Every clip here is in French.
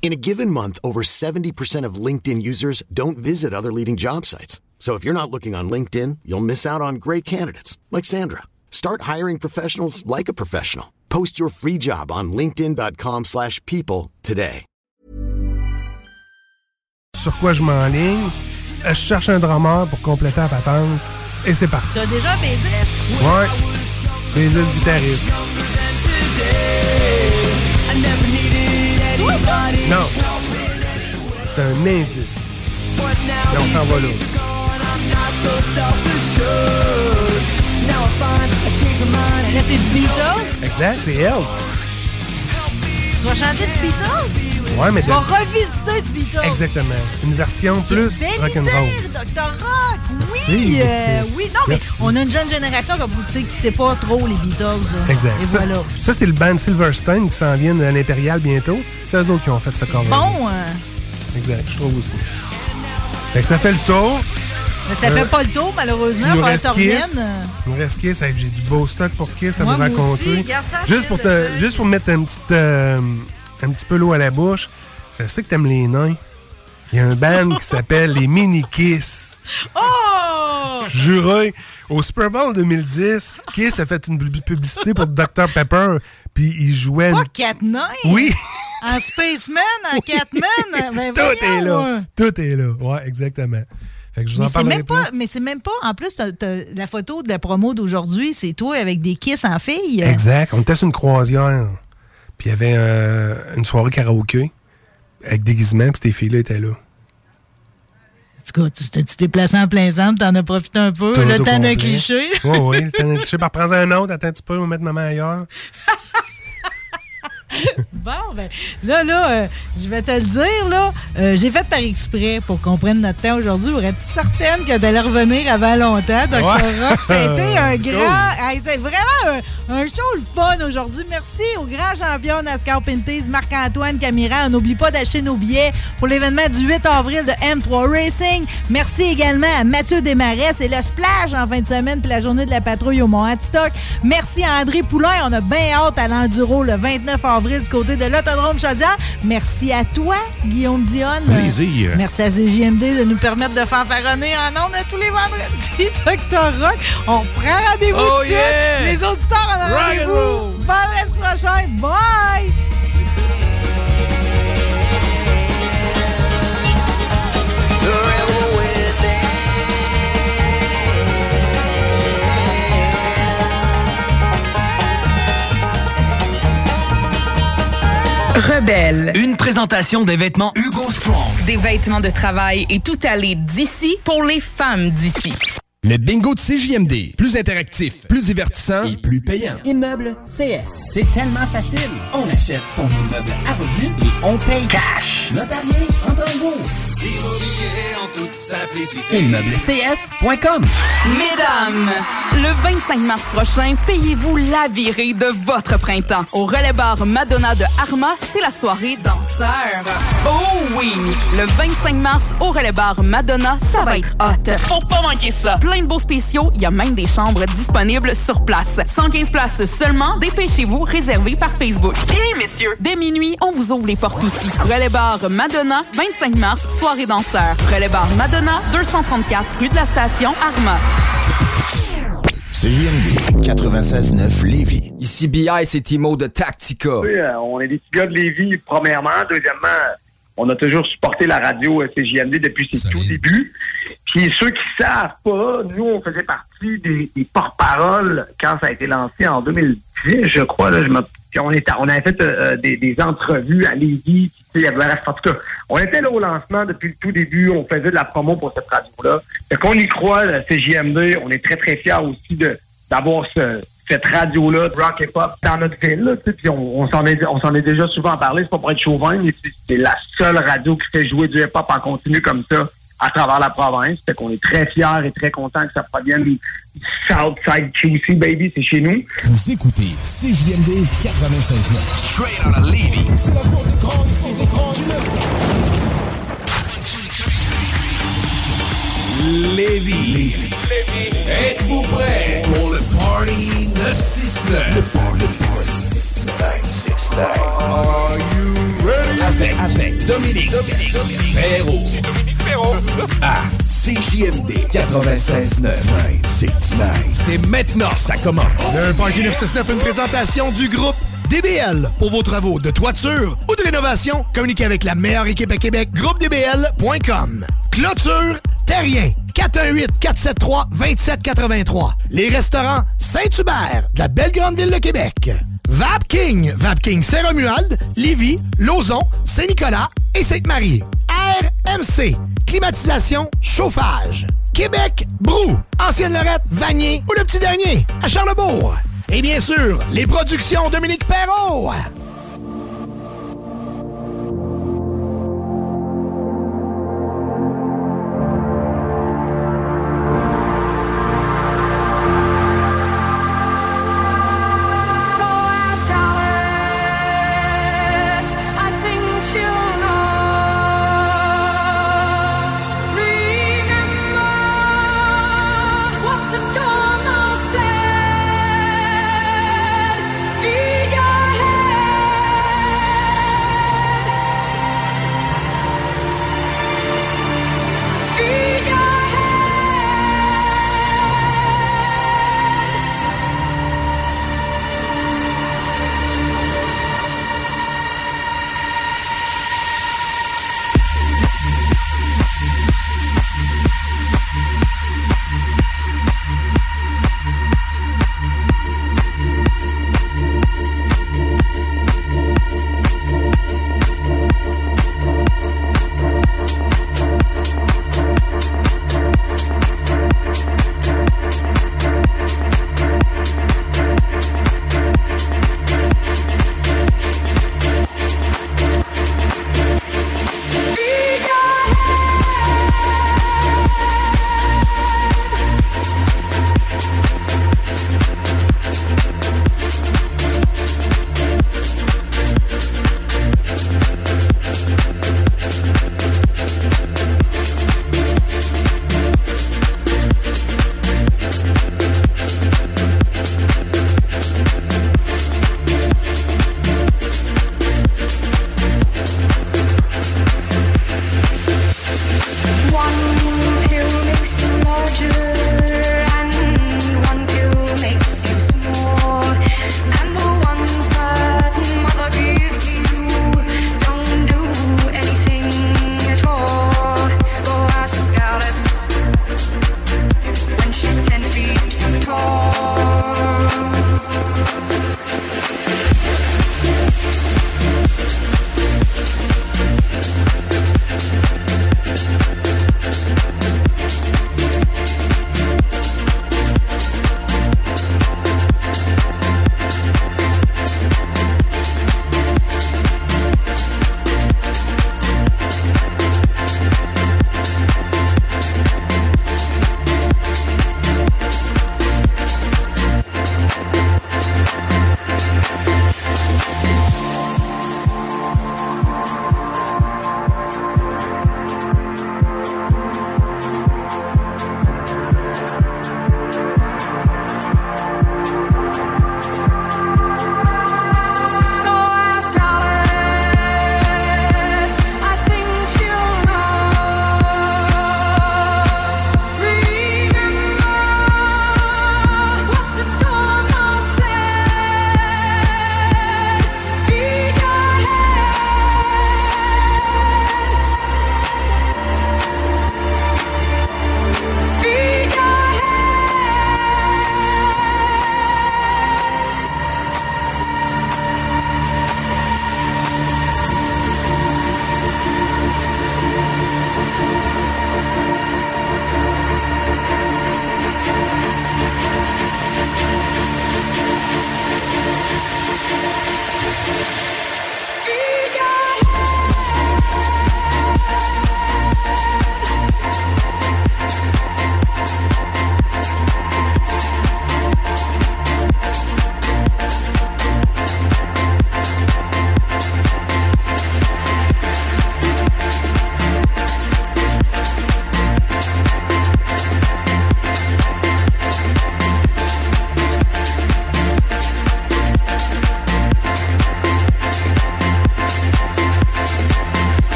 In a given month, over 70% of LinkedIn users don't visit other leading job sites. So if you're not looking on LinkedIn, you'll miss out on great candidates like Sandra. Start hiring professionals like a professional. Post your free job on linkedin.com/people slash people today. Sur quoi je m'enligne? Euh, Je cherche un drummer pour compléter la patente. Et c'est parti. Tu as déjà baisé? Ouais. Bassiste guitariste. Non. C'est un indice. Et on s'en va là. Là, c'est du Beatles? Exact, c'est elle. Tu vas chanter du Beatles? Ouais, mais Tu vas revisiter du Beatles. Exactement. Une version plus rock'n'roll. Rock! Oui! euh, oui, non, mais on a une jeune génération comme qui sait pas trop les Beatles. là. Exact. Et ça, voilà. ça, c'est le band Silverstein qui s'en vient à l'Impérial bientôt. C'est eux autres qui ont fait ce cover. Bon, euh, Exact, je trouve aussi. Fait que ça fait le tour. mais ça Euh, fait pas le tour, malheureusement. Il nous reste. Kiss. Il nous reste Kiss. J'ai du beau stock pour Kiss à vous raconter. juste, pour te, juste pour mettre un petit, euh, un petit peu l'eau à la bouche, je sais que t'aimes les nains. Il y a un band qui s'appelle les Mini Kiss. Oh! Juré, au Super Bowl 2010, Kiss a fait une pub- publicité pour Dr Pepper, puis il jouait... Pas nains! Oui, En Spaceman, en Catman! Ben, tout est là. Tout est là. Ouais, exactement. Fait que je vous en Mais c'est parlerai même plus. pas, mais c'est même pas. En plus, la photo de la promo d'aujourd'hui, c'est toi avec des kisses en fille. Exact. On était sur une croisière. Puis il y avait euh, une soirée karaoké avec déguisement, puis ces filles-là étaient là. En tout cas, tu t'es tu t'es placé en plein centre, t'en as profité un peu. Tout le temps d'un cliché. Oui, oui. Le temps d'un cliché. Par prends un autre, attends un petit peu, on va mettre maman ailleurs. Bon, ben, là, là, euh, je vais te le dire, là, euh, j'ai fait par exprès pour qu'on prenne notre temps aujourd'hui pour être certaine que d'aller revenir avant longtemps, Dr. Ouais. Rock? Ça a été un Cool. grand... hey, c'est vraiment un, un show le fun aujourd'hui. Merci au grand champion NASCAR Pinties, Marc-Antoine Camira. On n'oublie pas d'acheter nos billets pour l'événement du 8 avril de M3 Racing. Merci également à Mathieu Desmarais et le Splash en fin de semaine puis la journée de la patrouille au Mont-Hatstock. Merci à André Poulain. On a bien hâte à l'Enduro le 29 avril du côté de l'Autodrome Chaudière. Merci à toi, Guillaume Dionne. Plaisir. Merci à CJMD de nous permettre de fanfaronner en ondes à tous les vendredis. Dr. Rock, on prend rendez-vous Oh de yeah! Les auditeurs Rock and rendez-vous. Vendredi prochain. Bye! Rebelle. Une présentation des vêtements Hugo Strong. Des vêtements de travail et tout aller d'ici pour les femmes d'ici. Le bingo de CJMD. Plus interactif, plus divertissant et plus payant. Immeuble CS. C'est tellement facile. On achète ton immeuble à revenu et on paye cash. Notarié en temps Immobilier en toute simplicité. ImmeubleCS.com Mesdames, le 25 mars prochain, payez-vous la virée de votre printemps. Au relais bar Madonna de Arma, c'est la soirée danseur. Oh oui! Le 25 mars, au relais bar Madonna, ça va être hot. Faut pas manquer ça. Plein de beaux spéciaux, il y a même des chambres disponibles sur place. 115 places seulement, dépêchez-vous, réservé par Facebook. Et messieurs, dès minuit, on vous ouvre les portes aussi. Relais bar Madonna, 25 mars, soirée danseur. Relais bar Madonna, 234 rue de la Station, Arma. CJMD 96.9 Lévis. Ici BI, c'est Timo de Tactica. Oui, euh, on est des petits gars de Lévis, premièrement. Deuxièmement, on a toujours supporté la radio euh, CJMD depuis ses tout débuts. Puis ceux qui savent pas, nous, on faisait partie des, porte-paroles quand ça a été lancé en 2010, je crois. Là, je on, était, on avait fait euh, des, entrevues à Lévis. En tout cas, on était là au lancement depuis le tout début. On faisait de la promo pour cette radio-là. Fait qu'on y croit, la CJMD. On est très, très fiers aussi d'avoir ce, cette radio-là, rock et pop, dans notre ville. Là, puis on, on s'en est, on s'en est déjà souvent parlé. C'est pas pour être chauvin, mais c'est la seule radio qui fait jouer du hip-hop en continu comme ça à travers la province. Fait qu'on est très fiers et très contents que ça provienne du Southside QC, baby, c'est chez nous. Vous écoutez CJMD 96 Straight out of Levy. C'est la porte des grands, ici, des grands du Lévis. Êtes-vous prêts pour le Party 969? Le Party, le party 969. Are you ready? Avec, avec Dominique, Dominique, Dominique. C'est Dominique Perrault. À CJMD 96.9. 969. C'est maintenant, ça commence. Le Party 969, une présentation du groupe DBL pour vos travaux de toiture ou de rénovation. Communiquez avec la meilleure équipe à Québec, groupedbl.com. Clôture Terrien, 418-473-2783. Les restaurants Saint-Hubert, de la belle grande ville de Québec. Vapking, Vapking Saint-Romuald, Lévis, Lauson, Saint-Nicolas et Sainte-Marie. RMC, climatisation, chauffage. Québec, Brou, Ancienne-Lorette, Vanier ou le petit dernier, à Charlebourg. Et bien sûr, les productions Dominique Perrault.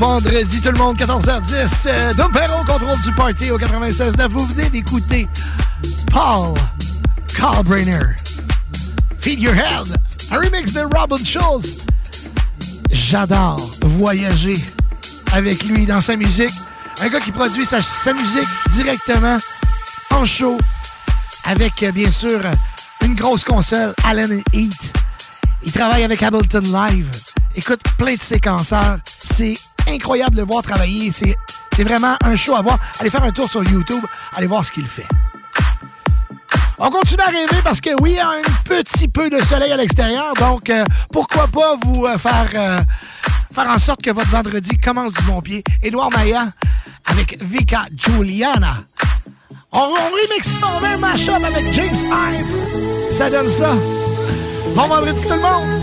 Vendredi tout le monde, 14h10. Euh, Dom Perron contrôle du party au 96.9. Vous venez d'écouter Paul Kalbrainer. Feed Your Head. Un remix de Robin Schulz. J'adore voyager avec lui dans sa musique. Un gars qui produit sa, sa musique directement en show avec, euh, bien sûr, une grosse console, Allen Heat. Il travaille avec Ableton Live. Écoute, plein de séquenceurs. C'est incroyable de le voir travailler. C'est, vraiment un show à voir. Allez faire un tour sur YouTube. Allez voir ce qu'il fait. On continue à rêver parce que oui, il y a un petit peu de soleil à l'extérieur. Donc, euh, pourquoi pas vous euh, faire, euh, faire en sorte que votre vendredi commence du bon pied. Édouard Maya avec Vika Juliana. On, on remix ça, on met un avec James Hype. Ça donne ça. Bon vendredi tout le monde!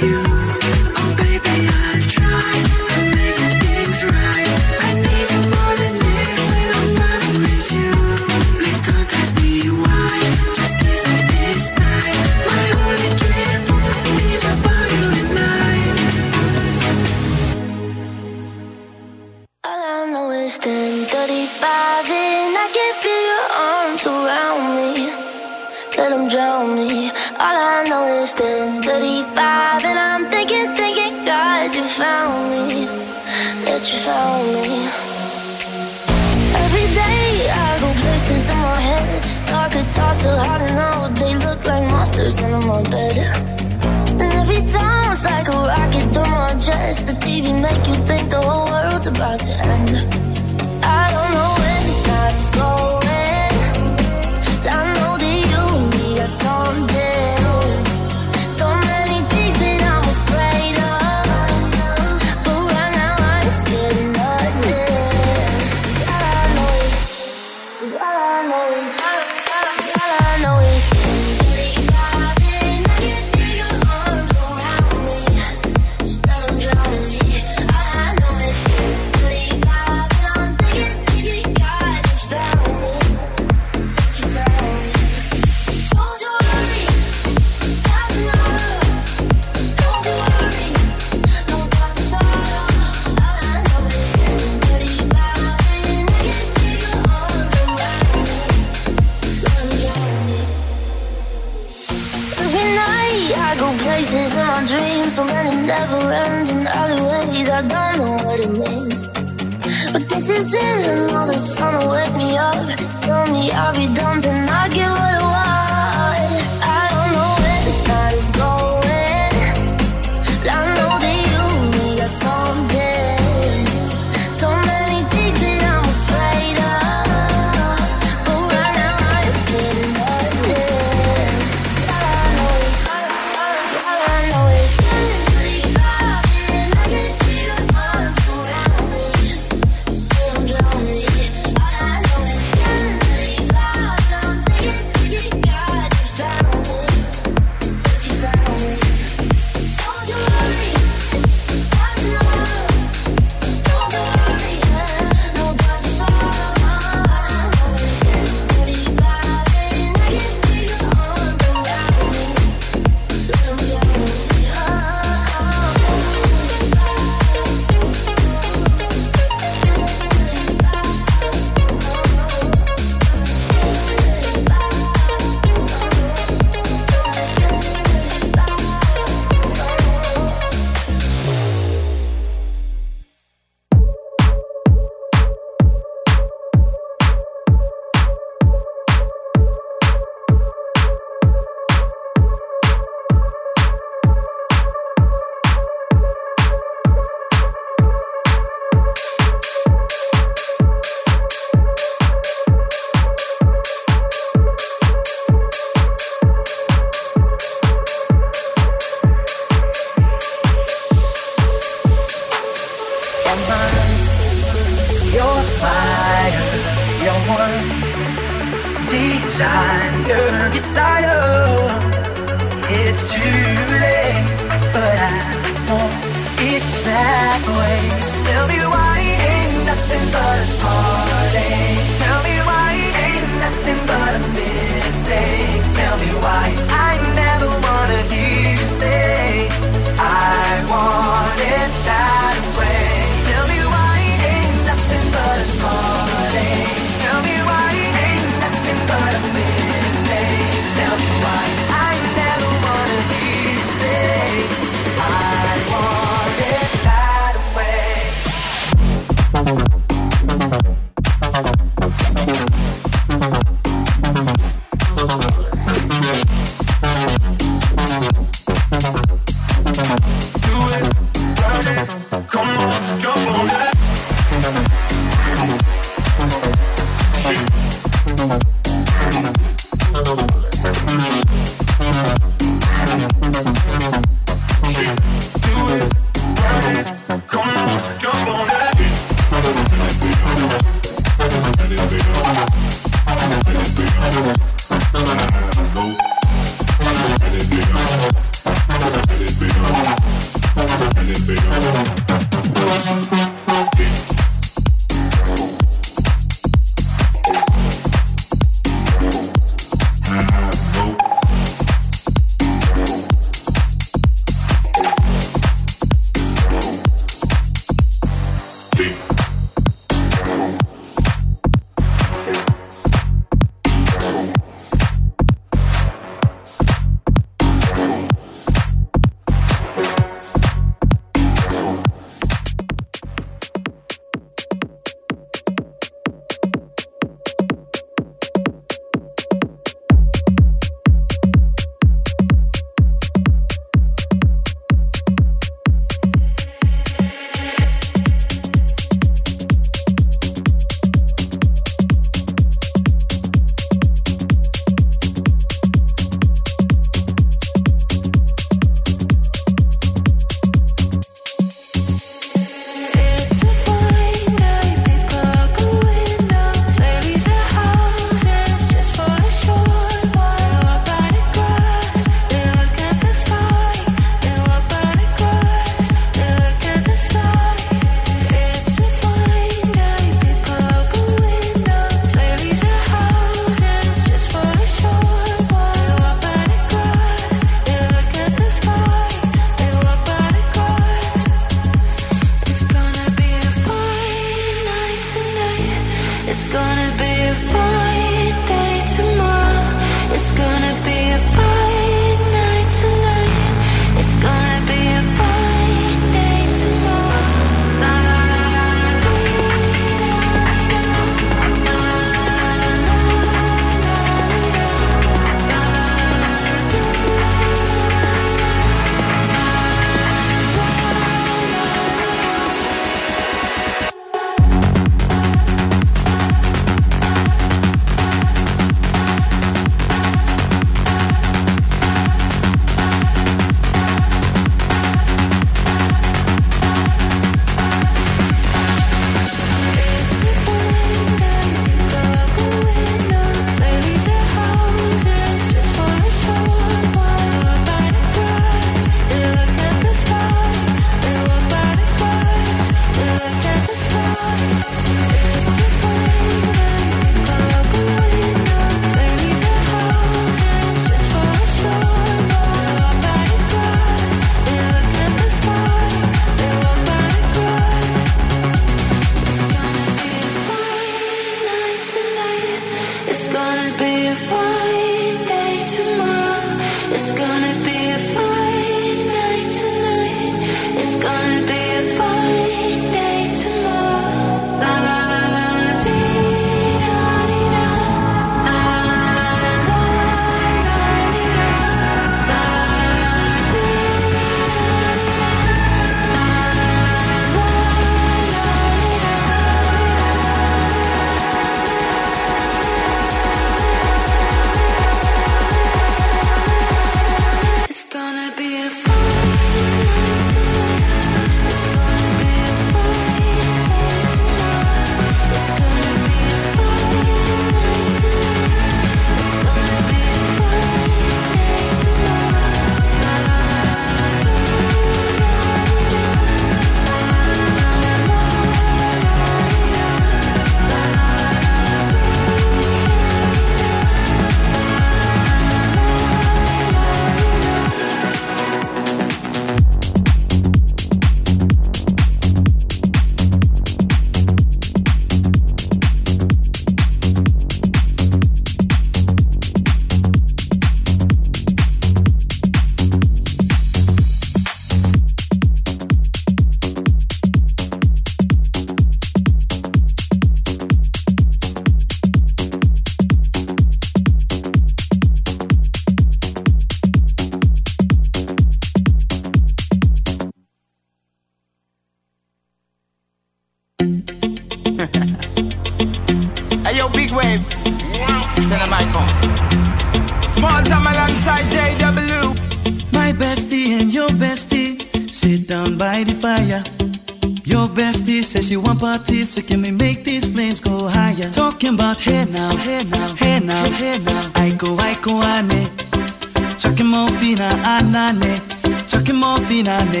camina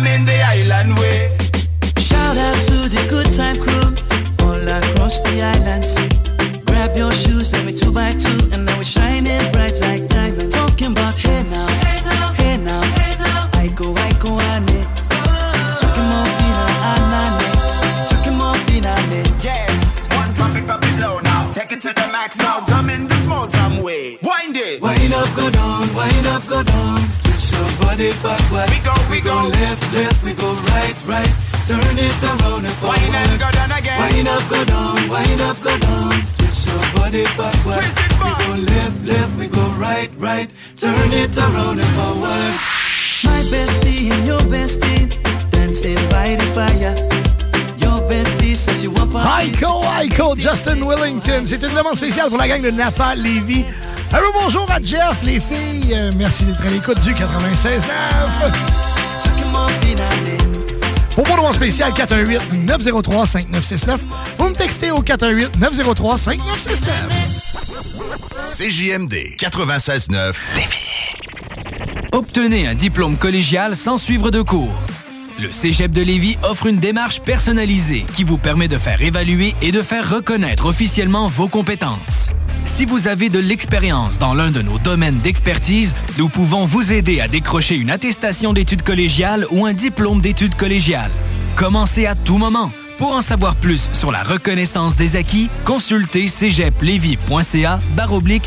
I'm in the demande spéciale pour la gang de Napa Lévis. Allô, bonjour à Jeff, les filles. Euh, merci d'être à l'écoute du 96.9. Pour vos demandes spéciales, 418-903-5969. Vous me textez au 418-903-5969. CJMD 96.9 Obtenez un diplôme collégial sans suivre de cours. Le Cégep de Lévis offre une démarche personnalisée qui vous permet de faire évaluer et de faire reconnaître officiellement vos compétences. Si vous avez de l'expérience dans l'un de nos domaines d'expertise, nous pouvons vous aider à décrocher une attestation d'études collégiales ou un diplôme d'études collégiales. Commencez à tout moment. Pour en savoir plus sur la reconnaissance des acquis, consultez cégeplevy.ca baroblique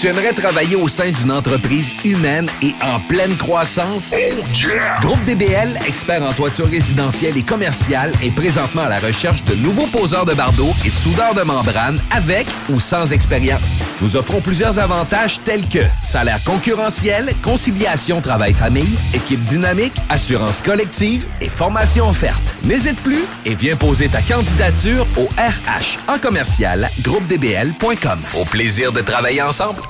Tu aimerais travailler au sein d'une entreprise humaine et en pleine croissance? Groupe DBL, expert en toiture résidentielle et commerciale, est présentement à la recherche de nouveaux poseurs de bardeaux et de soudeurs de membrane avec ou sans expérience. Nous offrons plusieurs avantages tels que salaire concurrentiel, conciliation travail-famille, équipe dynamique, assurance collective et formation offerte. N'hésite plus et viens poser ta candidature au RH en commercial groupedbl.com. Au plaisir de travailler ensemble.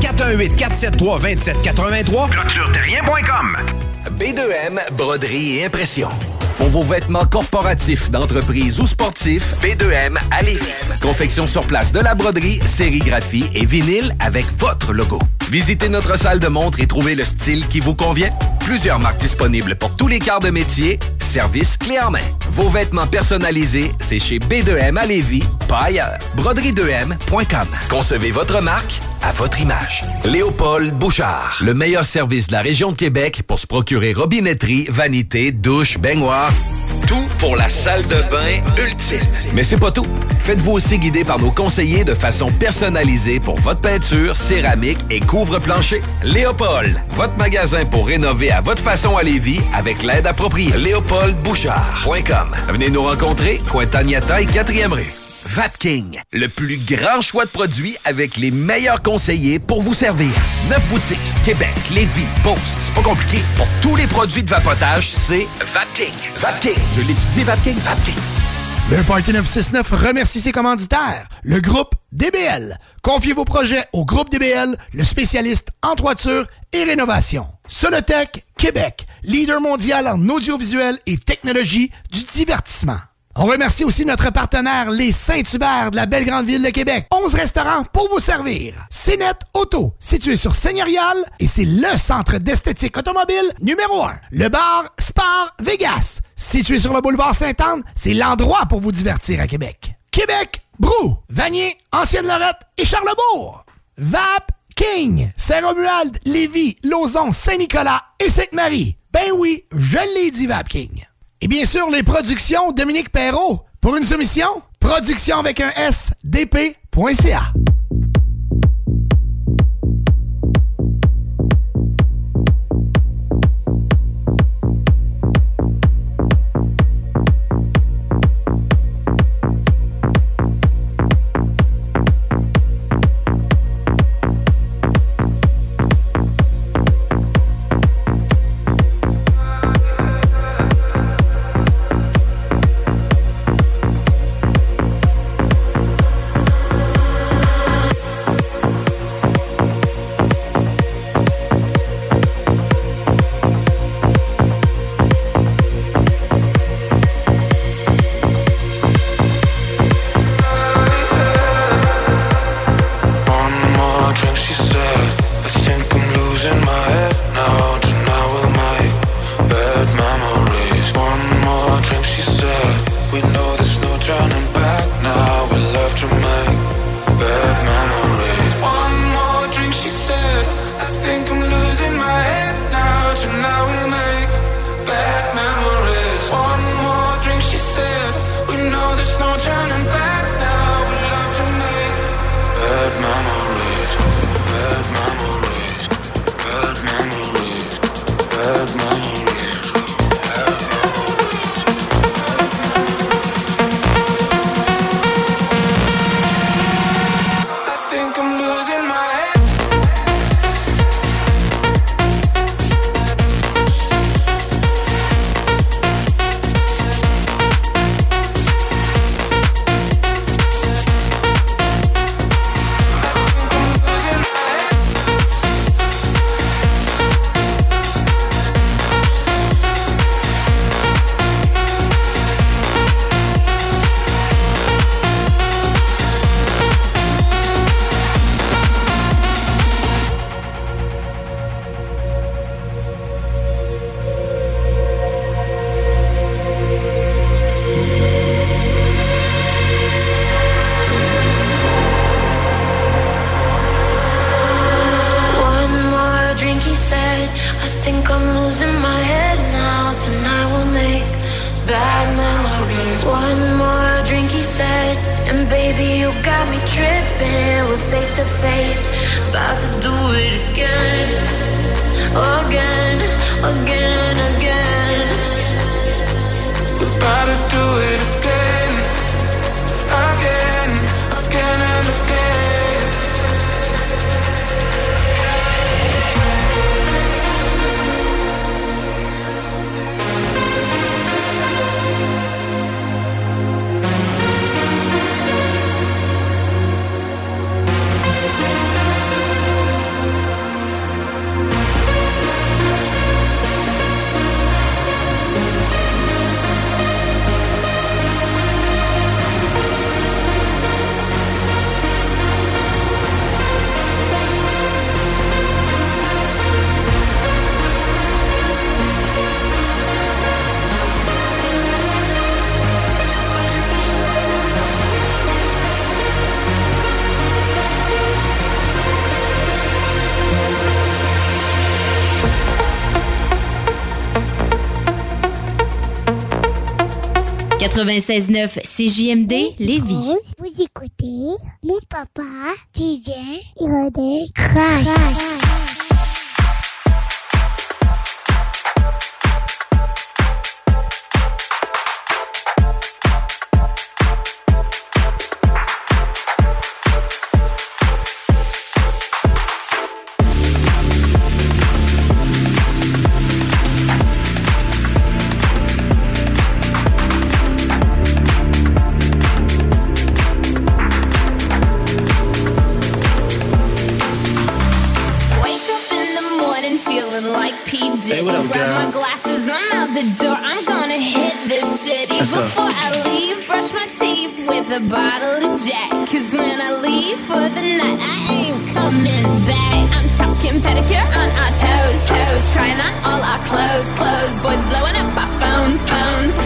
418-473-2783. ClôtureTerrien.com B2M, broderie et impression. Pour vos vêtements corporatifs, d'entreprise ou sportifs, B2M à Lévis. Confection sur place de la broderie, sérigraphie et vinyle avec votre logo. Visitez notre salle de montre et trouvez le style qui vous convient. Plusieurs marques disponibles pour tous les quarts de métier. Service clé en main. Vos vêtements personnalisés, c'est chez B2M à Lévis, pas ailleurs. Broderie2M.com. Concevez votre marque à votre image. Léopold Bouchard. Le meilleur service de la région de Québec pour se procurer robinetterie, vanité, douche, baignoire. Tout pour la salle de bain ultime. Mais c'est pas tout. Faites-vous aussi guider par nos conseillers de façon personnalisée pour votre peinture, céramique et couvre-plancher. Léopold, votre magasin pour rénover à votre façon à Lévis avec l'aide appropriée. LéopoldBouchard.com. Venez nous rencontrer, Cointagnata et 4e rue. Vapking, le plus grand choix de produits avec les meilleurs conseillers pour vous servir. Neuf boutiques, Québec, Lévis, Beauce, c'est pas compliqué. Pour tous les produits de vapotage, c'est Vapking. Vapking, je l'étudie, Vapking, Vapking. Le Party 969 remercie ses commanditaires, le groupe DBL. Confiez vos projets au groupe DBL, le spécialiste en toiture et rénovation. Solotech Québec, leader mondial en audiovisuel et technologie du divertissement. On remercie aussi notre partenaire, les Saint-Hubert de la belle grande ville de Québec. 11 restaurants pour vous servir. Cénet Auto, situé sur Seigneurial, et c'est le centre d'esthétique automobile numéro 1. Le bar Spar Vegas, situé sur le boulevard Sainte-Anne, c'est l'endroit pour vous divertir à Québec. Québec, Brou, Vanier, Ancienne-Lorette et Charlebourg. Vap King, Saint-Romuald, Lévis, Lauson, Saint-Nicolas et Sainte-Marie. Ben oui, je l'ai dit Vap King. Et bien sûr, les productions Dominique Perrault. Pour une soumission, production avec un S. 96.9 CJMD Lévis. Ah with a bottle of Jack. Cause when I leave for the night, I ain't coming back. I'm talking pedicure on our toes, toes. Trying on all our clothes, clothes. Boys blowing up our phones, phones.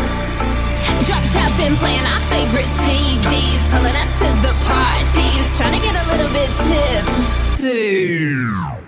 Dropped out, and playing our favorite CDs. Pulling up to the parties. Trying to get a little bit tipsy.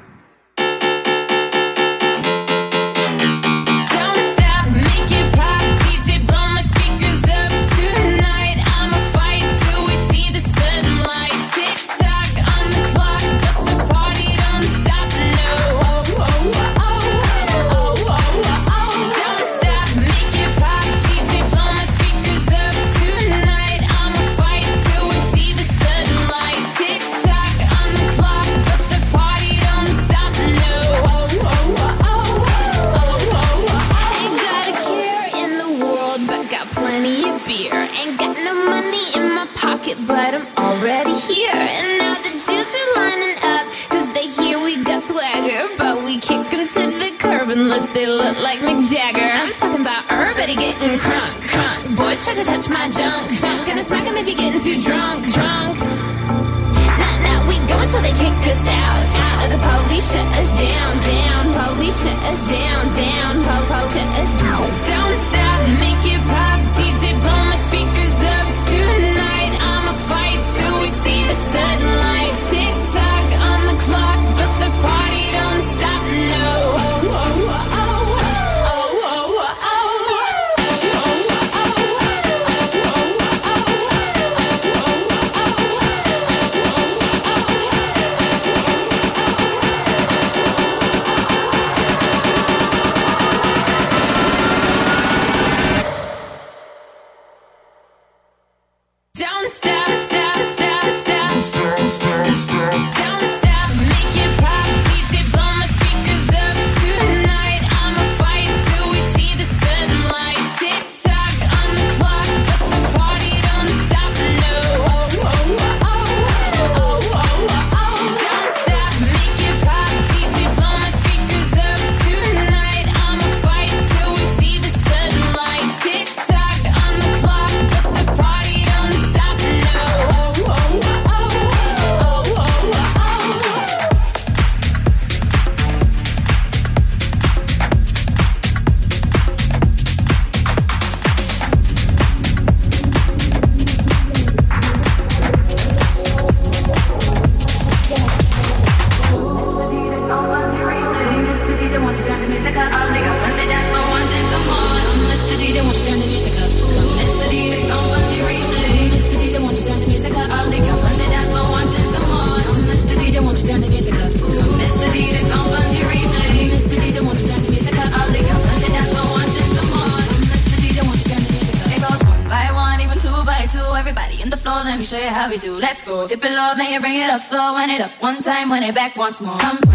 More. Come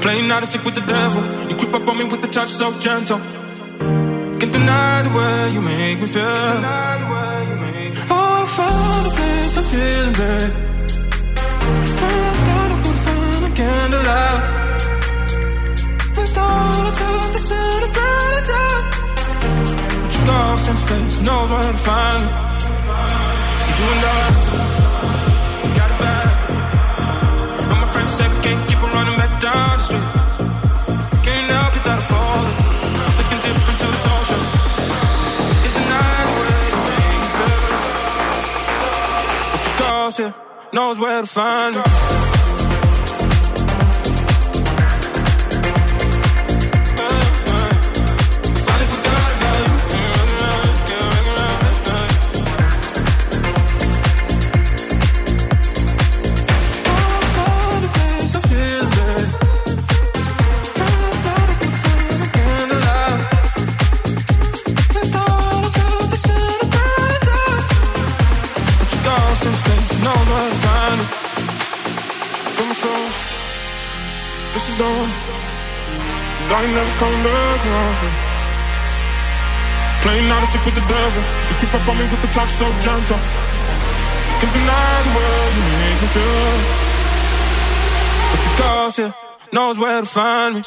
Playing out of sick with the devil. You creep up on me with the touch so gentle. Can't deny the way you make me feel. Oh, I found a place I'm feeling bad. And I thought I would find a candlelight. I thought I took sun and brought it down. But your ghost in space knows where to find me. So you and I, knows where to find me. Is. And I ain't never come back around. Playing out of sick with the devil. You creep up on me with the talk so gentle. Can't deny the way you make me feel. But your ghost here knows where to find me.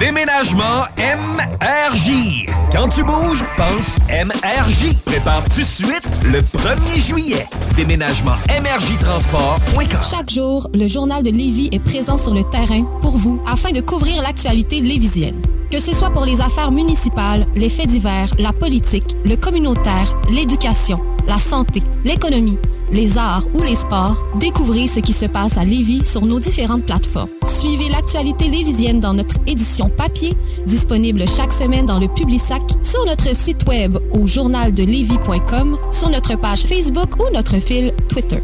Déménagement MRJ. Quand tu bouges, pense MRJ. Prépare tout de suite le 1er juillet. Déménagement MRJtransport.com. Chaque jour, le journal de Lévis est présent sur le terrain pour vous afin de couvrir l'actualité lévisienne. Que ce soit pour les affaires municipales, les faits divers, la politique, le communautaire, l'éducation, la santé, l'économie, les arts ou les sports, découvrez ce qui se passe à Lévis sur nos différentes plateformes. Suivez l'actualité lévisienne dans notre édition papier, disponible chaque semaine dans le Publisac, sur notre site web au journaldelevis.com, sur notre page Facebook ou notre fil Twitter.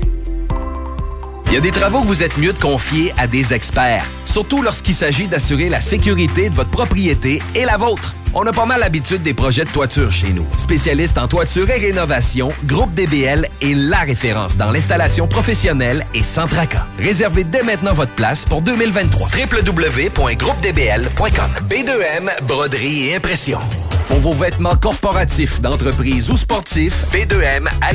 Il y a des travaux que vous êtes mieux de confier à des experts, surtout lorsqu'il s'agit d'assurer la sécurité de votre propriété et la vôtre. On a pas mal l'habitude des projets de toiture chez nous. Spécialiste en toiture et rénovation, Groupe DBL est la référence dans l'installation professionnelle et sans tracas. Réservez dès maintenant votre place pour 2023. www.groupedbl.com B2M, broderie et impression. Pour vos vêtements corporatifs, d'entreprise ou sportifs, B2M à.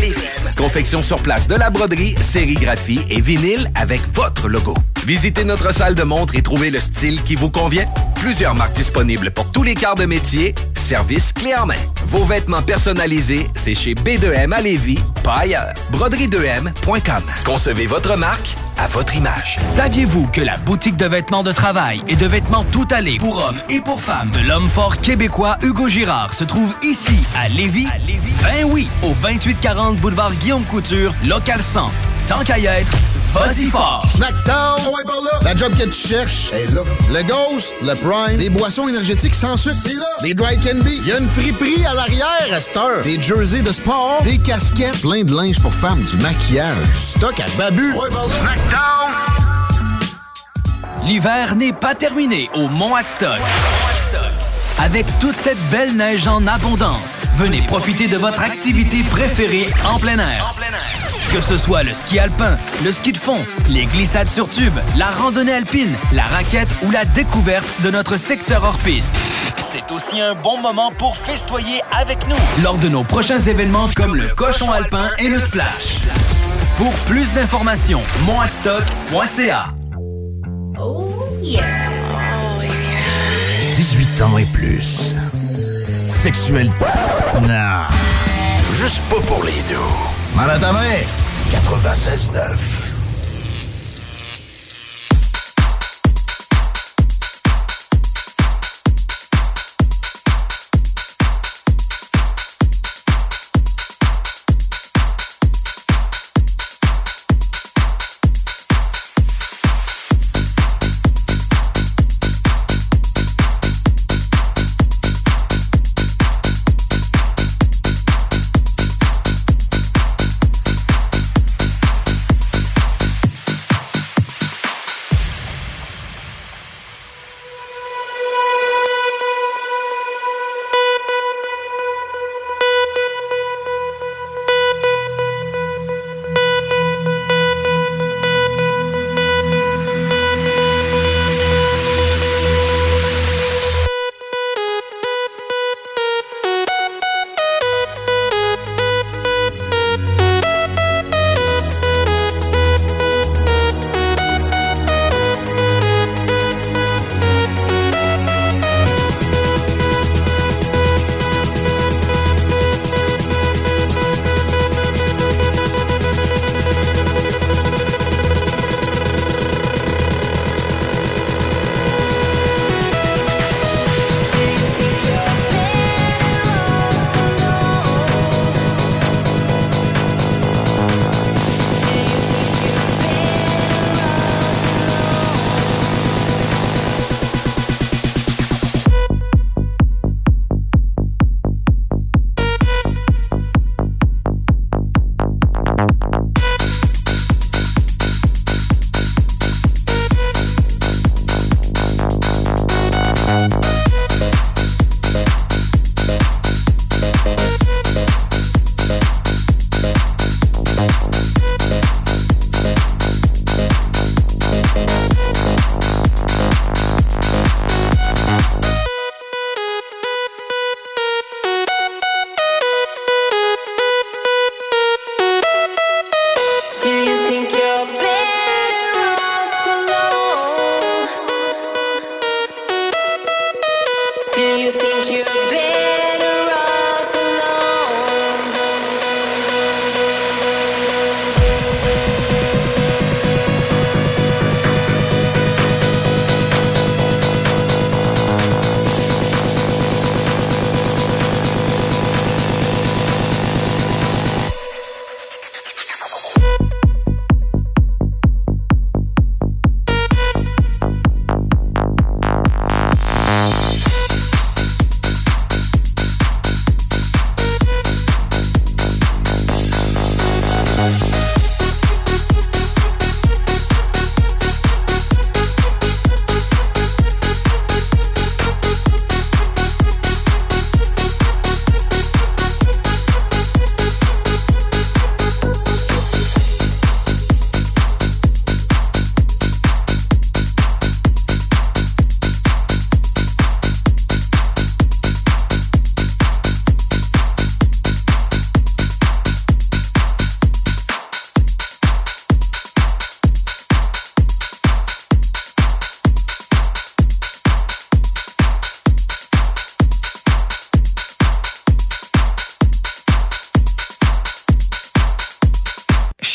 Confection sur place de la broderie, sérigraphie et vinyle avec votre logo. Visitez notre salle de montre et trouvez le style qui vous convient. Plusieurs marques disponibles pour tous les quarts de métier. Service clé en main. Vos vêtements personnalisés, c'est chez B2M à Lévis, pas ailleurs. Broderie2M.com. Concevez votre marque à votre image. Saviez-vous que la boutique de vêtements de travail et de vêtements tout allés pour hommes et pour femmes de l'homme fort québécois Hugo Girard se trouve ici à Lévis? Ben oui, au 2840 boulevard Guillaume Couture, local 100. Tant qu'à y être, vas-y fort! Snackdown, ouais, par là. La job que tu cherches est là. Le Ghost, le Prime, des boissons énergétiques sans sucre, c'est là. Des dry candy, il y a une friperie à l'arrière à cette heure. Des jerseys de sport, des casquettes, plein de linge pour femmes, du maquillage, du stock à babu. Ouais, par là. L'hiver n'est pas terminé au Mont Adstock. Avec toute cette belle neige en abondance, venez profiter de votre activité préférée en plein air. Que ce soit le ski alpin, le ski de fond, les glissades sur tube, la randonnée alpine, la raquette ou la découverte de notre secteur hors-piste. C'est aussi un bon moment pour festoyer avec nous lors de nos prochains événements comme le cochon alpin et le splash. Pour plus d'informations, monadstock.ca. Oh yeah. 18 ans et plus. Sexuel. Non. Juste pas pour les deux. Mal à ta main. 96.9.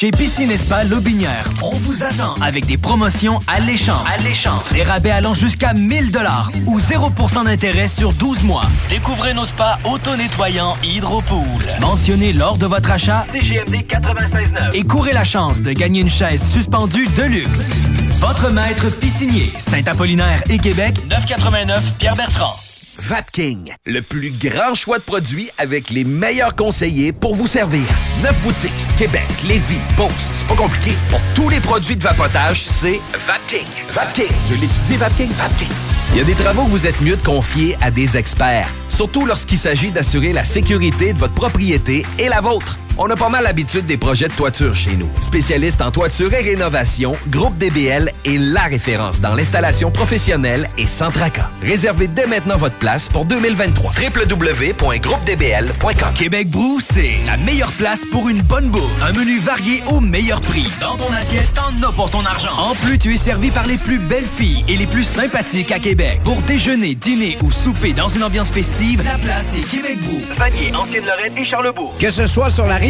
Chez Piscine Spa Lobinière, on vous attend avec des promotions alléchantes. Alléchantes. Des rabais allant jusqu'à 1000 dollars ou 0% d'intérêt sur 12 mois. Découvrez nos spas auto-nettoyants Hydropool. Mentionnez lors de votre achat CGMD 96.9 et courez la chance de gagner une chaise suspendue de luxe. Votre maître piscinier, Saint-Apollinaire et Québec, 989 Pierre-Bertrand. Vapking, le plus grand choix de produits avec les meilleurs conseillers pour vous servir. Neuf boutiques, Québec, Lévis, Beauce, c'est pas compliqué. Pour tous les produits de vapotage, c'est Vapking. Vapking, je l'étudie, Vapking, Vapking. Il y a des travaux que vous êtes mieux de confier à des experts, surtout lorsqu'il s'agit d'assurer la sécurité de votre propriété et la vôtre. On a pas mal l'habitude des projets de toiture chez nous. Spécialiste en toiture et rénovation, Groupe DBL est la référence dans l'installation professionnelle et sans tracas. Réservez dès maintenant votre place pour 2023. www.groupedbl.com Québec Brou, c'est la meilleure place pour une bonne bouffe. Un menu varié au meilleur prix. Dans ton assiette, t'en as pour ton argent. En plus, tu es servi par les plus belles filles et les plus sympathiques à Québec. Pour déjeuner, dîner ou souper dans une ambiance festive, la place est Québec Brou. Vanier, Ancienne-Lorraine et Charlebourg. Que ce soit sur la rive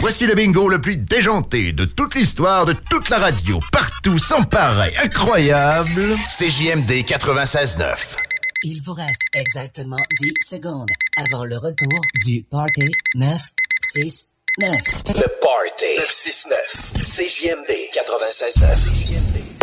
Voici le bingo le plus déjanté de toute l'histoire de toute la radio. Partout, sans pareil, incroyable. CJMD 96.9. Il vous reste exactement 10 secondes avant le retour du Party 969. Le Party 969. CJMD 96.9.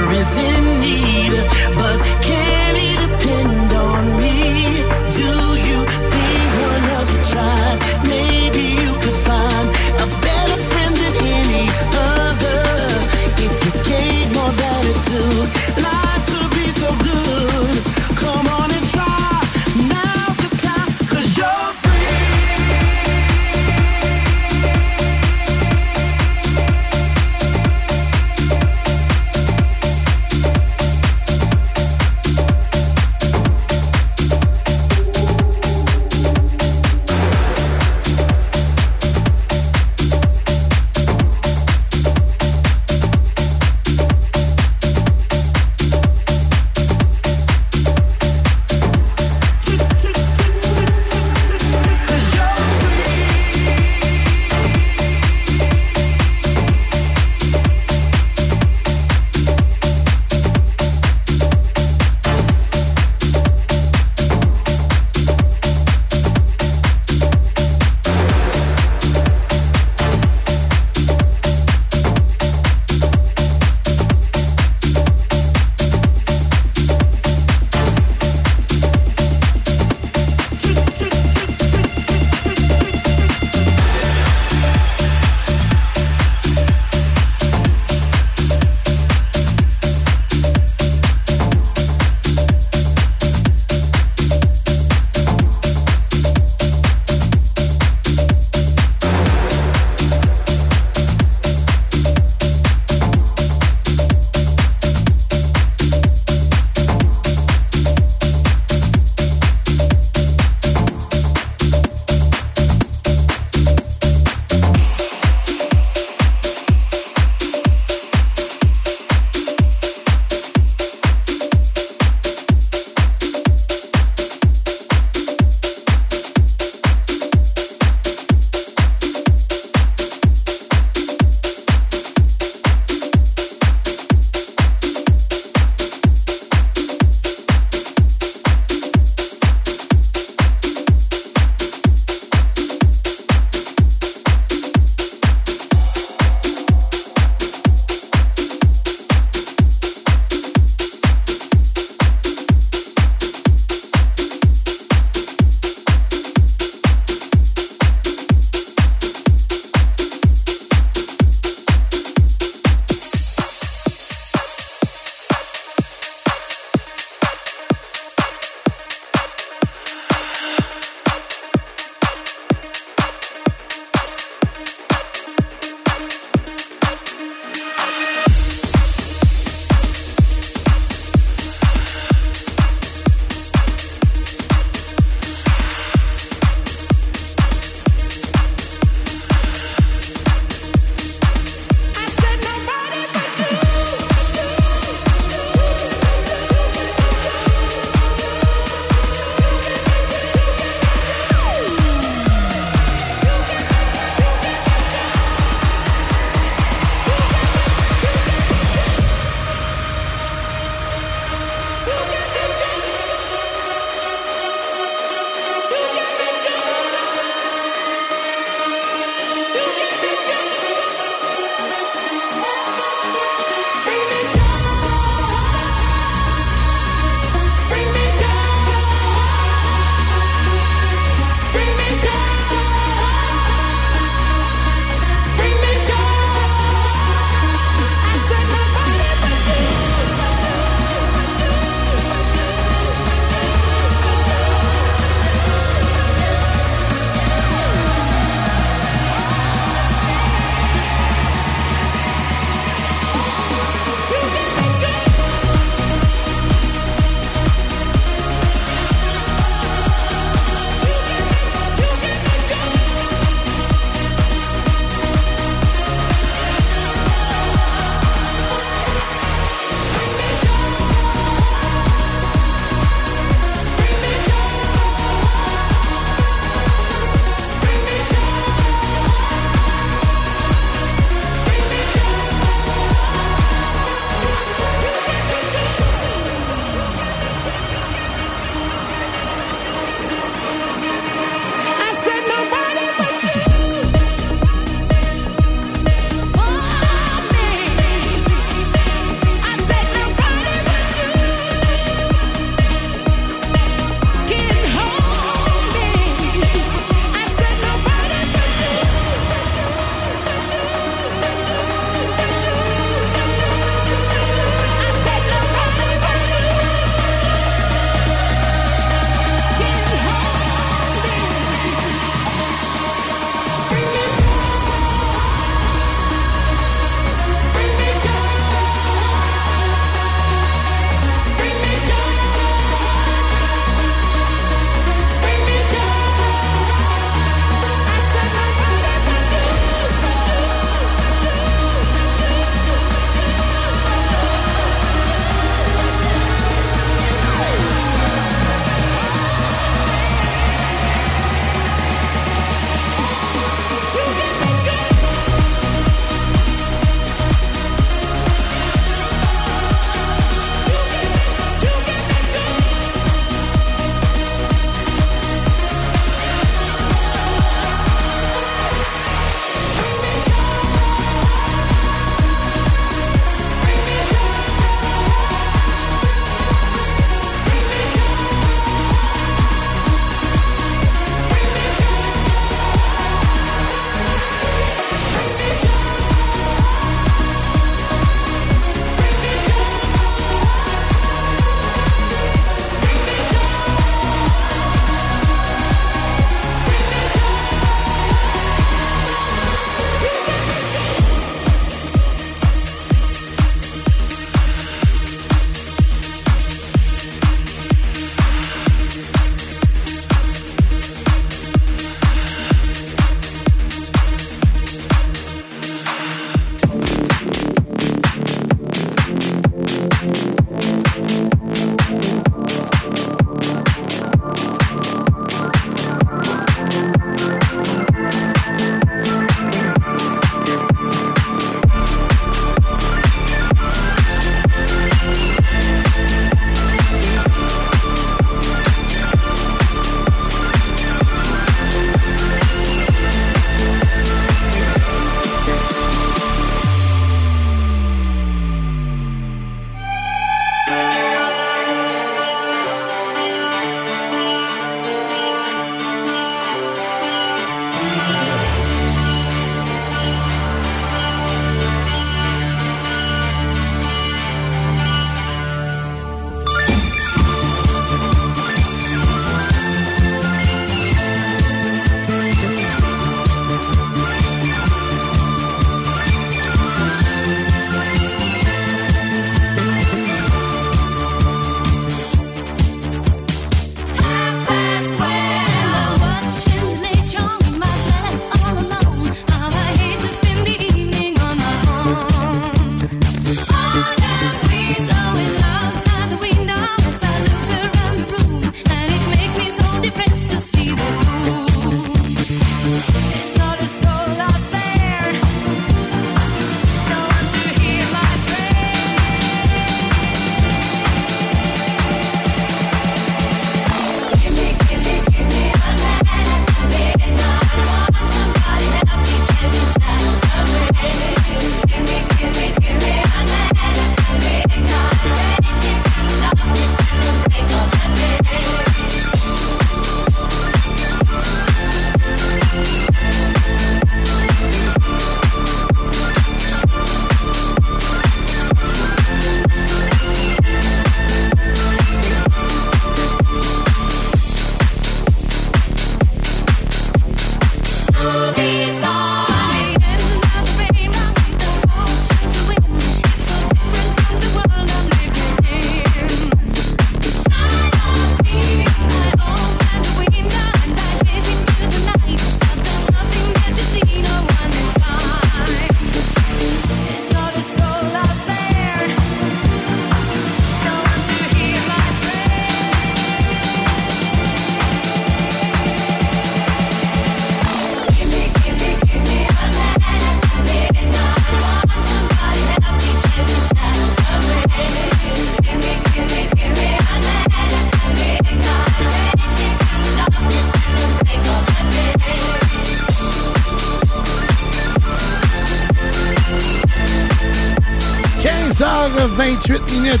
10h28 minutes.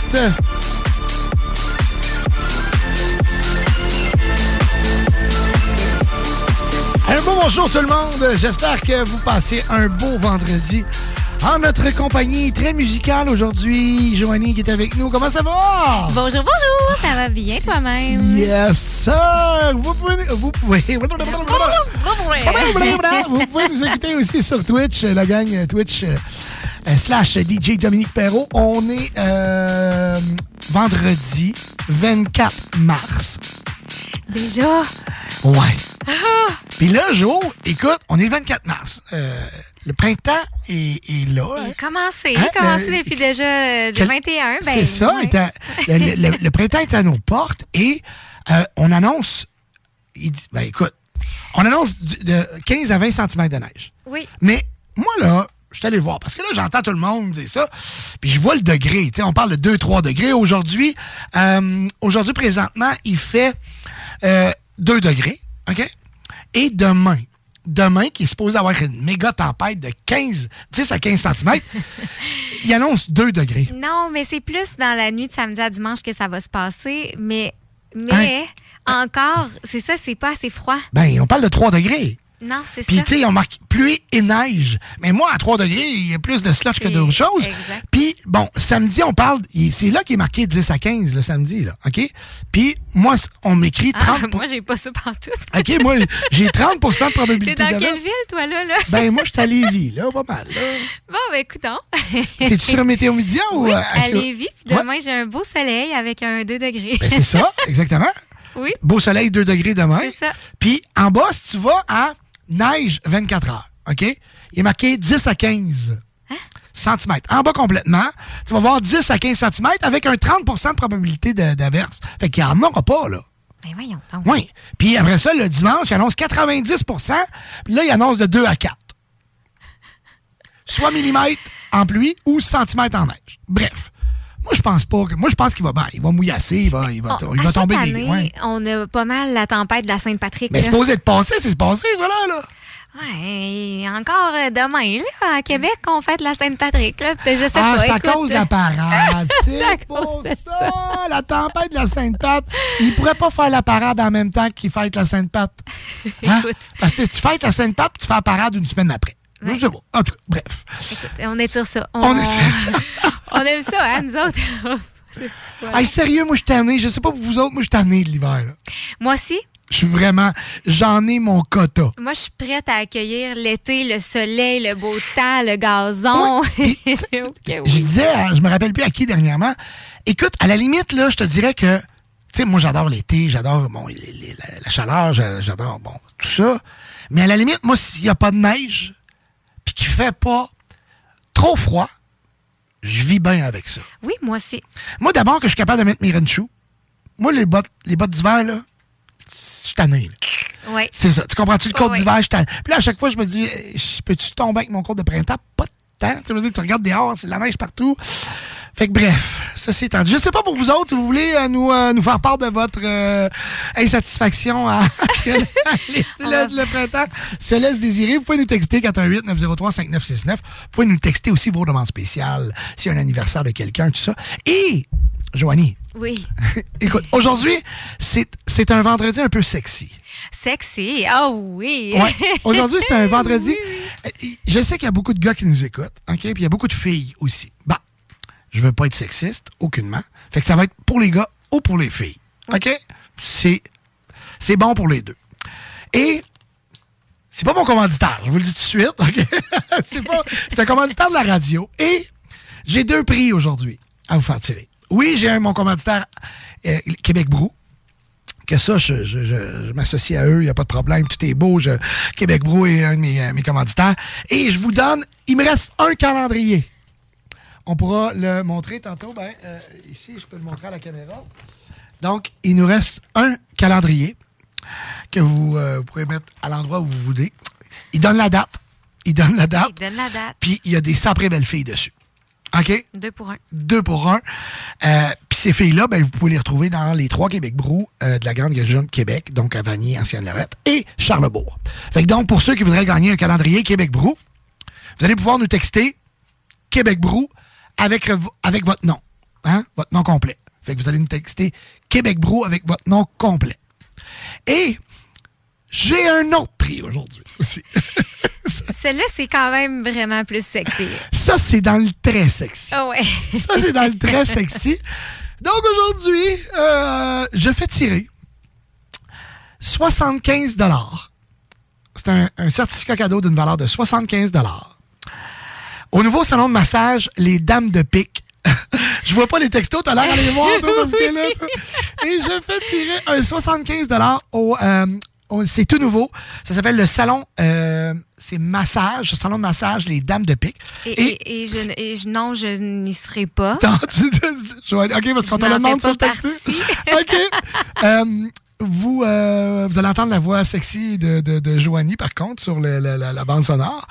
Un beau bonjour tout le monde. J'espère que vous passez un beau vendredi en notre compagnie très musicale aujourd'hui. Joanie qui est avec nous. Comment ça va? Bonjour, bonjour. Ça va bien toi-même? Yes. Vous pouvez, vous pouvez, vous pouvez nous écouter aussi sur Twitch, la gang Twitch. Euh, slash DJ Dominique Perrault. On est euh, vendredi 24 mars. Déjà? Ouais. Ah! Puis là, Jo, écoute, on est le 24 mars. Euh, le printemps est, est là. Il a commencé, Hein, commencé le- depuis déjà euh, le Quel- 21. Ben, C'est ça. ouais. est à- le, le- le printemps est à nos portes et euh, on annonce. il dit- ben écoute, on annonce du- de 15 à 20 cm de neige. Oui. Mais moi, là, je suis allé voir parce que là, j'entends tout le monde dire ça. Puis je vois le degré. On parle de 2-3 degrés. Aujourd'hui, euh, aujourd'hui, présentement, il fait euh, 2 degrés. OK? Et demain, demain, qui est supposé avoir une méga tempête de 15, 10 à 15 cm, il annonce 2 degrés. Non, mais c'est plus dans la nuit de samedi à dimanche que ça va se passer. Mais, mais encore, c'est ça, c'est pas assez froid. Ben, on parle de 3 degrés. Non, c'est Puis, ça. tu sais, on marque pluie et neige. Mais moi, à 3 degrés, il y a plus de slush que d'autres choses. Puis, bon, samedi, on parle. C'est là qu'il est marqué 10 à 15, le samedi, là. OK? Puis, moi, on m'écrit 30 Ah, moi, j'ai pas ça partout. OK, moi, j'ai 30% de T'es probabilité dans d'averse. quelle ville, toi, là? là? Ben, moi, je suis à Lévis, là, pas mal. là. Bon, ben, écoutons. T'es-tu sur Météo Média ou... Oui, euh, à Lévis. Puis Ouais. demain, j'ai un beau soleil avec un 2 degrés. Ben, c'est ça, exactement. Oui. Beau soleil, 2 degrés demain. C'est ça. Puis, en bas, si tu vas à neige 24 heures, OK? Il est marqué 10 à 15 Hein? centimètres. En bas complètement, tu vas voir 10 à 15 centimètres avec un 30% de probabilité d'averse. Fait qu'il n'y en aura pas, là. Ben, voyons donc. Oui. Puis après ça, le dimanche, il annonce 90% Puis là, il annonce de 2 à 4. Soit millimètres en pluie ou centimètres en neige. Bref. Moi, je pense pas que. Moi, je pense qu'il va bien. Il va mouillasser, il va, il va, On- il va tomber année, des. ouais. on a pas mal la tempête de la Sainte-Patrick. Mais supposé être passé, c'est passé, ça, là. là. Ouais, encore euh, demain, là, à Québec, on fête la Sainte-Patrick. Je sais Ah, c'est à cause de la parade. C'est pour ça. La tempête de la Sainte-Pat. Il pourrait pas faire la parade en même temps qu'il fête la Sainte-Pat. Hein? Parce que si tu fêtes la Sainte-Pat, tu fais la parade une semaine après. Je sais pas. En tout cas, bref. Écoute, on étire ça. On, On étire. on aime ça, hein, nous autres. Voilà. Hey, sérieux, moi, je suis tanné. Je sais pas pour vous autres, moi, je suis tanné de l'hiver. là. Moi aussi, Je suis vraiment. J'en ai mon quota. moi, je suis prête à accueillir l'été, le soleil, le beau temps, le gazon. Je oui. disais, hein, je me rappelle plus à qui dernièrement. Écoute, à la limite, là, je te dirais que, tu sais, moi, j'adore l'été, j'adore bon, les- les- la, la chaleur, j'a- j'adore bon, tout ça. Mais à la limite, moi, s'il n'y a pas de neige, puis qu'il fait pas trop froid, je vis bien avec ça. Oui, moi aussi. Moi, d'abord, que je suis capable de mettre mes shoes. Moi, les bottes, les bottes d'hiver, là, je suis tanné. là. Oui. C'est ça. Tu comprends-tu? Le Ouais, code ouais. d'hiver? je. Puis là, à chaque fois, je me dis, eh, peux-tu tomber avec mon code de printemps? Pas de temps. Tu veux dire, tu regardes dehors, c'est de la neige partout. Fait que bref, ça c'est tendu. Je sais pas pour vous autres, si vous voulez euh, nous, euh, nous faire part de votre euh, insatisfaction à ce que le, printemps se laisse désirer. Vous pouvez nous texter 418-903-5969. Vous pouvez nous texter aussi vos demandes spéciales, s'il y a un anniversaire de quelqu'un, tout ça. Et, Joanie, Oui. écoute, aujourd'hui, c'est un vendredi un peu sexy. Sexy. Ah oui. Ouais. Aujourd'hui, c'est un vendredi. Je sais qu'il y a beaucoup de gars qui nous écoutent, OK? Puis il y a beaucoup de filles aussi. Bah, je veux pas être sexiste, aucunement. Fait que ça va être pour les gars ou pour les filles. OK? C'est c'est bon pour les deux. Et C'est pas mon commanditaire, je vous le dis tout de suite. C'est pas. C'est un commanditaire de la radio. Et j'ai deux prix aujourd'hui à vous faire tirer. Oui, j'ai un- mon commanditaire euh, Québec Brou. Que ça, je, je- je- je m'associe à eux, il n'y a pas de problème, tout est beau. Québec Brou est un de mes, euh, mes commanditaires. Et je vous donne, il me reste un calendrier. On pourra le montrer tantôt. Ben, euh, ici, je peux le montrer à la caméra. Donc, il nous reste un calendrier que vous, euh, vous pourrez mettre à l'endroit où vous voulez. Il donne la date. Il donne la date. Donne la date. Puis, il y a des saprées belles filles dessus. OK? Deux pour un. Deux pour un. Euh, Puis ces filles-là, ben, vous pouvez les retrouver dans les trois Québec Brou euh, de la grande région de Québec, donc à Vanier, Ancienne-Lorette et Charlebourg. Fait que donc, pour ceux qui voudraient gagner un calendrier Québec Brou, vous allez pouvoir nous texter Québec Brou avec, vo- avec votre nom. Hein? Votre nom complet. Fait que vous allez nous texter Québec Brou avec votre nom complet. Et j'ai un autre prix aujourd'hui aussi. Celle-là, c'est quand même vraiment plus sexy. Ça, c'est dans le très sexy. Ah ouais. Ça, c'est dans le très sexy. Donc aujourd'hui, euh, je fais tirer 75 C'est un, un certificat cadeau d'une valeur de 75 Au nouveau salon de massage, les dames de pique. je vois pas les textos, t'as l'air d'aller les voir, toi, parce que là, toi. Et je fais tirer un 75 au, euh, au- c'est tout nouveau. Ça s'appelle le salon, euh, c'est massage, le salon de massage, les dames de pique. Et, et- et je, et je- non, je n'y serai pas. Attends, tu- je OK, parce qu'on te le demande sur le texte. OK. Euh, vous, euh, vous allez entendre la voix sexy de, de, de Joanie, par contre, sur le- le- la, la bande sonore.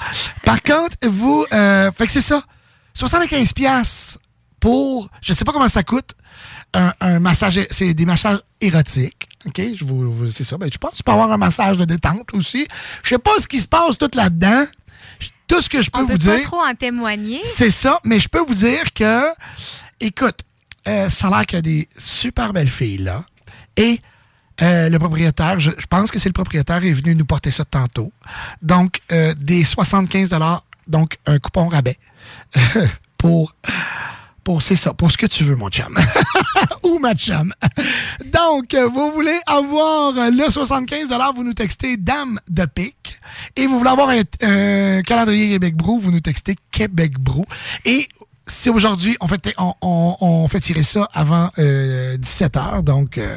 Par contre, vous... Euh, fait que c'est ça. 75 pièces pour... Je sais pas comment ça coûte. Un, un massage... C'est des massages érotiques. OK? Je vous, vous- c'est ça. Ben, je pense que tu peux avoir un massage de détente aussi. Je sais pas ce qui se passe tout là-dedans. Tout ce que je peux On vous peut dire... pas trop en témoigner. C'est ça, mais je peux vous dire que, écoute, euh, ça a l'air qu'il y a des super belles filles là. Et euh, le propriétaire, je, pense que c'est le propriétaire, est venu nous porter ça tantôt. Donc, euh, des 75 donc un coupon rabais pour, pour c'est ça, pour ce que tu veux, mon chum. Ou ma chum. Donc, vous voulez avoir le 75 vous nous textez Dame de pique. Et vous voulez avoir un, un calendrier Québec Brou, vous nous textez Québec Brou. Et c'est aujourd'hui, on fait, on, on- on fait tirer ça avant 17h. Donc, euh,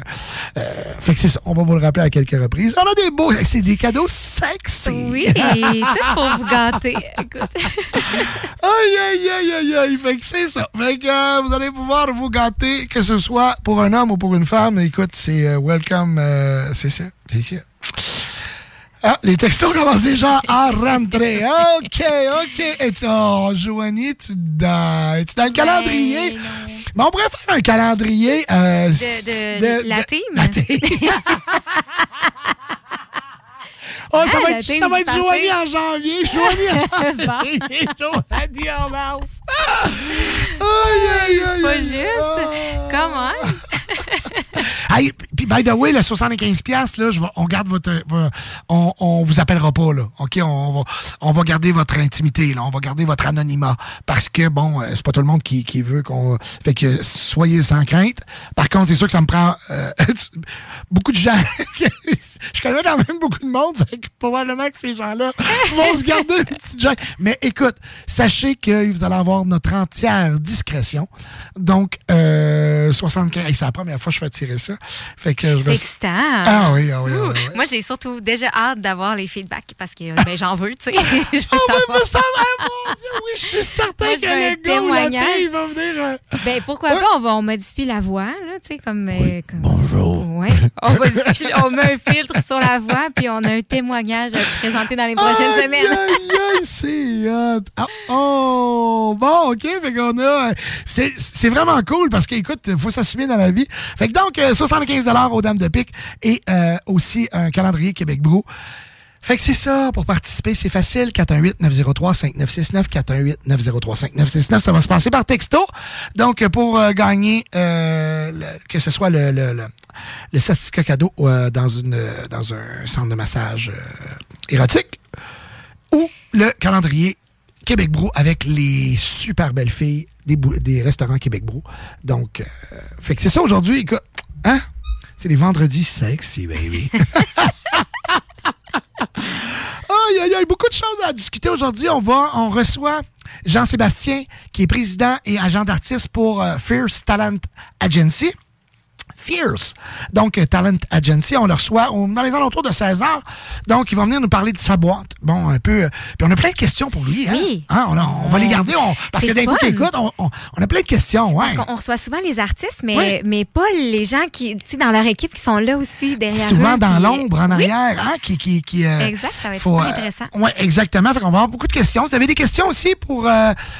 euh, fait que c'est ça. On va vous le rappeler à quelques reprises. On a des beaux, c'est des cadeaux sexy. Oui, tout pour vous gâter. Écoute. Aïe, aïe, aïe, aïe, aïe. Fait que c'est ça. Fait que euh, vous allez pouvoir vous gâter, que ce soit pour un homme ou pour une femme. Écoute, c'est euh, welcome. euh, c'est ça. C'est ça. Ah, les textos commencent déjà à rentrer. OK, OK. Et oh, Joanie, tu dans, es-tu dans le calendrier? Mais on pourrait faire un calendrier. euh, De, de, la team. La team. Oh, ça, Ah, va être, ça va être. Joanie en janvier. Joanie en janvier. Joanie en mars. Aïe, aïe, aïe. C'est pas juste. Comment? Puis by the way, le 75 pièces là, je vais- on garde votre, vo- on, on vous appellera pas là. OK, on va on va garder votre intimité là, on va garder votre anonymat parce que bon, euh, c'est pas tout le monde qui, qui veut qu'on fait que soyez sans crainte. Par contre, c'est sûr que ça me prend euh, beaucoup de gens. je connais quand même beaucoup de monde, fait que probablement que ces gens-là vont se garder une petite gêne. Mais écoute, sachez que vous allez avoir notre entière discrétion. Donc euh, 75, Hey, c'est la première fois que je fais tirer ça. Fait que je C'est vais excitant. Ah oui, ah oui, ah oui, ah oui. Moi, j'ai surtout déjà hâte d'avoir les feedbacks parce que ben, j'en veux, tu sais. Oh, mais ça mon Dieu, oui, je suis certain Moi, que le gars ou la témoignage. fille va venir. euh, Ben, pourquoi pas, on, va, on modifie la voix, là, tu sais, comme... euh, comme- Bonjour. Ouais. On, modifie- on met un filtre sur la voix, puis on a un témoignage à présenter dans les prochaines Aïe, semaines. aïe, aïe, c'est hot. Ah, oh, bon, OK. Fait qu'on a. euh, C'est c'est vraiment cool parce qu'écoute, il faut s'assumer dans la vie. Fait que donc, euh, 75 aux Dames de Pique et euh, aussi un calendrier Québec Brou. Fait que c'est ça, pour participer, c'est facile. 418-903-5969, 418-903-5969. Ça va se passer par texto. Donc, pour euh, gagner, euh, que ce soit le, le, le, le certificat cadeau dans, une, dans un centre de massage érotique, ou le calendrier Québec Brou avec les super belles filles des, des restaurants Québec Brou. Donc, fait que c'est ça aujourd'hui. Hein? C'est les vendredis sexy, baby. Il y a beaucoup de choses à discuter aujourd'hui. On va, on reçoit Jean-Sébastien, qui est président et agent d'artiste pour euh, Fierce Talent Agency. Fierce. Donc, euh, Talent Agency, on le reçoit au- dans les alentours de 16 heures. Donc, il va venir nous parler de sa boîte. Bon, un peu. euh, Puis on a plein de questions pour lui. Hein? Oui. Hein, on, a- on va les garder. on- parce que d'un coup, fun. t'écoutes, on, on- a plein de questions. Ouais. On reçoit souvent les artistes, mais, Oui. mais pas les gens qui, tu sais, dans leur équipe qui sont là aussi derrière Souvent eux, dans puis- l'ombre, en Oui. arrière, hein, qui, qui, qui, euh, Exact, ça va être faut, super euh, intéressant. Oui, exactement. Fait qu'on va avoir beaucoup de questions. Si vous avez des questions aussi pour,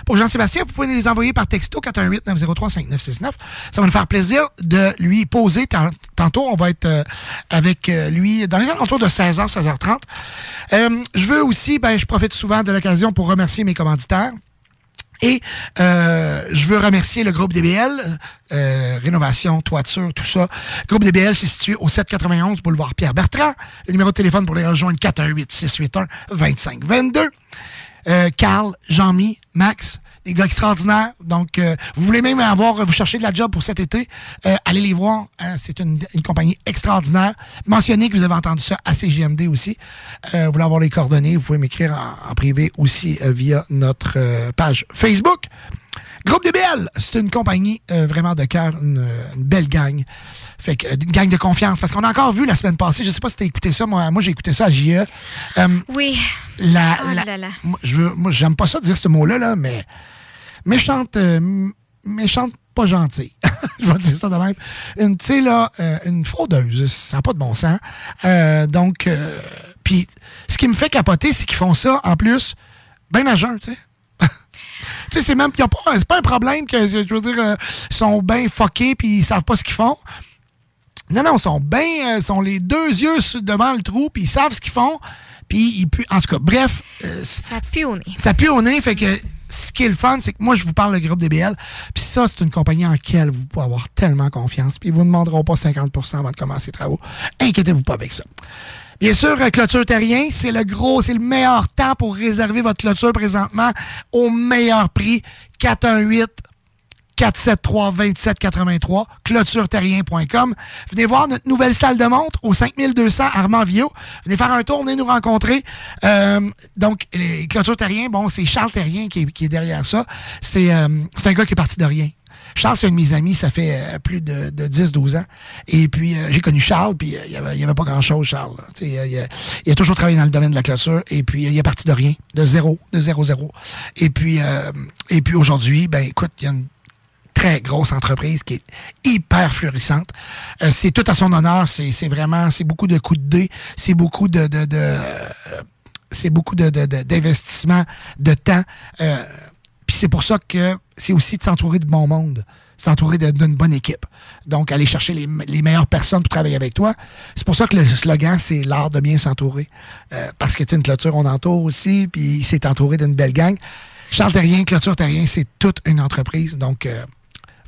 pour Jean-Sébastien, vous pouvez les envoyer par texto 418-903-5969. Ça va nous faire plaisir de lui poser. Tant- Tantôt, on va être euh, avec euh, lui dans les alentours de 16h, 16h30. Euh, je veux aussi, ben, je profite souvent de l'occasion pour remercier mes commanditaires. Et je veux remercier le groupe DBL, rénovation, toiture, tout ça. Le groupe DBL, c'est situé au 791 boulevard Pierre-Bertrand. Le numéro de téléphone pour les rejoindre, 418-681-2522. Euh, Carl, Jean-Mi, Max, des gars extraordinaires. Donc, euh, vous voulez même avoir, vous cherchez de la job pour cet été, euh, allez les voir. c'est une, une compagnie extraordinaire. Mentionnez que vous avez entendu ça à CGMD aussi. Vous voulez avoir les coordonnées, vous pouvez m'écrire en, privé aussi via notre page Facebook. Groupe DBL, c'est une compagnie euh, vraiment de cœur, une, une belle gang. Fait que, euh, une gang de confiance. Parce qu'on a encore vu la semaine passée, je sais pas si t'as écouté ça, moi, moi j'ai écouté ça à JE. Euh, Oui. la, Oh la- là là. moi, je moi, j'aime pas ça dire ce mot-là, là, mais méchante, euh, méchante, pas gentille. je vais dire ça de même. Une, tu sais, là, euh, une fraudeuse, ça n'a pas de bon sens. Euh, donc, euh, puis, ce qui me fait capoter, c'est qu'ils font ça, en plus, ben à jeun, tu sais. Tu sais, c'est même, c'est pas un problème que, je veux dire, euh, sont bien fuckés puis ils savent pas ce qu'ils font. Non, non, ils sont bien, euh, sont les deux yeux devant le trou puis ils savent ce qu'ils font. Puis ils puent. En tout cas, bref. euh, Ça pue au nez. ça pue au nez, fait que ce qui est le fun, c'est que moi, je vous parle du groupe DBL, puis ça, c'est une compagnie en laquelle vous pouvez avoir tellement confiance, puis ils vous demanderont pas 50% avant de commencer les travaux. Inquiétez-vous pas avec ça. Bien sûr, Clôture Terrien, c'est le gros, c'est le meilleur temps pour réserver votre clôture présentement au meilleur prix. 418 473-2783, clôtureterrien.com. Venez voir notre nouvelle salle de montre au 5200 Armand Vio. Venez faire un tour, venez nous rencontrer. Euh, donc, Clôture Terrien, bon, c'est Charles Terrien qui est, derrière ça. Euh, c'est un gars qui est parti de rien. Charles, c'est un de mes amis, ça fait euh, plus de, de 10-12 ans. Et puis, euh, j'ai connu Charles, puis euh, il n'y avait, y avait pas grand-chose, Charles. il, a, il a toujours travaillé dans le domaine de la clôture, et puis il est parti de rien, de zéro, de zéro, zéro. Et puis, et puis aujourd'hui, ben écoute, il y a une très grosse entreprise qui est hyper florissante. Euh, c'est tout à son honneur. C'est vraiment, c'est beaucoup de coups de dés, c'est beaucoup de, de, de, euh, c'est beaucoup de, de- de- d'investissement, de temps. Euh, puis c'est pour ça que c'est aussi de s'entourer de bon monde, s'entourer d'une bonne équipe. Donc, aller chercher les, les meilleures personnes pour travailler avec toi. C'est pour ça que le slogan, c'est l'art de bien s'entourer. Euh, parce que, tu une clôture, on entoure aussi, puis c'est entouré d'une belle gang. Charles Terrien, Clôture Terrien, c'est toute une entreprise. Donc, euh,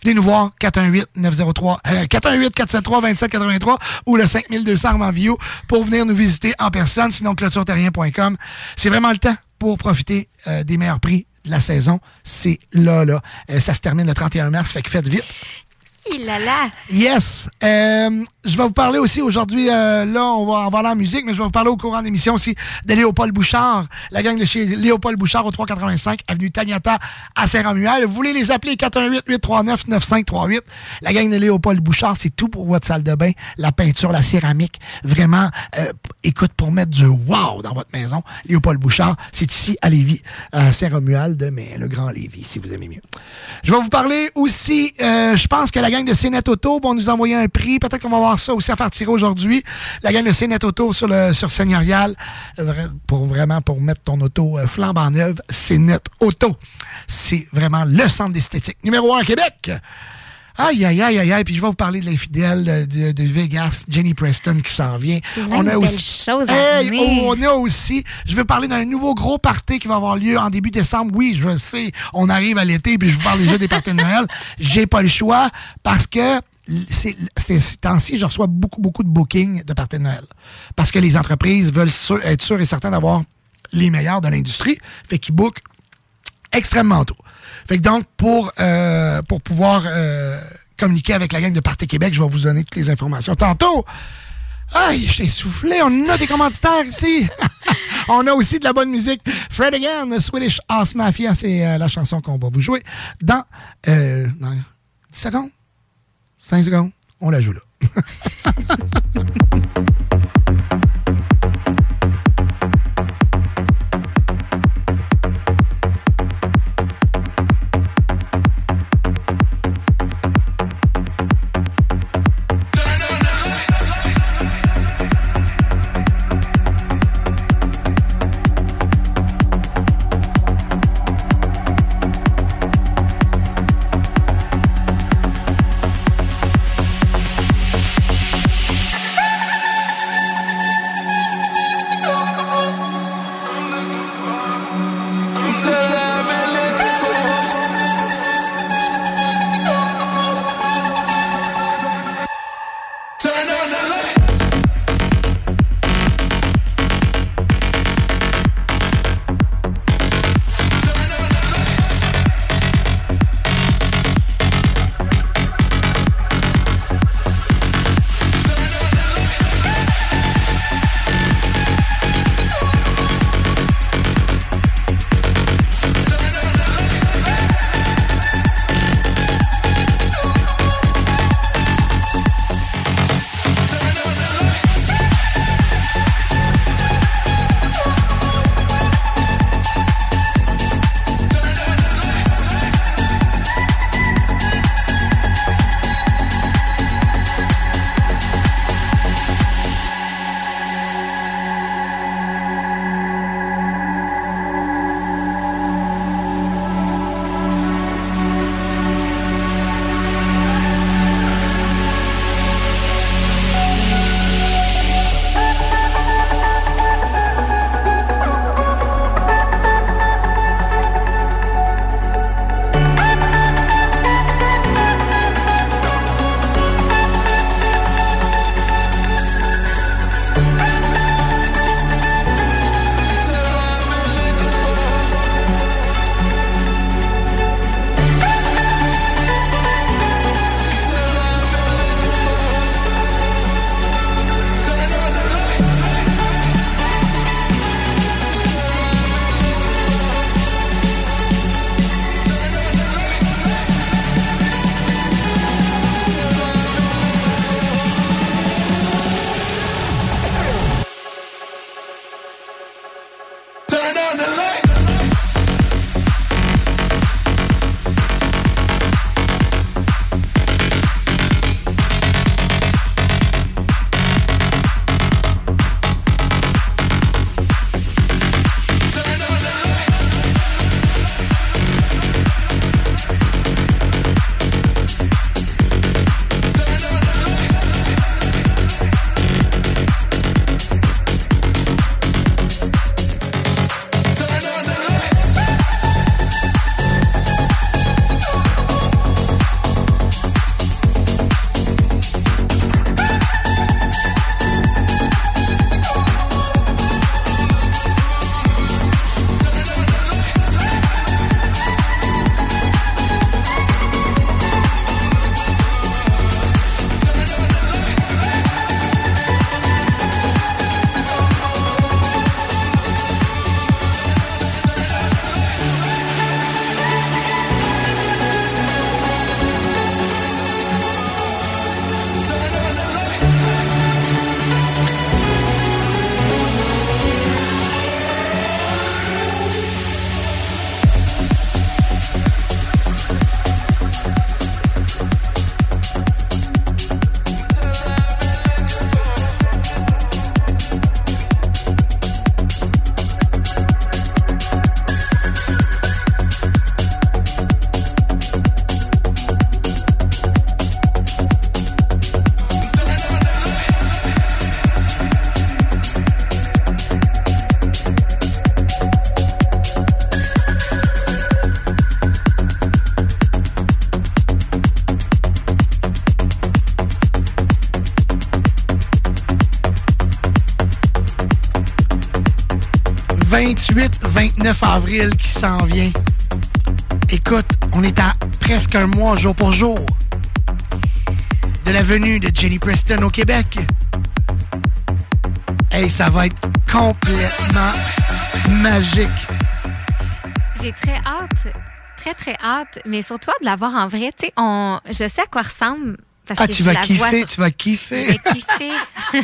venez nous voir, 418-903, euh, 418-473-2783 ou le 5200 Armand Viau pour venir nous visiter en personne, sinon clôtureterrien.com. C'est vraiment le temps pour profiter euh, des meilleurs prix la saison. C'est là, là. Euh, ça se termine le 31 mars, fait que faites vite. Il. Yes. Euh, je vais vous parler aussi aujourd'hui, euh, là, on va avoir la musique, mais je vais vous parler au courant de l'émission aussi de Léopold Bouchard, la gang de chez Léopold Bouchard au 385, avenue Tagnata à Saint-Romuald. Vous voulez les appeler 418-839-9538. La gang de Léopold Bouchard, c'est tout pour votre salle de bain, la peinture, la céramique. Vraiment, euh, écoute, pour mettre du wow dans votre maison, Léopold Bouchard, c'est ici à Lévis, à Saint-Romuald, mais le grand Lévis, si vous aimez mieux. Je vais vous parler aussi, je pense que la gang de CNET Auto vont nous envoyer un prix. Peut-être qu'on va avoir ça aussi à faire tirer aujourd'hui. La gang de CNET Auto sur le sur Seigneurial, pour vraiment pour mettre ton auto euh, flambant neuve, CNET Auto. C'est vraiment le centre d'esthétique numéro un à Québec. Aïe, aïe, aïe, aïe, aïe. Puis je vais vous parler de l'infidèle de, de Vegas, Jenny Preston, qui s'en vient. À Hey, venir. oh, on a aussi, je veux parler d'un nouveau gros party qui va avoir lieu en début décembre. Oui, je sais, on arrive à l'été, puis je vous parle déjà des parties de Noël. J'ai pas le choix parce que ces temps-ci, je reçois beaucoup, beaucoup de bookings de parties de Noël. Parce que les entreprises veulent sûr- être sûres et certaines d'avoir les meilleurs de l'industrie. Fait qu'ils bookent extrêmement tôt. Fait que donc, pour, euh, pour pouvoir euh, communiquer avec la gang de Parti Québec, je vais vous donner toutes les informations tantôt. Aïe, je soufflé. On a des commanditaires ici. On a aussi de la bonne musique. Fred Again, Swedish House Mafia, c'est euh, la chanson qu'on va vous jouer dans, dans 10 secondes? 5 secondes? On la joue là. No, no, no. Avril qui s'en vient. Écoute, on est à presque un mois jour pour jour de la venue de Jenny Preston au Québec. Hey, ça va être complètement magique. J'ai très hâte, très, très hâte, mais surtout de la voir en vrai. Tu sais, on... je sais à quoi ressemble. Parce Ah, que tu je vas la vois kiffer, tu vas Je kiffer. vais kiffer.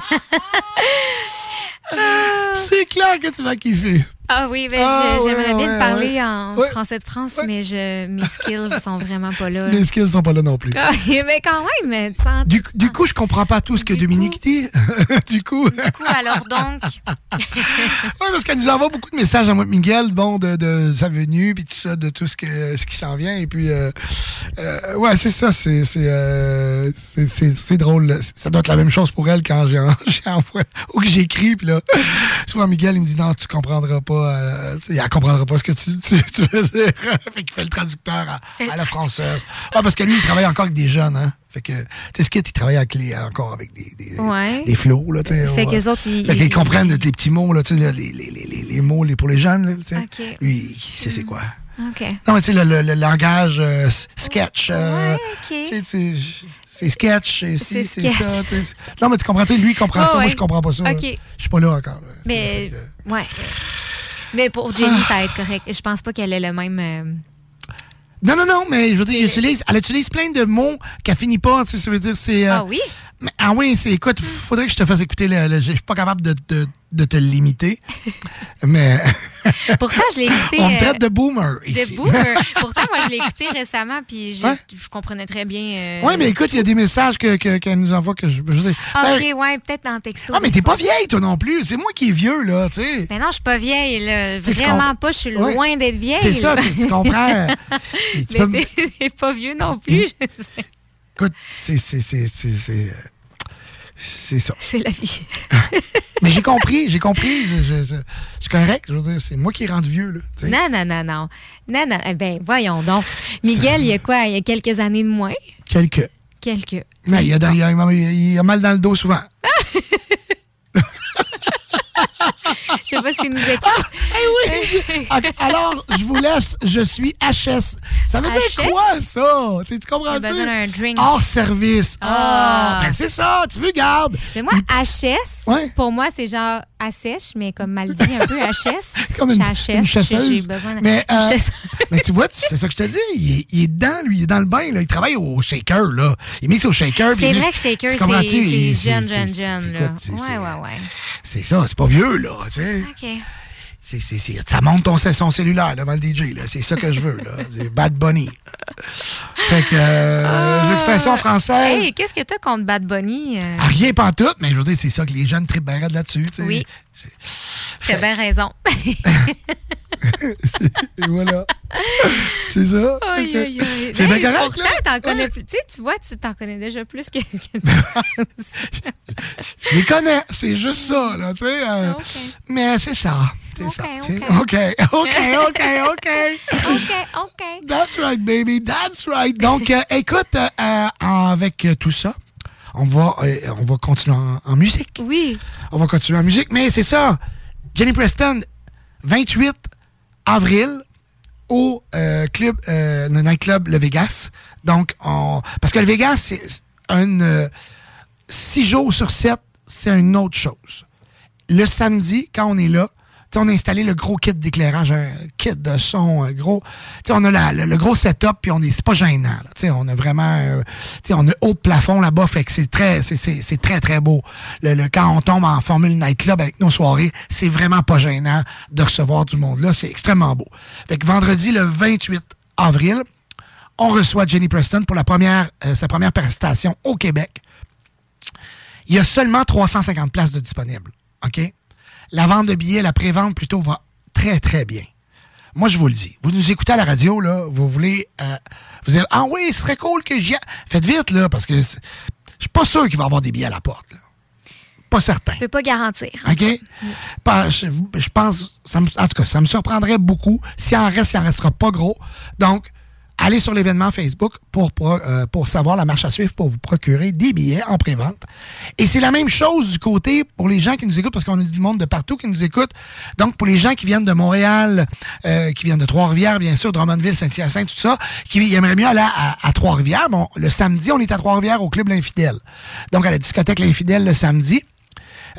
C'est clair que tu vas kiffer. Ah oui, mais Ah, je- j'aimerais ouais, bien ouais, te parler ouais. en français de France, mais je, mes skills sont vraiment pas là. Les skills sont pas là non plus. Ah, mais quand même, mais sans- Du, du coup, je comprends pas tout ce que Dominique dit. du coup. du coup, alors donc, Oui, parce qu'elle nous envoie beaucoup de messages à moi, Miguel, bon, de, de sa venue, puis tout ça, de tout ce, que, ce qui s'en vient. Et puis, euh, euh, ouais, c'est ça, c'est euh, c'est- drôle. Ça doit être la même chose pour elle quand j'ai en- j'ai envoyé ou que j'écris. Puis là, souvent, Miguel, il me dit non, tu comprendras pas, euh, elle comprendra pas ce que tu, tu, tu veux dire. fait qu'il fait le traducteur à, la française. Ah, parce que lui, il travaille encore avec des jeunes, hein. Fait que, tu sais, Skit, il travaille avec les, encore avec des, des, ouais. des flots, là, tu sais. Fait qu'eux autres, ils- Fait qu'ils comprennent les petits mots, là, tu sais, les, les, les, les, mots les, pour les jeunes, là, tu sais. OK. Lui, il sait c'est quoi. Non, mais tu sais, le, le, le langage euh, sketch. euh, Ouais, OK. tu sais, tu sais, c'est sketch, et C'est si, c'est ça. Non, mais tu comprends, tu lui, il comprend ça, moi, je comprends pas ça. là. OK. Je suis pas là encore. là. Mais, ouais. Mais pour Jenny, ça va être correct. Je pense pas qu'elle ait le même. euh, Non, non, non, mais je veux dire, elle utilise, elle utilise plein de mots qu'elle finit pas, tu sais, ça veut dire, c'est... euh, Ah oui? Mais- ah oui, c'est, écoute, faudrait que je te fasse écouter, je suis pas capable de, de, de te limiter, mais... Pourtant, je l'ai écouté. On me euh, traite de boomer ici. De boomer. Pourtant, moi, je l'ai écouté récemment, puis je, Ouais. je comprenais très bien. euh, Oui, mais écoute, il y a des messages que, que- qu'elle nous envoie que je, je sais. Ah, Ben, ok, ouais, peut-être dans le texto. ah, mais t'es pas vieille, toi non plus. C'est moi qui est vieux, là, tu sais. Mais non, je suis pas vieille, là. Vraiment pas. Je suis Ouais. loin d'être vieille. C'est ça, tu, tu comprends. Mais tu Mais pas vieux non plus. je sais. Écoute, c'est. C'est. C'est. C'est. C'est c'est ça. C'est la vie. Mais j'ai compris, j'ai compris. Suis correct. Je veux dire, c'est moi qui est rendu vieux, là. Non, non, non, non. Non, non. Eh ben, voyons donc. Miguel, il y a quoi? Il y a quelques années de moins? Quelques. Quelques. Mais il, a, dans- il, a, il a mal dans le dos souvent. Je sais pas s'il nous écoute. Eh oui! Ah, Alors, je vous laisse. Je suis HS. Ça veut dire quoi, ça? Tu sais, tu comprends J'ai besoin d'un drink. Hors service. Ah! Ah. Ben, c'est ça. Tu veux, garde. Mais moi, HS, Ouais. pour moi, c'est genre assèche, mais comme mal dit un peu HS. Comme une, HS, une chasseuse. J'ai besoin d'un mais, euh, mais tu vois, c'est ça que je te dis. Il est, il est dedans, lui. Il est dans le bain. Là. Il travaille au shaker. Là. Il mixe au shaker. C'est vrai que Shaker, c'est comprends-tu? jeune, jeune, jeune. Ouais, ouais, ouais. C'est ça. C'est pas vieux, là. eh? Okay. Ça monte ton, son cellulaire devant le DJ. C'est ça que je veux. C'est Bad Bunny. Fait que euh, les expressions françaises. Ah. Hey, qu'est-ce que t'as contre Bad Bunny? euh? Ah, rien pantoute, mais je veux dire, c'est ça que les jeunes trippent bien là-dessus. Oui. T'as bien raison. Et voilà. c'est ça. C'est bien correct, Pourtant, là. t'en connais plus. Tu sais, tu vois, tu t'en connais déjà plus que ce que tu penses. Je les connais, c'est juste ça, là, tu sais. euh, Mais c'est ça. Ça. c'est- OK, OK, OK, OK. OK, OK. That's right, baby. That's right. Donc, euh, écoute, euh, euh, avec tout ça, on va, euh, on va continuer en, en musique. Oui. On va continuer en musique. Mais c'est ça. Jenny Preston, 28 avril, au club, euh, le nightclub Le Vegas. Donc, on, parce que le Vegas, c'est un. euh, six jours sur sept, c'est une autre chose. Le samedi, quand on est là, on a installé le gros kit d'éclairage, un kit de son, gros. on a le, gros setup, puis on est, c'est pas gênant. on a vraiment, euh, on a haut plafond là-bas, fait que c'est très, c'est très très beau. Le, le- quand on tombe en formule nightclub avec nos soirées, c'est vraiment pas gênant de recevoir du monde là, c'est extrêmement beau. Fait que vendredi le 28 avril, on reçoit Jenny Preston pour la première, euh, sa première prestation au Québec. Il y a seulement 350 places de disponibles. OK? La vente de billets, la pré-vente plutôt, va très, très bien. Moi, je vous le dis. Vous nous écoutez à la radio, là, vous voulez. euh, vous avez, ah oui, ce serait cool que j'y aille. Faites vite, là, parce que je suis pas sûr qu'il va y avoir des billets à la porte. là. Pas certain. Je peux pas garantir. OK? Je, je pense, ça me- en tout cas, ça me surprendrait beaucoup. S'il en reste, il en restera pas gros. Donc, allez sur l'événement Facebook euh, pour savoir la marche à suivre pour vous procurer des billets en pré-vente. Et c'est la même chose du côté pour les gens qui nous écoutent, parce qu'on a du monde de partout qui nous écoute. Donc, pour les gens qui viennent de Montréal, euh, qui viennent de Trois-Rivières, bien sûr, Drummondville, Saint-Hyacinthe, tout ça, qui aimeraient mieux aller à, Trois-Rivières, bon, le samedi, on est à Trois-Rivières au Club L'Infidèle. Donc, à la discothèque L'Infidèle le samedi.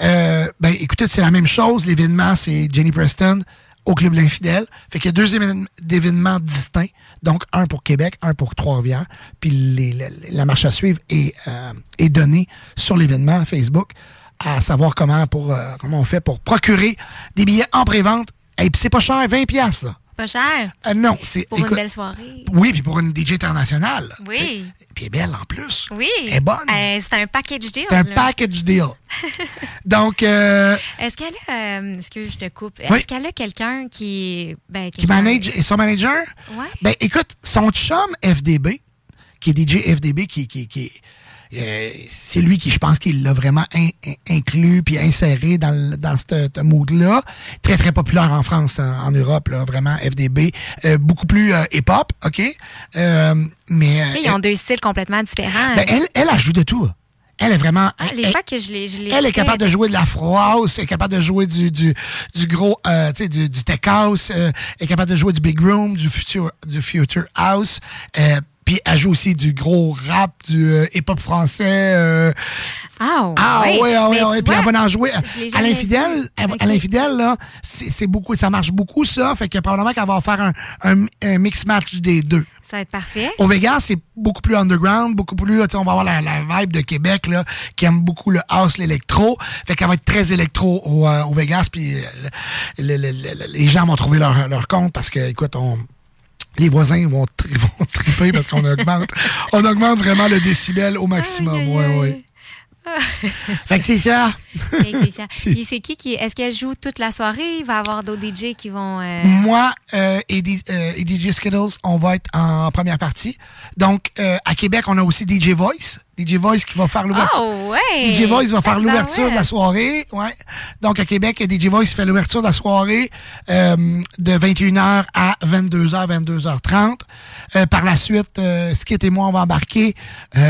Euh, ben, écoutez, c'est la même chose. L'événement, c'est Jenny Preston au Club L'Infidèle. Fait qu'il y a deux évén- événements distincts. Donc, un pour Québec, un pour Trois-Rivières. Puis la, marche à suivre est, euh, donnée sur l'événement Facebook à savoir comment, pour, euh, comment on fait pour procurer des billets en pré-vente. Et puis c'est pas cher, 20 pièces. Pas cher. Euh, non, c'est Pour une belle soirée. Oui, puis pour une DJ internationale. Oui. Puis elle est belle en plus. Oui. Elle est bonne. Euh, c'est un package deal. C'est un là. package deal. Donc, euh, Est-ce qu'elle a. euh, Excuse, je te coupe. Oui. Est-ce qu'elle a quelqu'un qui. Ben, qui manage, et son manager, Ouais. ben écoute, son chum FDB, qui est DJ FDB, qui, qui, qui euh, c'est lui qui, je pense, qu'il l'a vraiment in- in- inclus puis inséré dans, dans ce mood-là. Très, très populaire en France, en, en Europe, là, vraiment, FDB. Euh, beaucoup plus euh, hip-hop, OK? Mais... Ok, Ils ont deux styles complètement différents. ben, elle, elle a joué de tout. Elle est vraiment... Ah, les elle- fois que je l'ai. je elle est capable de jouer de la house, elle est capable de jouer du, du, du gros, euh, tu sais, du, du tech house, euh, elle est capable de jouer du big room, du future, du future house. Euh, puis elle joue aussi du gros rap, du euh, hip-hop français. euh. Ah, ah oui. ah ouais. tu Puis elle va en jouer. À l'infidèle, à l'infidèle, là, c'est beaucoup, ça marche beaucoup, ça. Fait que probablement qu'elle va faire un, un, un mix match des deux. Ça va être parfait. Au Vegas, c'est beaucoup plus underground, beaucoup plus, on va avoir la, la vibe de Québec, là, qui aime beaucoup le house, l'électro. Fait qu'elle va être très électro au, euh, au Vegas, puis euh, le- le- le- le- les gens vont trouver leur, leur compte parce que, écoute, on, les voisins vont, tri- vont triper parce qu'on augmente, on augmente vraiment le décibel au maximum. Ouais, ouais. Fait que c'est ça. C'est ça. Puis c'est qui qui. Est-ce qu'elle joue toute la soirée? Il va y avoir d'autres DJ qui vont. euh, Moi euh, et, euh, et DJ Skittles, on va être en première partie. Donc, à Québec, on a aussi DJ Voice. DJ Voice qui va faire l'ouverture. Oh, ouais! DJ Voice va faire l'ouverture de la soirée. Ouais. Donc, à Québec, DJ Voice fait l'ouverture de la soirée euh, de 21h à 22h, 22h30. Euh, par la suite, euh, Skit et moi, on va embarquer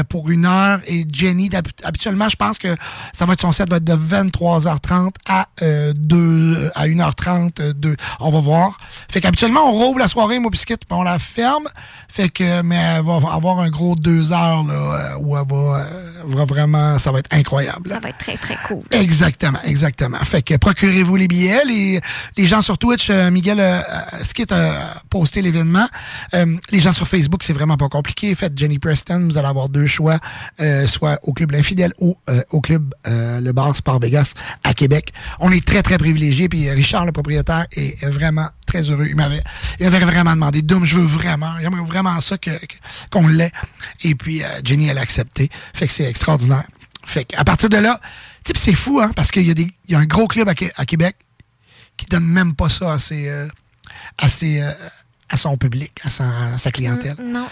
pour une heure. Et Jenny, habituellement, je pense que ça va être son set va être de 23h30 à, euh, 2, à 1h30. euh, deux. On va voir. Fait qu'habituellement, on rouvre la soirée, moi, puis Skit, puis on la ferme. Fait que, mais elle va avoir un gros deux heures là, où elle va, euh, va vraiment, ça va être incroyable. Ça va être très, très cool. Exactement, exactement. Fait que procurez-vous les billets. Les, les gens sur Twitch, euh, Miguel euh, euh, Skit a posté l'événement. Euh, les gens sur Facebook, c'est vraiment pas compliqué. Faites Jenny Preston, vous allez avoir deux choix, euh, soit au Club L'Infidèle ou au Club Le Bar Sport Vegas à Québec. On est très, très privilégiés. Puis Richard, le propriétaire, est vraiment très heureux. Il m'avait, il m'avait vraiment demandé, Doom, je veux vraiment, j'aimerais vraiment ça que, qu'on l'ait. Et puis Jenny, elle a accepté. Fait que c'est extraordinaire. Fait qu'à partir de là, tu c'est fou, hein, parce qu'il y, a des- il y a un gros club à, Qué- à Québec qui donne même pas ça à ses, euh, à ses, euh, à son public, à sa, à sa clientèle. Mm, Non.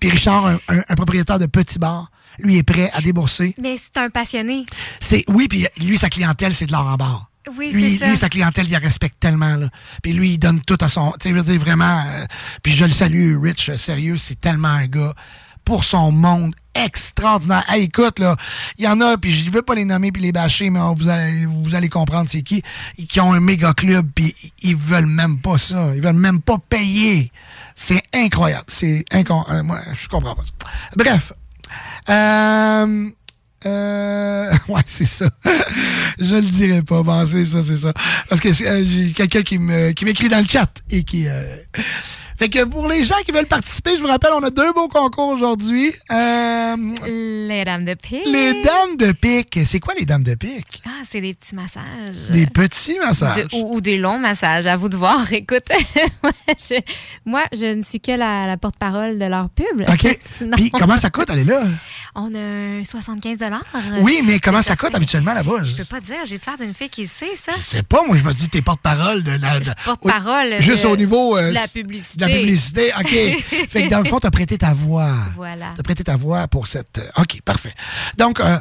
Puis, Richard, un, un- un propriétaire de petit bar, lui est prêt à débourser. Mais c'est un passionné. C'est oui, puis lui sa clientèle c'est de l'or en bar. Oui, lui, c'est ça. lui sa clientèle il la respecte tellement là. Puis lui il donne tout à son, tu sais, vraiment. euh, puis je le salue, Rich, euh, sérieux, c'est tellement un gars pour son monde extraordinaire. Hey, écoute là, il y en a puis je veux pas les nommer puis les bâcher, mais vous allez vous allez comprendre c'est qui qui ont un méga club puis ils veulent même pas ça, ils veulent même pas payer. C'est incroyable, c'est incroyable. moi je comprends pas ça. Bref. Euh, euh, ouais, c'est ça. Je le dirai pas. Bon, c'est ça, c'est ça. Parce que euh, j'ai quelqu'un qui qui m'écrit dans le chat et qui. euh, Fait que pour les gens qui veulent participer, je vous rappelle, on a deux beaux concours aujourd'hui. Euh, Les dames de pique. les dames de pique. C'est quoi les dames de pique? Ah, c'est des petits massages. Des petits massages. De- ou, ou des longs massages, à vous de voir. Écoute, moi, je, moi, je ne suis que la, la porte-parole de leur pub. OK. Sinon, Puis comment ça coûte, aller là? On a un 75 Oui, mais comment ça coûte habituellement là-bas? Je peux pas dire. J'ai l'air d'une fille qui sait ça. Je sais pas, moi, je me dis, t'es porte-parole de la. de- Porte-parole. Juste de- au niveau. euh, de la de publicité. La publicité, OK. fait que dans le fond, t'as prêté ta voix. Voilà. T'as prêté ta voix pour cette. euh, OK, parfait. Donc, euh,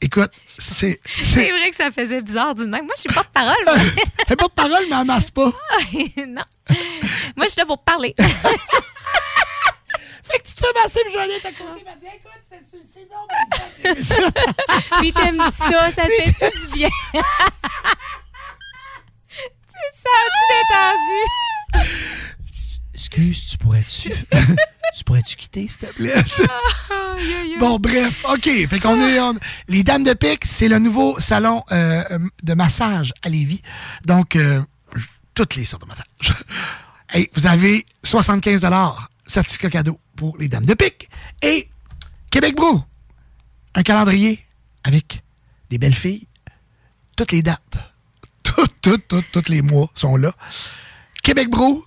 écoute, c'est. C'est vrai que ça faisait bizarre d'une même. Moi, je suis porte-parole. moi. Elle porte-parole, mais elle masse pas. non. Moi, je suis là pour parler. Fait que tu te fais masser, puis je vais aller à ta côté, m'a dit, écoute, c'est donc. Puis t'aimes ça, ça te fait du bien? c'est ça, tu détendu. Tu pourrais-tu. Je pourrais-tu quitter, s'il te plaît? bon, bref, OK. Fait qu'on est. on- Les Dames de Pique, c'est le nouveau salon euh, euh, de massage à Lévis. Donc, euh, toutes les sortes de massages. Hey, vous avez 75 certificat cadeau pour les Dames de Pique. Et Québec Brou, un calendrier avec des belles filles. Toutes les dates, toutes, toutes, toutes, tous les mois sont là. Québec Brou,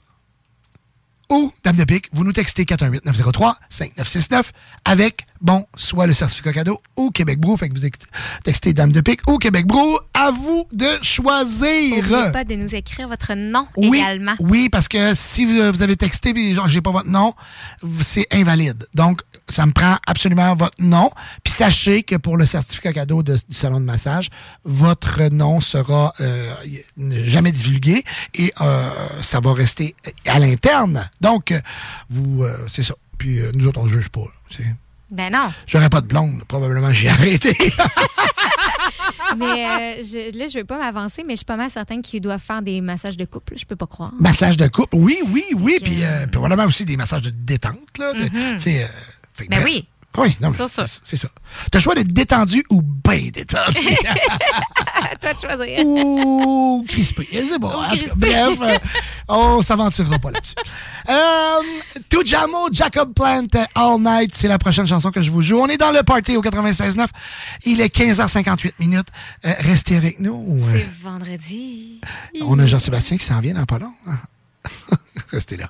ou Dame de Pique, vous nous textez 418-903-5969 avec, bon, soit le certificat cadeau ou Québec Brou. Fait que vous ex- textez Dame de Pique ou Québec Brou. À vous de choisir. N'oubliez pas de nous écrire votre nom Oui, également. oui, parce que si vous, vous avez texté puis genre j'ai pas votre nom, c'est invalide. Donc ça me prend absolument votre nom. Puis sachez que pour le certificat cadeau de- du salon de massage, votre nom sera euh, jamais divulgué et euh, ça va rester à l'interne. Donc euh, vous, euh, c'est ça. Puis nous autres on ne juge pas. là. Ben non. J'aurais pas de blonde, probablement j'ai arrêté. mais euh, je, là, je veux pas m'avancer, mais je suis pas mal certaine qu'ils doivent faire des massages de couple. Je peux pas croire. Massage de couple, oui, oui, oui. Puis euh, puis probablement aussi des massages de détente. Là, de- Mhm. sais, euh, fait Ben bref. oui. Oui, non, mais Ça, ça. c'est- c'est ça. T'as le choix d'être détendu ou bien détendu. Toi de choisir. ou crispé. Ou cas, crispé. bref, euh, on s'aventurera pas là-dessus. Euh, Tujamo, Jacob Plant, All Night, c'est la prochaine chanson que je vous joue. On est dans le party au 96.9. Il est 15h58 minutes. Euh, restez avec nous. Euh, C'est vendredi. on a Jean-Sébastien qui s'en vient dans pas long. hein. restez là.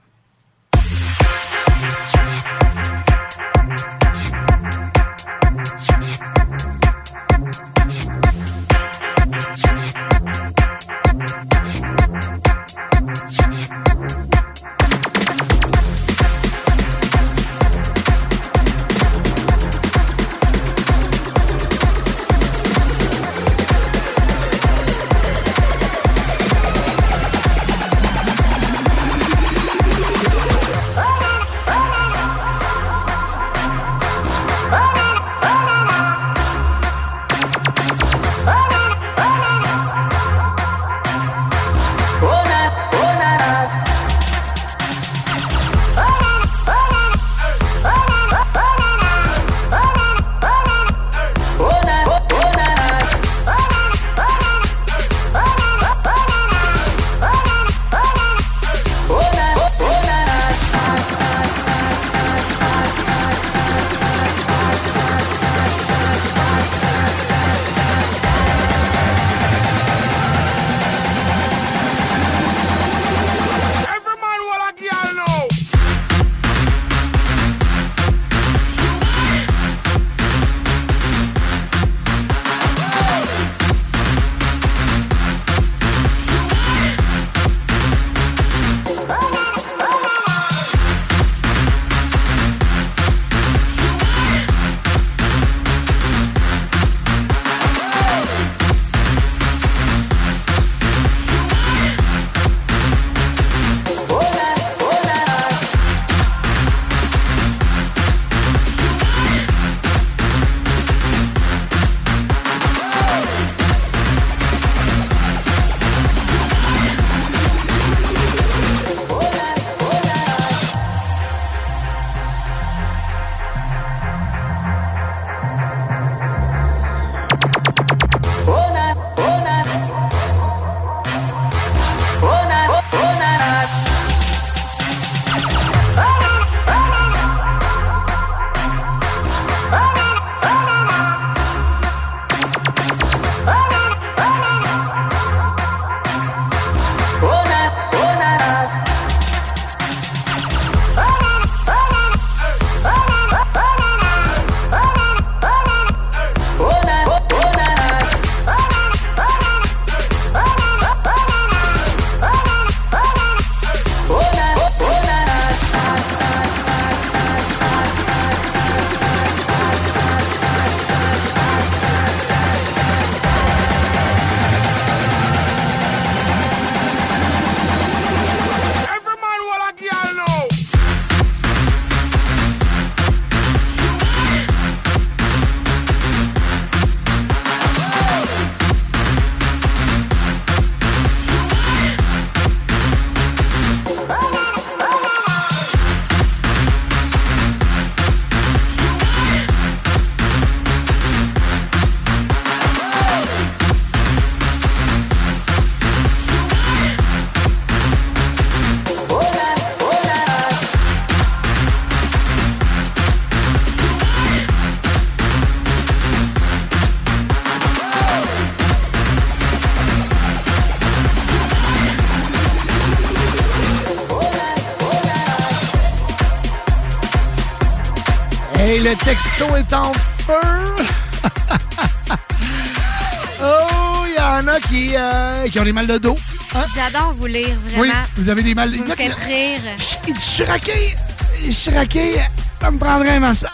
Texto est en feu! oh, il y en a qui, euh, qui ont des mal de dos. hein? J'adore vous lire, vraiment. Oui, vous avez des mal de Vous me faites rire. Je suis raqué, je suis raqué, ça me prendrait un massage.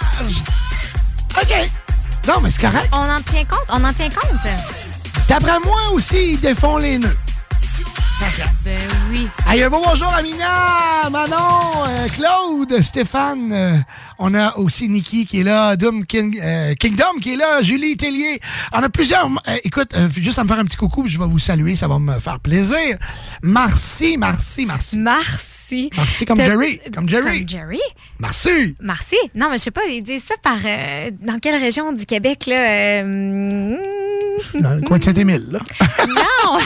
OK. Non, mais c'est correct. On en tient compte? On en tient compte? D'après moi aussi, ils défont les nœuds. Ben oui. Hey, un beau bonjour Amina, Manon, euh, Claude, Stéphane. euh, on a aussi Nikki qui est là, Doom King- euh, Kingdom qui est là, Julie Tellier. On a plusieurs. euh, écoute, euh, juste à me faire un petit coucou, puis je vais vous saluer, ça va me faire plaisir. Merci, merci, merci. Merci. Merci comme Jerry, comme Jerry. Comme Jerry? Merci. Merci. Non, mais je sais pas, ils disent ça par. euh, dans quelle région du Québec, là? euh, Dans le coin de Saint-Émile, là. non!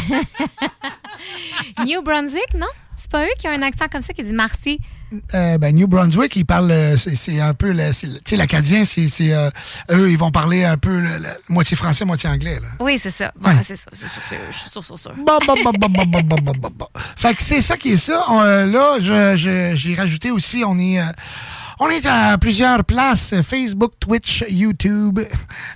New Brunswick, non? C'est pas eux qui ont un accent comme ça qui dit merci. Euh, ben, New Brunswick, ils parlent, euh, c'est c'est un peu, c'est tu sais, l'acadien, c'est, c'est, euh, eux, ils vont parler un peu le- le- moitié français, moitié anglais, là. Oui, c'est ça. Bon, Ouais. c'est ça, c'est ça, c'est- je suis sûre, sûre, sûre. Bon, bon, bon, bon, bon, bon, bon, bon, bon, bon. Fait que c'est ça qui est ça. On, là, je- j'ai rajouté aussi, on est, euh, on est à plusieurs places, Facebook, Twitch, YouTube,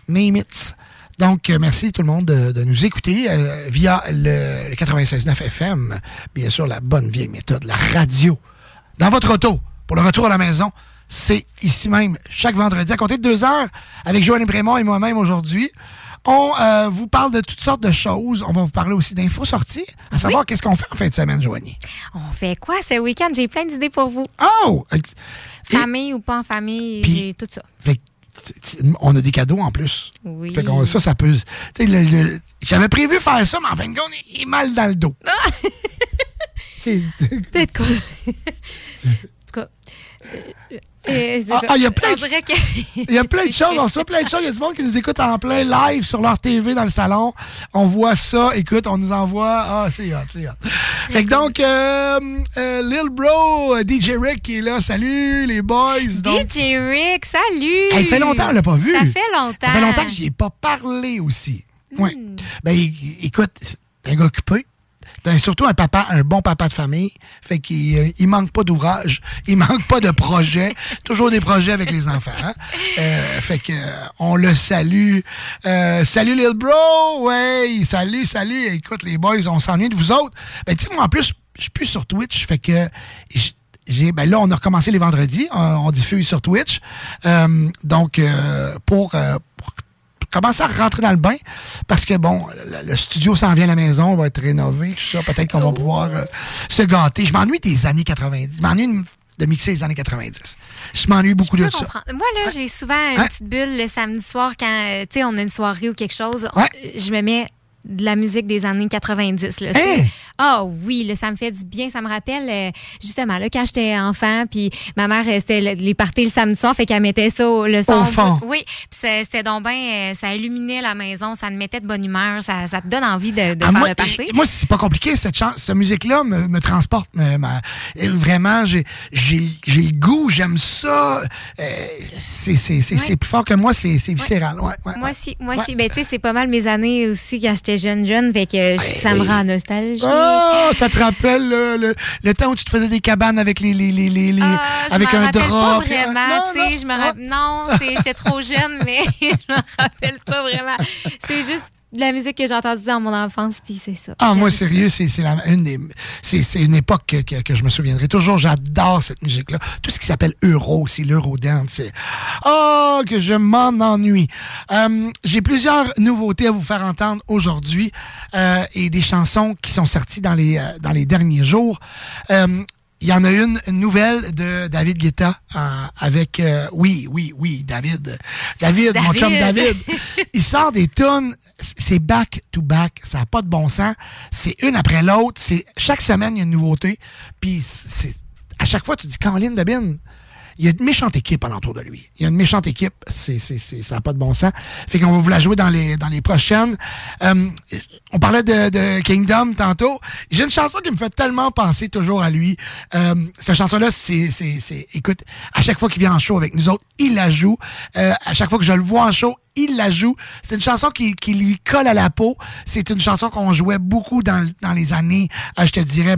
name it. Donc, merci tout le monde de, de nous écouter euh, via le, le 96.9 FM. Bien sûr, la bonne vieille méthode, la radio. Dans votre auto, pour le retour à la maison, c'est ici même, chaque vendredi, à compter de deux heures, avec Joanne Prémont et moi-même aujourd'hui. On euh, vous parle de toutes sortes de choses. On va vous parler aussi d'infos sorties, à savoir qu'est-ce qu'on fait en fin de semaine, Joanie. On fait quoi ce week-end? J'ai plein d'idées pour vous. Oh! Famille ou pas en famille, Puis- j'ai tout ça. Fait on a des cadeaux en plus. Oui. Fait ça, ça peut. J'avais prévu faire ça, mais en fin de compte, il est mal dans le dos. Peut-être quoi. en tout cas. euh, euh, Ah, ah, il y a plein de- Il y a plein de choses, on reçoit plein de choses. Il y a du monde qui nous écoute en plein live sur leur TV dans le salon. On voit ça, écoute, on nous envoie. Ah, c'est hot, c'est hot. Fait que donc, euh, euh, Lil Bro, DJ Rick qui est là. Salut les boys. Donc, DJ Rick, salut! Hey, fait longtemps, on l'a pas vu. Ça fait longtemps. Ça fait longtemps que j'y ai pas parlé aussi. Oui. Hmm. Ben, écoute, un gars occupé. Un- surtout un papa, un bon papa de famille. Fait qu'il euh, il manque pas d'ouvrage, il manque pas de projets. Toujours des projets avec les enfants. hein. Euh, fait que euh, on le salue. Euh, salut Lil Bro, ouais, salut, salut. Écoute les boys, on s'ennuie de vous autres. Ben tu moi en plus, je suis plus sur Twitch, fait que ben là on a recommencé les vendredis, on, on diffuse sur Twitch. Euh, donc pour, pour commencer à rentrer dans le bain parce que bon, le, le studio s'en vient à la maison, on va être rénové, tout ça. Peut-être qu'on va pouvoir euh, se gâter. Je m'ennuie des années 90. Je m'ennuie de mixer les années 90. Je m'ennuie beaucoup Je de ça. Moi, là, j'ai souvent une Hein? petite bulle le samedi soir quand, euh, tu sais, on a une soirée ou quelque chose. on- je me mets de la musique des années 90. Là, Hein? C'est- Ah oui, là, ça me fait du bien. Ça me rappelle, euh, justement, là, quand j'étais enfant, puis ma mère, euh, c'était le- les parties le samedi soir, fait qu'elle mettait ça au, le son. Au fond. Oui, c'était donc bien, euh, ça illuminait la maison, ça me mettait de bonne humeur, ça, ça te donne envie de, de Ah, faire moi, le party. moi, c'est pas compliqué. Cette, chan- cette musique-là me, me transporte. me- vraiment, j'ai le goût, j'aime ça. Euh, c'est plus fort que moi, c'est viscéral. Ouais, ouais, Moi aussi, moi Ouais. aussi. Ben, tu sais, c'est pas mal mes années aussi quand j'étais jeune, jeune, fait que je- ça me rend nostalgique. Oh, ça te rappelle le, le- le temps où tu te faisais des cabanes avec les, les, les, les- Ah, avec un drap. Pas vraiment, Non, tu sais, je me rappelle. Non, c'est- j'étais trop jeune, mais je me rappelle pas vraiment. C'est juste de la musique que j'ai entendue dans mon enfance, puis c'est ça. Ah, moi, sérieux, c'est c'est une des. C'est c'est une époque que, que- que je me souviendrai toujours. J'adore cette musique-là. Tout ce qui s'appelle Euro aussi, l'Eurodance, c'est. Oh, que je m'en ennuie. Euh, J'ai plusieurs nouveautés à vous faire entendre aujourd'hui euh, et des chansons qui sont sorties dans les, euh, dans les derniers jours. Il y en a une, une nouvelle de David Guetta euh, avec euh, oui oui oui David. David, mon chum David. Il sort des tunes c'est back to back ça n'a pas de bon sens. C'est une après l'autre c'est chaque semaine il y a une nouveauté. Puis c'est à chaque fois tu dis Caroline Debin il y a une méchante équipe alentour de lui. Il y a une méchante équipe. C'est, c'est, c'est- ça n'a pas de bon sens. Fait qu'on va vous la jouer dans les, dans les prochaines. Euh, on parlait de, de Kingdom tantôt. J'ai une chanson qui me fait tellement penser toujours à lui. Euh, cette chanson-là, c'est, c'est, c'est- écoute, à chaque fois qu'il vient en show avec nous autres, il la joue. Euh, à chaque fois que je le vois en show, il la joue. C'est une chanson qui, qui lui colle à la peau. C'est une chanson qu'on jouait beaucoup dans, dans les années, euh, je te dirais,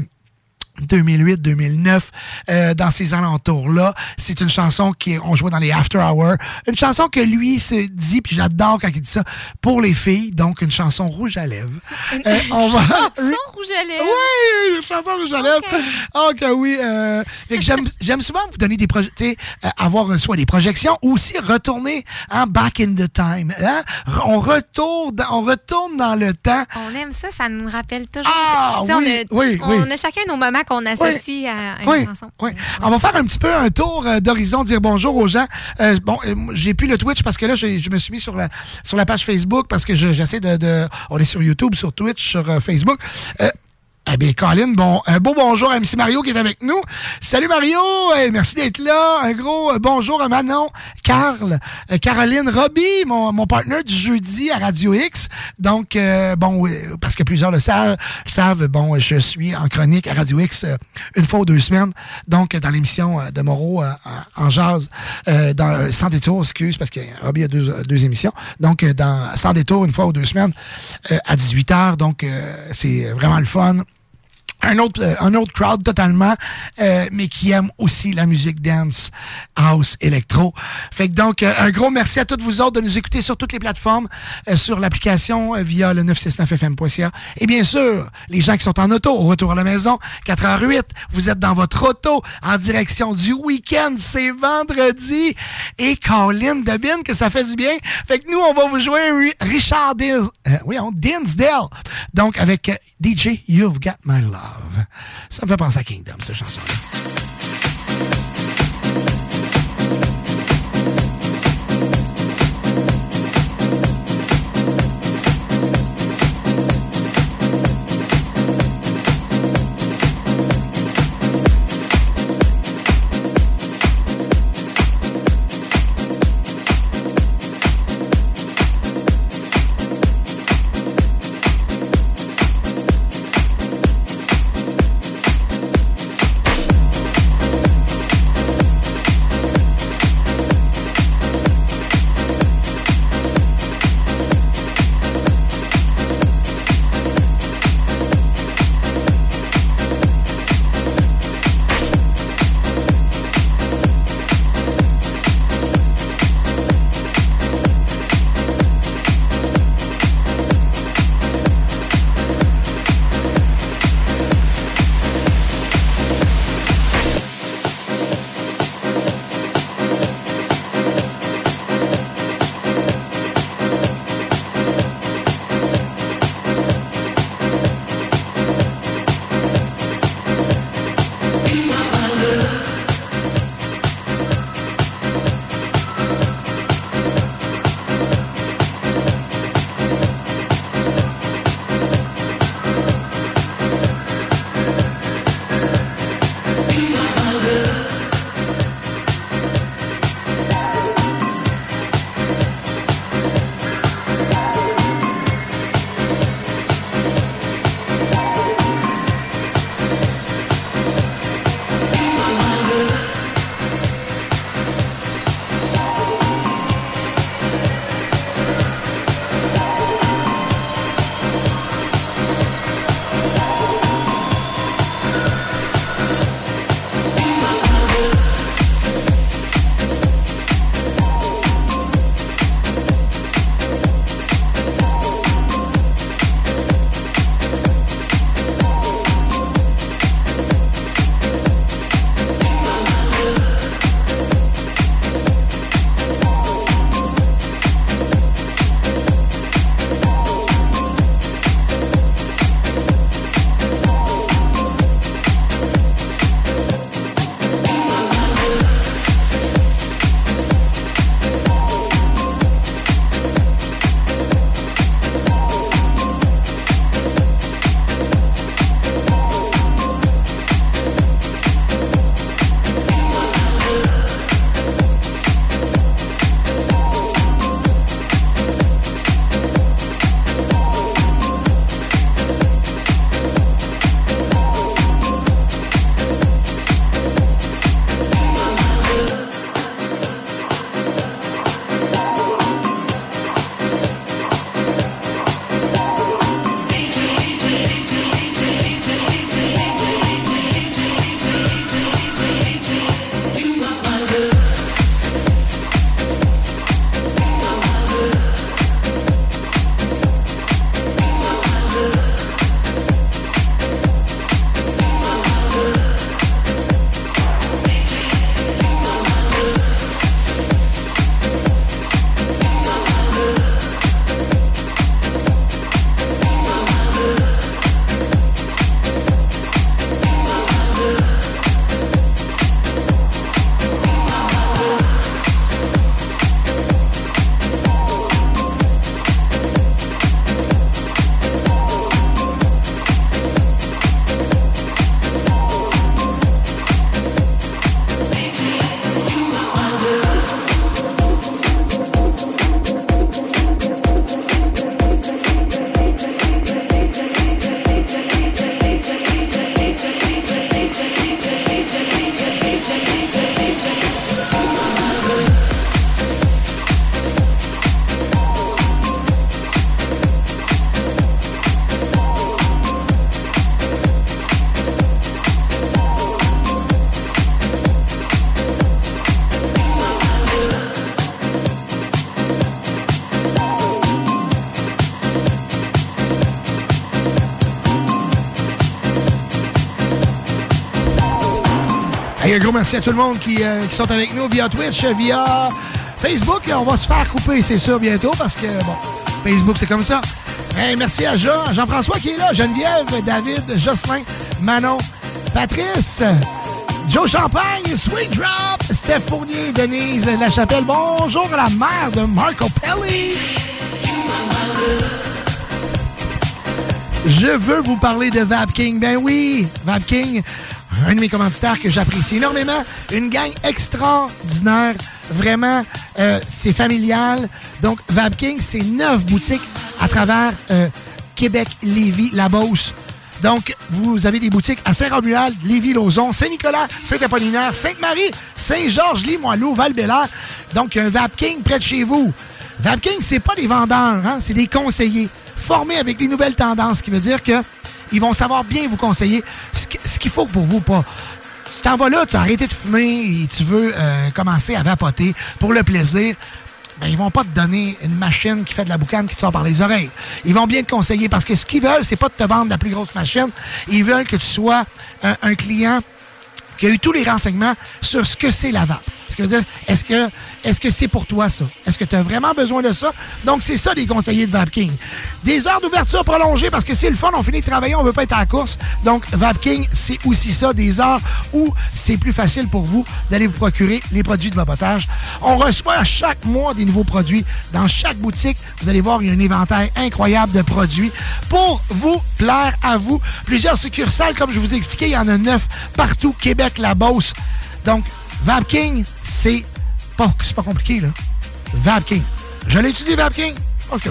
2008-2009, euh, dans ces alentours-là. C'est une chanson qu'on jouait dans les After Hours. Une chanson que lui se dit, puis j'adore quand il dit ça, pour les filles. Donc, une chanson rouge à lèvres. Une Euh, on va- chanson rouge à lèvres. Oui, une chanson rouge à lèvres. Ok, oui. euh, fait que j'aime, souvent vous donner des projets, euh, avoir euh, soit des projections ou aussi retourner en back in the time. hein. On retourne, dans- on retourne dans le temps. On aime ça, ça nous rappelle toujours. Ah, oui, on, a, oui, on oui. a chacun nos moments qu'on associe à, à une Oui, chanson. oui. On va faire un petit peu un tour euh, d'horizon, dire bonjour aux gens. Euh, bon, euh, j'ai plus le Twitch parce que là, je me suis mis sur la, sur la page Facebook parce que je- j'essaie de, de- On est sur YouTube, sur Twitch, sur euh, Facebook. Euh, eh bien, Colin, bon, un beau bonjour à MC Mario qui est avec nous. Salut Mario, merci d'être là. Un gros euh, bonjour à Manon, Carl, euh, Caroline, Robbie, mon, mon partenaire du jeudi à Radio X. Donc, euh, bon, parce que plusieurs le savent, savent, bon, je suis en chronique à Radio X une fois ou deux semaines. Donc, dans l'émission de Moreau en jazz, dans Sans détour, excuse, parce que Robbie a deux, deux émissions. Donc, dans Sans détour, une fois ou deux semaines, à 18h. Donc, c'est vraiment le fun un autre, euh, un autre crowd totalement, euh, mais qui aime aussi la musique dance, house, électro. Fait que donc, euh, un gros merci à toutes vous autres de nous écouter sur toutes les plateformes, sur l'application via le 969fm.ca. Et bien sûr, les gens qui sont en auto, au retour à la maison, 4h08, vous êtes dans votre auto, en direction du week-end, c'est vendredi. Et Colin Debin, que ça fait du bien. Fait que nous, on va vous jouer Ri- Richard oui, on, Dinsdale. Donc, avec DJ You've Got My Love. Ça me fait penser à Kingdom, cette chanson-là. Merci à tout le monde qui, euh, qui sont avec nous via Twitch, via Facebook. On va se faire couper, c'est sûr, bientôt, parce que, bon, Facebook, c'est comme ça. Merci à Jean, Jean-François qui est là, Geneviève, David, Jocelyn, Manon, Patrice, Joe Champagne, Sweet Drop, Steph Fournier, Denise Lachapelle. Bonjour à la mère de Marco Pelli. Je veux vous parler de Vapking. Ben oui, Vapking, un de mes commanditaires que j'apprécie énormément. Une gang extraordinaire. Vraiment, euh, c'est familial. Donc, Vapking, c'est neuf boutiques à travers euh, Québec, Lévis, La Beauce. Donc, vous avez des boutiques à Saint-Romuald, Lévis-Lauzon, Saint-Nicolas, Saint-Apollinaire, Sainte-Marie, Saint-Georges, Limoilou, val Donc, un Vapking près de chez vous. Vapking, c'est pas des vendeurs, hein, c'est des conseillers formés avec les nouvelles tendances, ce qui veut dire que ils vont savoir bien vous conseiller ce qu- ce qu'il faut pour vous pas. Tu t'en vas là, tu as arrêté de fumer et tu veux euh, commencer à vapoter pour le plaisir. Ben, ils vont pas te donner une machine qui fait de la boucane qui te sort par les oreilles. Ils vont bien te conseiller parce que ce qu'ils veulent, c'est pas de te vendre la plus grosse machine. Ils veulent que tu sois un, un client qui a eu tous les renseignements sur ce que c'est la vape. Est-ce que c'est pour toi ça? Est-ce que tu as vraiment besoin de ça? Donc, c'est ça les conseillers de Vapking. Des heures d'ouverture prolongées parce que c'est le fun, on finit de travailler, on veut pas être à la course. Donc, Vapking, c'est aussi ça, des heures où c'est plus facile pour vous d'aller vous procurer les produits de vapotage. On reçoit à chaque mois des nouveaux produits. Dans chaque boutique, vous allez voir, il y a un éventail incroyable de produits pour vous plaire à vous. Plusieurs succursales, comme je vous ai expliqué, il y en a neuf partout, Québec, la Beauce. Donc, Vapking, c'est pas, c'est pas compliqué, là. Vapking. Je l'ai étudié, Vapking? Que.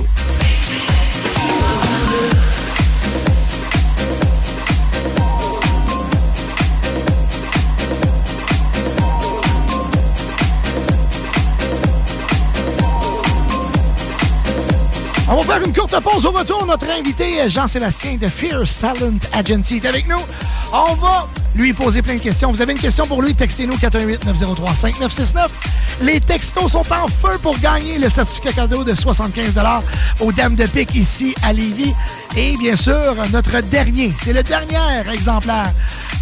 On va faire une courte pause au retour. Notre invité, Jean-Sébastien de Fierce Talent Agency, est avec nous. On va lui poser plein de questions. Vous avez une question pour lui, textez-nous 418-903-5969. Les textos sont en feu pour gagner le certificat cadeau de 75 aux Dames de Pique ici à Lévis. Et bien sûr, notre dernier, c'est le dernier exemplaire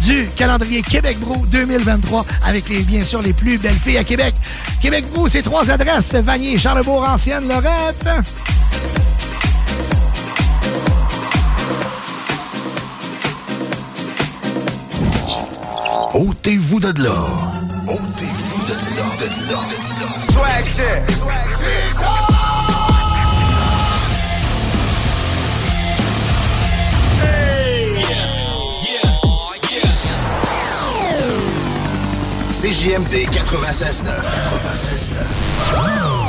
du calendrier Québec Brou 2023 avec les, bien sûr les plus belles filles à Québec. Québec Brou, c'est trois adresses, Vanier, Charlebourg, Ancienne, Lorette. Ôtez-vous de là. Ôtez-vous de là, de là, de là. Swag shit. CJMD 96.9. 96.9.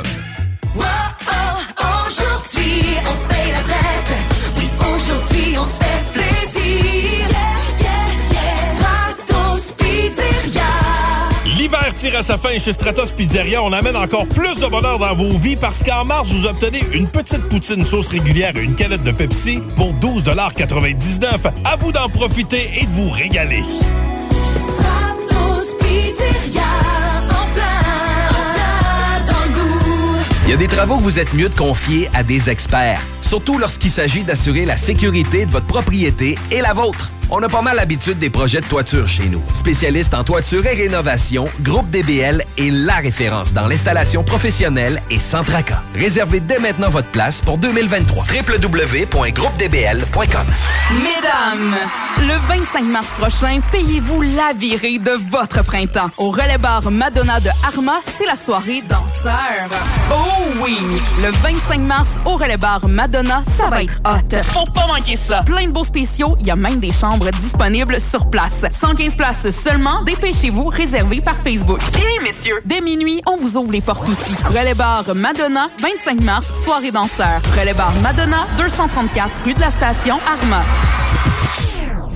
Wow, oh, aujourd'hui, on se paye la traite. Oui, aujourd'hui, on se fait plaisir. Yeah, yeah, yeah. Stratos Pizzeria. L'hiver tire à sa fin chez Stratos Pizzeria. On amène encore plus de bonheur dans vos vies parce qu'en mars, vous obtenez une petite poutine sauce régulière et une canette de Pepsi pour 12,99 À vous d'en profiter et de vous régaler. Il y a des travaux que vous êtes mieux de confier à des experts, surtout lorsqu'il s'agit d'assurer la sécurité de votre propriété et la vôtre. On a pas mal l'habitude des projets de toiture chez nous. Spécialiste en toiture et rénovation, Groupe DBL est la référence dans l'installation professionnelle et sans tracas. Réservez dès maintenant votre place pour 2023. www.groupedbl.com Mesdames, le 25 mars prochain, payez-vous la virée de votre printemps. Au relais bar Madonna de Arma, c'est la soirée danseur. Oh oui! Le 25 mars, au relais bar Madonna, ça va être hot. Faut pas manquer ça. Plein de beaux spéciaux, il y a même des chambres disponibles sur place. 115 places seulement, dépêchez-vous, réservé par Facebook. Messieurs, dès minuit, on vous ouvre les portes aussi. Relais bar Madonna, 25 mars, soirée danseur. Relais bar Madonna, 234 rue de la Station, Arma.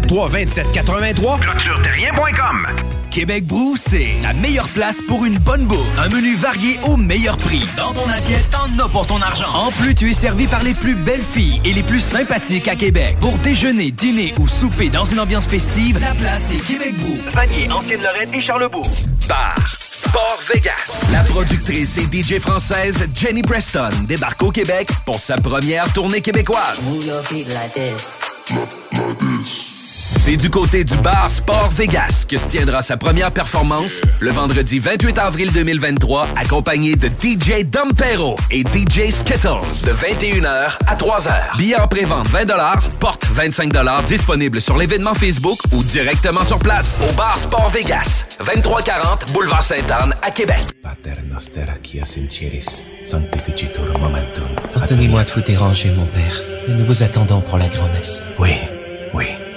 473 2783 clôtureterrien.com Québec Brou, c'est la meilleure place pour une bonne bouffe. Un menu varié au meilleur prix. Dans ton assiette, t'en as pour ton argent. En plus, tu es servi par les plus belles filles et les plus sympathiques à Québec. Pour déjeuner, dîner ou souper dans une ambiance festive, la place est Québec Brou. Vanier, Ancienne-Lorraine et Charlebourg. Bar Sport Vegas. La productrice et DJ française Jenny Preston débarque au Québec pour sa première tournée québécoise. C'est du côté du bar Sport Vegas que se tiendra sa première performance le vendredi 28 avril 2023, accompagné de DJ Dompero et DJ Skittles de 21h à 3h. Billets en pré-vente 20 porte 25 disponible sur l'événement Facebook ou directement sur place au bar Sport Vegas, 2340 Boulevard Sainte-Anne à Québec. Pater noster qui sanctificitur momentum. Pardonnez-moi de vous déranger, mon père, mais nous vous attendons pour la grand-messe. Oui, oui.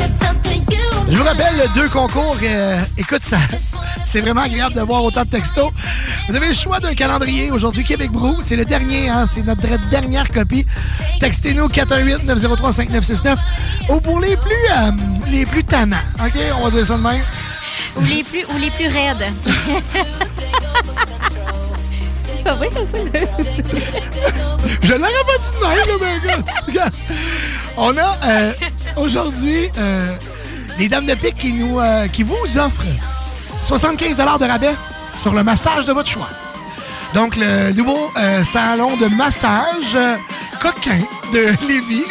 It's up to you. Je vous rappelle deux concours. euh, écoute, ça, c'est vraiment agréable de voir autant de textos. Vous avez le choix d'un calendrier aujourd'hui, Québec Brou. C'est le dernier, hein, c'est notre dernière copie. Textez-nous 418-903-5969. Ou pour les plus, euh, les plus tannants, OK? On va dire ça de même. Ou les plus, ou les plus raides. C'est pas vrai comme ça, Je l'aurais pas dit de même, là, mais regarde, regarde. On a euh, aujourd'hui euh, les Dames de Pique qui, nous, euh, qui vous offrent 75 de rabais sur le massage de votre choix. Donc, le nouveau salon de massage coquin de Lévis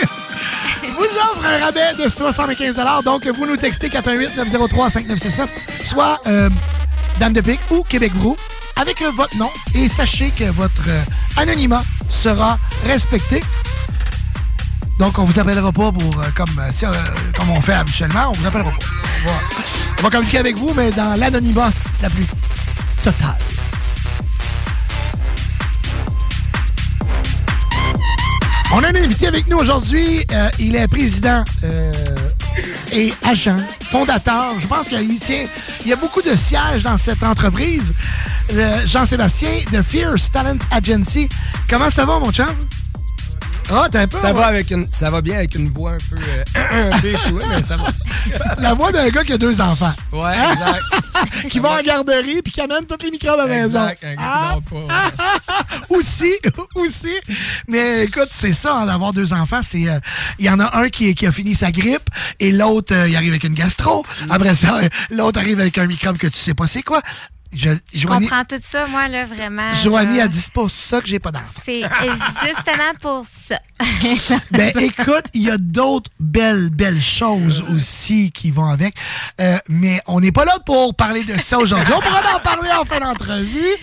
offre un rabais de 75 Donc, vous nous textez 418-903-5969, soit euh, Dame de Pique ou Québec Brou, avec votre nom. Et sachez que votre euh, anonymat sera respecté. Donc, on vous appellera pas pour euh, comme, comme on fait habituellement. On vous appellera pas. On va, on va communiquer avec vous, mais dans l'anonymat la plus totale. On a un invité avec nous aujourd'hui. Euh, il est président euh, et agent, fondateur. Je pense qu'il tient. Il y a beaucoup de sièges dans cette entreprise. Le Jean-Sébastien de Fierce Talent Agency. Comment ça va, mon chum? Ah, t'as un peu. Ça ouais. va, avec une, ça va bien avec une voix un peu, euh, un peu échouée, mais ça va. La voix d'un gars qui a deux enfants. Ouais, Hein? exact. qui va en garderie puis qui amène tous les microbes à la maison. Exact, un gars qui Ah! dort pas. aussi, aussi. Mais écoute, c'est ça, hein, d'avoir deux enfants. C'est, euh, il y en a un qui, qui a fini sa grippe et l'autre, euh, il arrive avec une gastro. Après ça, euh, l'autre arrive avec un microbe que tu sais pas c'est quoi. Je, Joanie, comprends tout ça, moi, là, vraiment. Joanie là. a dit c'est pas ça que j'ai pas d'enfant. C'est justement pour ça. Ben écoute, il y a d'autres belles, belles choses aussi qui vont avec. Euh, mais on n'est pas là pour parler de ça aujourd'hui. On pourra en parler en fin d'entrevue.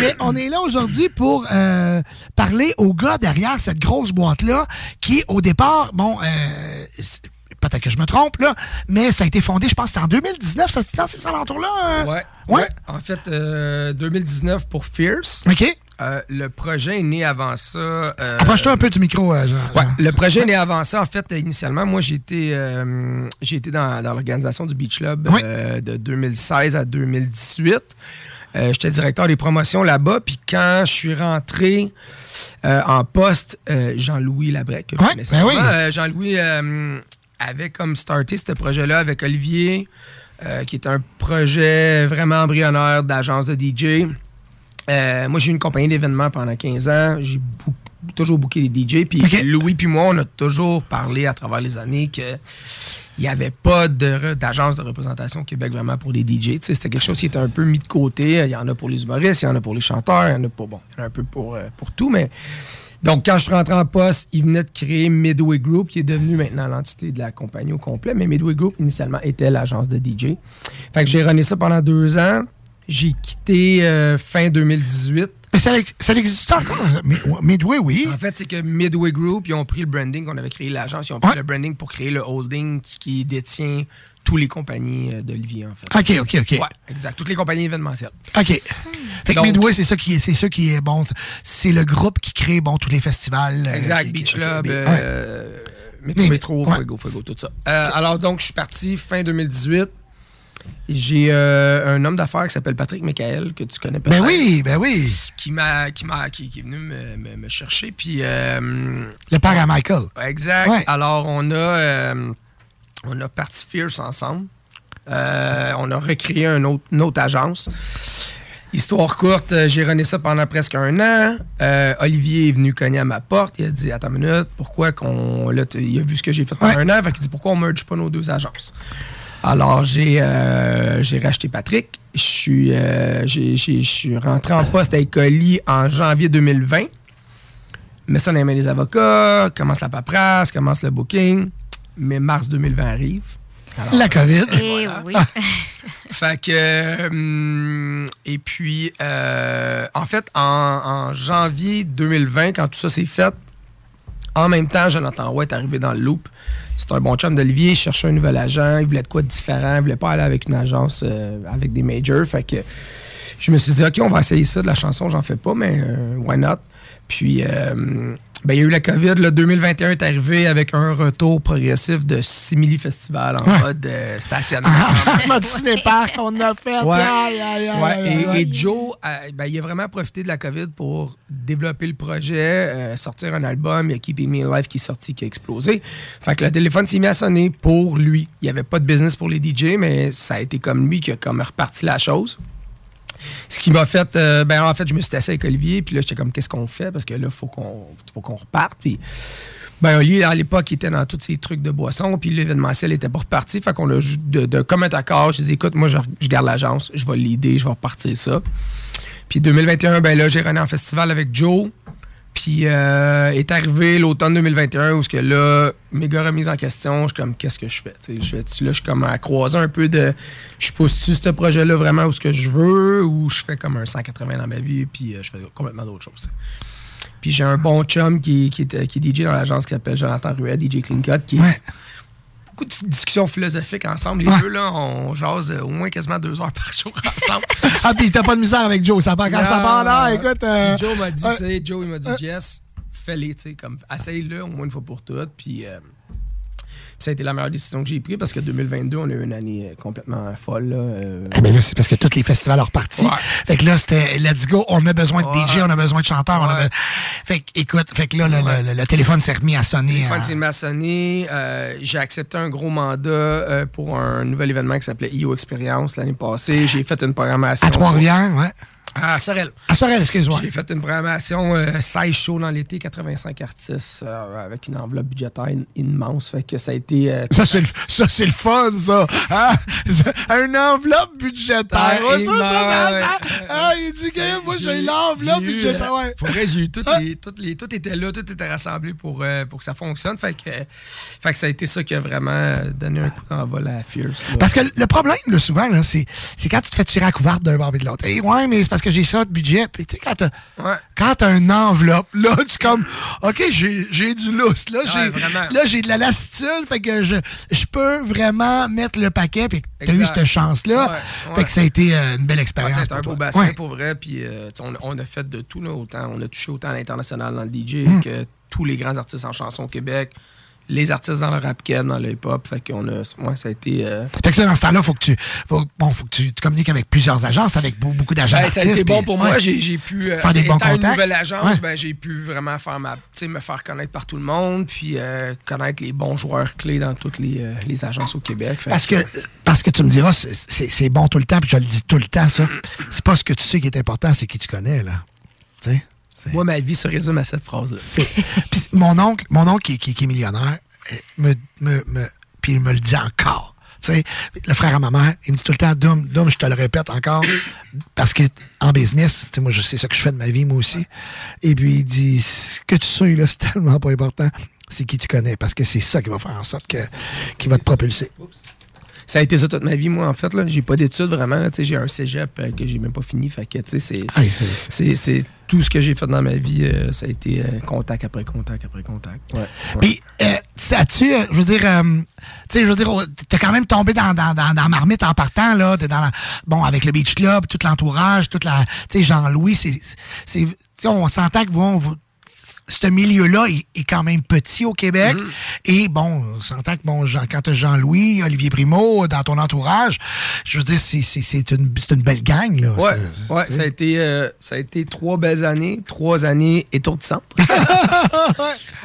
Mais on est là aujourd'hui pour euh, parler au gars derrière cette grosse boîte-là qui, au départ, bon, euh, c'est- peut-être que je me trompe, là, mais ça a été fondé, je pense, c'est en 2019, ça, dans ces alentours-là. hein? Ouais, Ouais? ouais. En fait, euh, 2019 pour Fierce. OK. Euh, le projet est né avant ça. euh, Approche-toi un peu du micro, euh, Jean. Ouais, le projet est né avant ça. En fait, initialement, moi, j'ai été, j'ai été dans, dans l'organisation du Beach Club de 2016 à 2018. Euh, J'étais directeur des promotions là-bas. Puis quand je suis rentré en poste, Jean-Louis Labrec, connaissez ben oui. Jean-Louis avait comme starté ce projet-là avec Olivier, qui est un projet vraiment embryonnaire d'agence de DJ. Euh, moi, j'ai eu une compagnie d'événements pendant 15 ans. J'ai bou- toujours booké des DJ. Puis Louis puis moi, on a toujours parlé à travers les années que il n'y avait pas d'agence de représentation au Québec vraiment pour les DJ. C'était quelque chose qui était un peu mis de côté. Il y en a pour les humoristes, il y en a pour les chanteurs, il y en a pour, bon, il y en a un peu pour, euh, pour tout, mais donc, quand je suis rentré en poste, il venait de créer Midway Group, qui est devenu maintenant l'entité de la compagnie au complet. Mais Midway Group, initialement, était l'agence de DJ. Fait que j'ai runné ça pendant deux ans. J'ai quitté euh, fin 2018. Mais ça, ça existe encore? Mi- Midway, oui. En fait, c'est que Midway Group, ils ont pris le branding qu'on avait créé l'agence, ils ont pris le branding pour créer le holding qui, qui détient toutes les compagnies euh, d'Olivier, en fait. OK, OK, OK. Ouais, exact. Toutes les compagnies événementielles. OK. Fait que Donc- Midway, c'est ça qui est, c'est ça qui est bon. C'est le groupe qui crée bon tous les festivals. euh, Exact, Beach Club, euh, Métro, Métro, ouais. Fuego, Fuego, tout ça. Euh, Alors, donc, je suis parti fin 2018. J'ai euh, un homme d'affaires qui s'appelle Patrick Michael, que tu connais peut-être. Ben oui, ben oui. Qui, m'a, qui, m'a, qui, qui est venu me, me- me chercher. Puis, euh, Le père à Michael. Exact. Ouais. Alors, on a, euh, on a parti Fierce ensemble. On a recréé un autre, une autre agence. Histoire courte, j'ai rené ça pendant presque un an. Euh, Olivier est venu cogner à ma porte. Il a dit Attends une minute, pourquoi qu'on. Là, il a vu ce que j'ai fait pendant un an. Fait qu'il dit Pourquoi on merge pas nos deux agences? Alors, j'ai euh, j'ai racheté Patrick. Je suis euh, je suis rentré en poste avec Oli en janvier 2020 mets ça dans les mains des avocats, commence la paperasse, commence le booking. Mais mars 2020 arrive. Alors, La COVID. Et oui. Fait que. euh, et puis, euh, en fait, en, en janvier 2020, quand tout ça s'est fait, en même temps, Jonathan Roy est arrivé dans le loop. C'est un bon chum d'Olivier, il cherchait un nouvel agent, il voulait de quoi de différent, il voulait pas aller avec une agence euh, avec des majors. Fait que je me suis dit, OK, on va essayer ça de la chanson, j'en fais pas, mais euh, why not? Puis, euh, ben, il y a eu la COVID. Le 2021 est arrivé avec un retour progressif de Simili Festival en Ouais. mode euh, stationnaire. Mode ciné-parc qu'on a fait. Ouais. Aïe, aïe, aïe, Ouais, aïe, et, Joe, euh, ben, il a vraiment profité de la COVID pour développer le projet, euh, sortir un album. Il y a Keeping Me Alive qui est sorti, qui a explosé. Fait que le téléphone s'est mis à sonner pour lui. Il n'y avait pas de business pour les DJ, mais ça a été comme lui qui a comme reparti la chose. Ce qui m'a fait, euh, ben en fait, je me suis assis avec Olivier, puis là, j'étais comme, qu'est-ce qu'on fait? Parce que là, il faut qu'on reparte. Puis, ben, Olivier, à l'époque, il était dans tous ces trucs de boisson, puis l'événementiel était pas reparti. Fait qu'on a, de, de comme un accord, j'ai dit, écoute, moi, je, je garde l'agence, je vais l'aider, je vais repartir ça. Puis 2021, ben là, j'ai rené en festival avec Joe. Puis euh, est arrivé l'automne 2021 où ce que là, méga remise en question, je suis comme qu'est-ce que je fais? Je là, je suis comme à croiser un peu de je pousse-tu ce projet-là vraiment où ce que je veux ou je fais comme un 180 dans ma vie puis euh, je fais complètement d'autres choses. Puis j'ai un bon chum qui, qui, est, DJ dans l'agence qui s'appelle Jonathan Ruet, DJ Clean Cut, qui beaucoup de discussions philosophiques ensemble. Les Ouais. deux, là, on jase euh, au moins quasiment deux heures par jour ensemble. ah, puis t'as pas de misère avec Joe. Ça part quand ça Non. part là, écoute. euh, Joe m'a dit, euh, tu sais, Joe, il m'a dit, euh, Jess, fais-les, tu sais, comme, essaye-le au moins une fois pour toutes. Puis, euh, puis ça a été la meilleure décision que j'ai prise parce que 2022, on a eu une année euh, complètement folle. Là, euh, Eh ben là, c'est parce que tous les festivals ont reparti. Ouais. Fait que là, c'était let's go, on a besoin de Ouais. DJ, on a besoin de chanteurs. on a Ouais. be- Fait que, écoute, fait que là, le, le- le- le téléphone s'est remis à sonner. téléphone hein. s'est mis à sonner. Euh, j'ai accepté un gros mandat euh, pour un nouvel événement qui s'appelait IO Experience l'année passée. J'ai fait une programmation. à Trois-Rivières, ouais. À Sorel. À Sorel, excuse-moi. J'ai fait une programmation euh, 16 shows dans l'été, 85 artistes, euh, avec une enveloppe budgétaire in- immense. Fait que ça a été. euh, Ça, c'est le, ça, c'est le fun, ça. Hein? Une enveloppe budgétaire. Ah, Ouais, ça, ça, ça, ouais. ça. Ah, il dit que moi, j'ai l'enveloppe budgétaire. euh, Ouais. Pour vrai, j'ai eu toutes les, tout était là, tout était rassemblé pour, euh, pour que ça fonctionne. Fait que, euh, fait que ça a été ça qui a vraiment euh, donné un coup d'envol à Fierce. là. Parce que le problème, là, souvent, là, c'est, c'est quand tu te fais tirer à couverte d'un et de l'autre. Eh, ouais, mais c'est parce que j'ai ça de budget. Puis, tu sais, quand t'as, une enveloppe, là, tu es comme, OK, j'ai, du lousse. Là, Ouais, j'ai, vraiment. là, j'ai de la lassitude. Fait que je, je peux vraiment mettre le paquet. Puis, t'as eu cette chance-là. Ouais, Fait que ça a été euh, une belle expérience. C'était un beau bassin pour vrai. Puis euh, on, on a fait de tout. Là, autant, on a touché autant à l'international dans le DJ Mm. que tous les grands artistes en chanson au Québec, les artistes dans le rap dans le hip-hop. Fait qu'on a. Moi, ça a été. euh, Fait que là, dans ce temps-là, faut que tu, faut, bon, faut que tu, tu communiques avec plusieurs agences, avec beaucoup, d'agents. Ben, ça a été bon pour moi. ouais. J'ai, j'ai pu. euh, Faire des étant bons une contacts. nouvelle agence, Ouais. ben, j'ai pu vraiment faire ma, me faire connaître par tout le monde, puis euh, connaître les bons joueurs clés dans toutes les, euh, les agences au Québec. Parce que, parce que tu me diras, c'est bon tout le temps, puis je le dis tout le temps, ça. C'est pas ce que tu sais qui est important, c'est qui tu connais, là. Tu sais? Moi, ma vie se résume à cette phrase-là. Puis mon oncle, mon oncle qui, qui- qui est millionnaire, euh, me, me, me- puis il me le dit encore. Tu sais, le frère à ma mère, il me dit tout le temps, Dum, Dum, je te le répète encore, parce que en business, tu sais, moi, je sais ça que je fais de ma vie, moi aussi. Et puis, il dit, ce que tu sais, là, c'est tellement pas important, c'est qui tu connais, parce que c'est ça qui va faire en sorte que, qui va te propulser. Ça a été ça toute ma vie, moi, en fait. Là. J'ai pas d'études vraiment. Tu sais, J'ai un cégep euh, que j'ai même pas fini. Fait que, tu sais, c'est, Ah, c'est- tout ce que j'ai fait dans ma vie. euh, ça a été euh, contact après contact après contact. Ouais. ouais. Puis, euh, euh, je veux dire, euh, tu sais, je veux dire, oh, t'es quand même tombé dans, dans, dans, dans Marmite en partant, là, t'es dans la- bon, avec le Beach Club, tout l'entourage, toute la, tu sais, Jean-Louis, c'est, c'est, tu sais, on s'entend que, bon, vous- ce milieu-là est, est quand même petit au Québec. Mm-hmm. Et bon, on s'entend que, bon, Jean, quand t'as Jean-Louis, Olivier Primo, dans ton entourage, je veux dire, c'est, une, une belle gang, là. Ouais, ouais tu ça, a été, euh, ça a été trois belles années, trois années étourdissantes.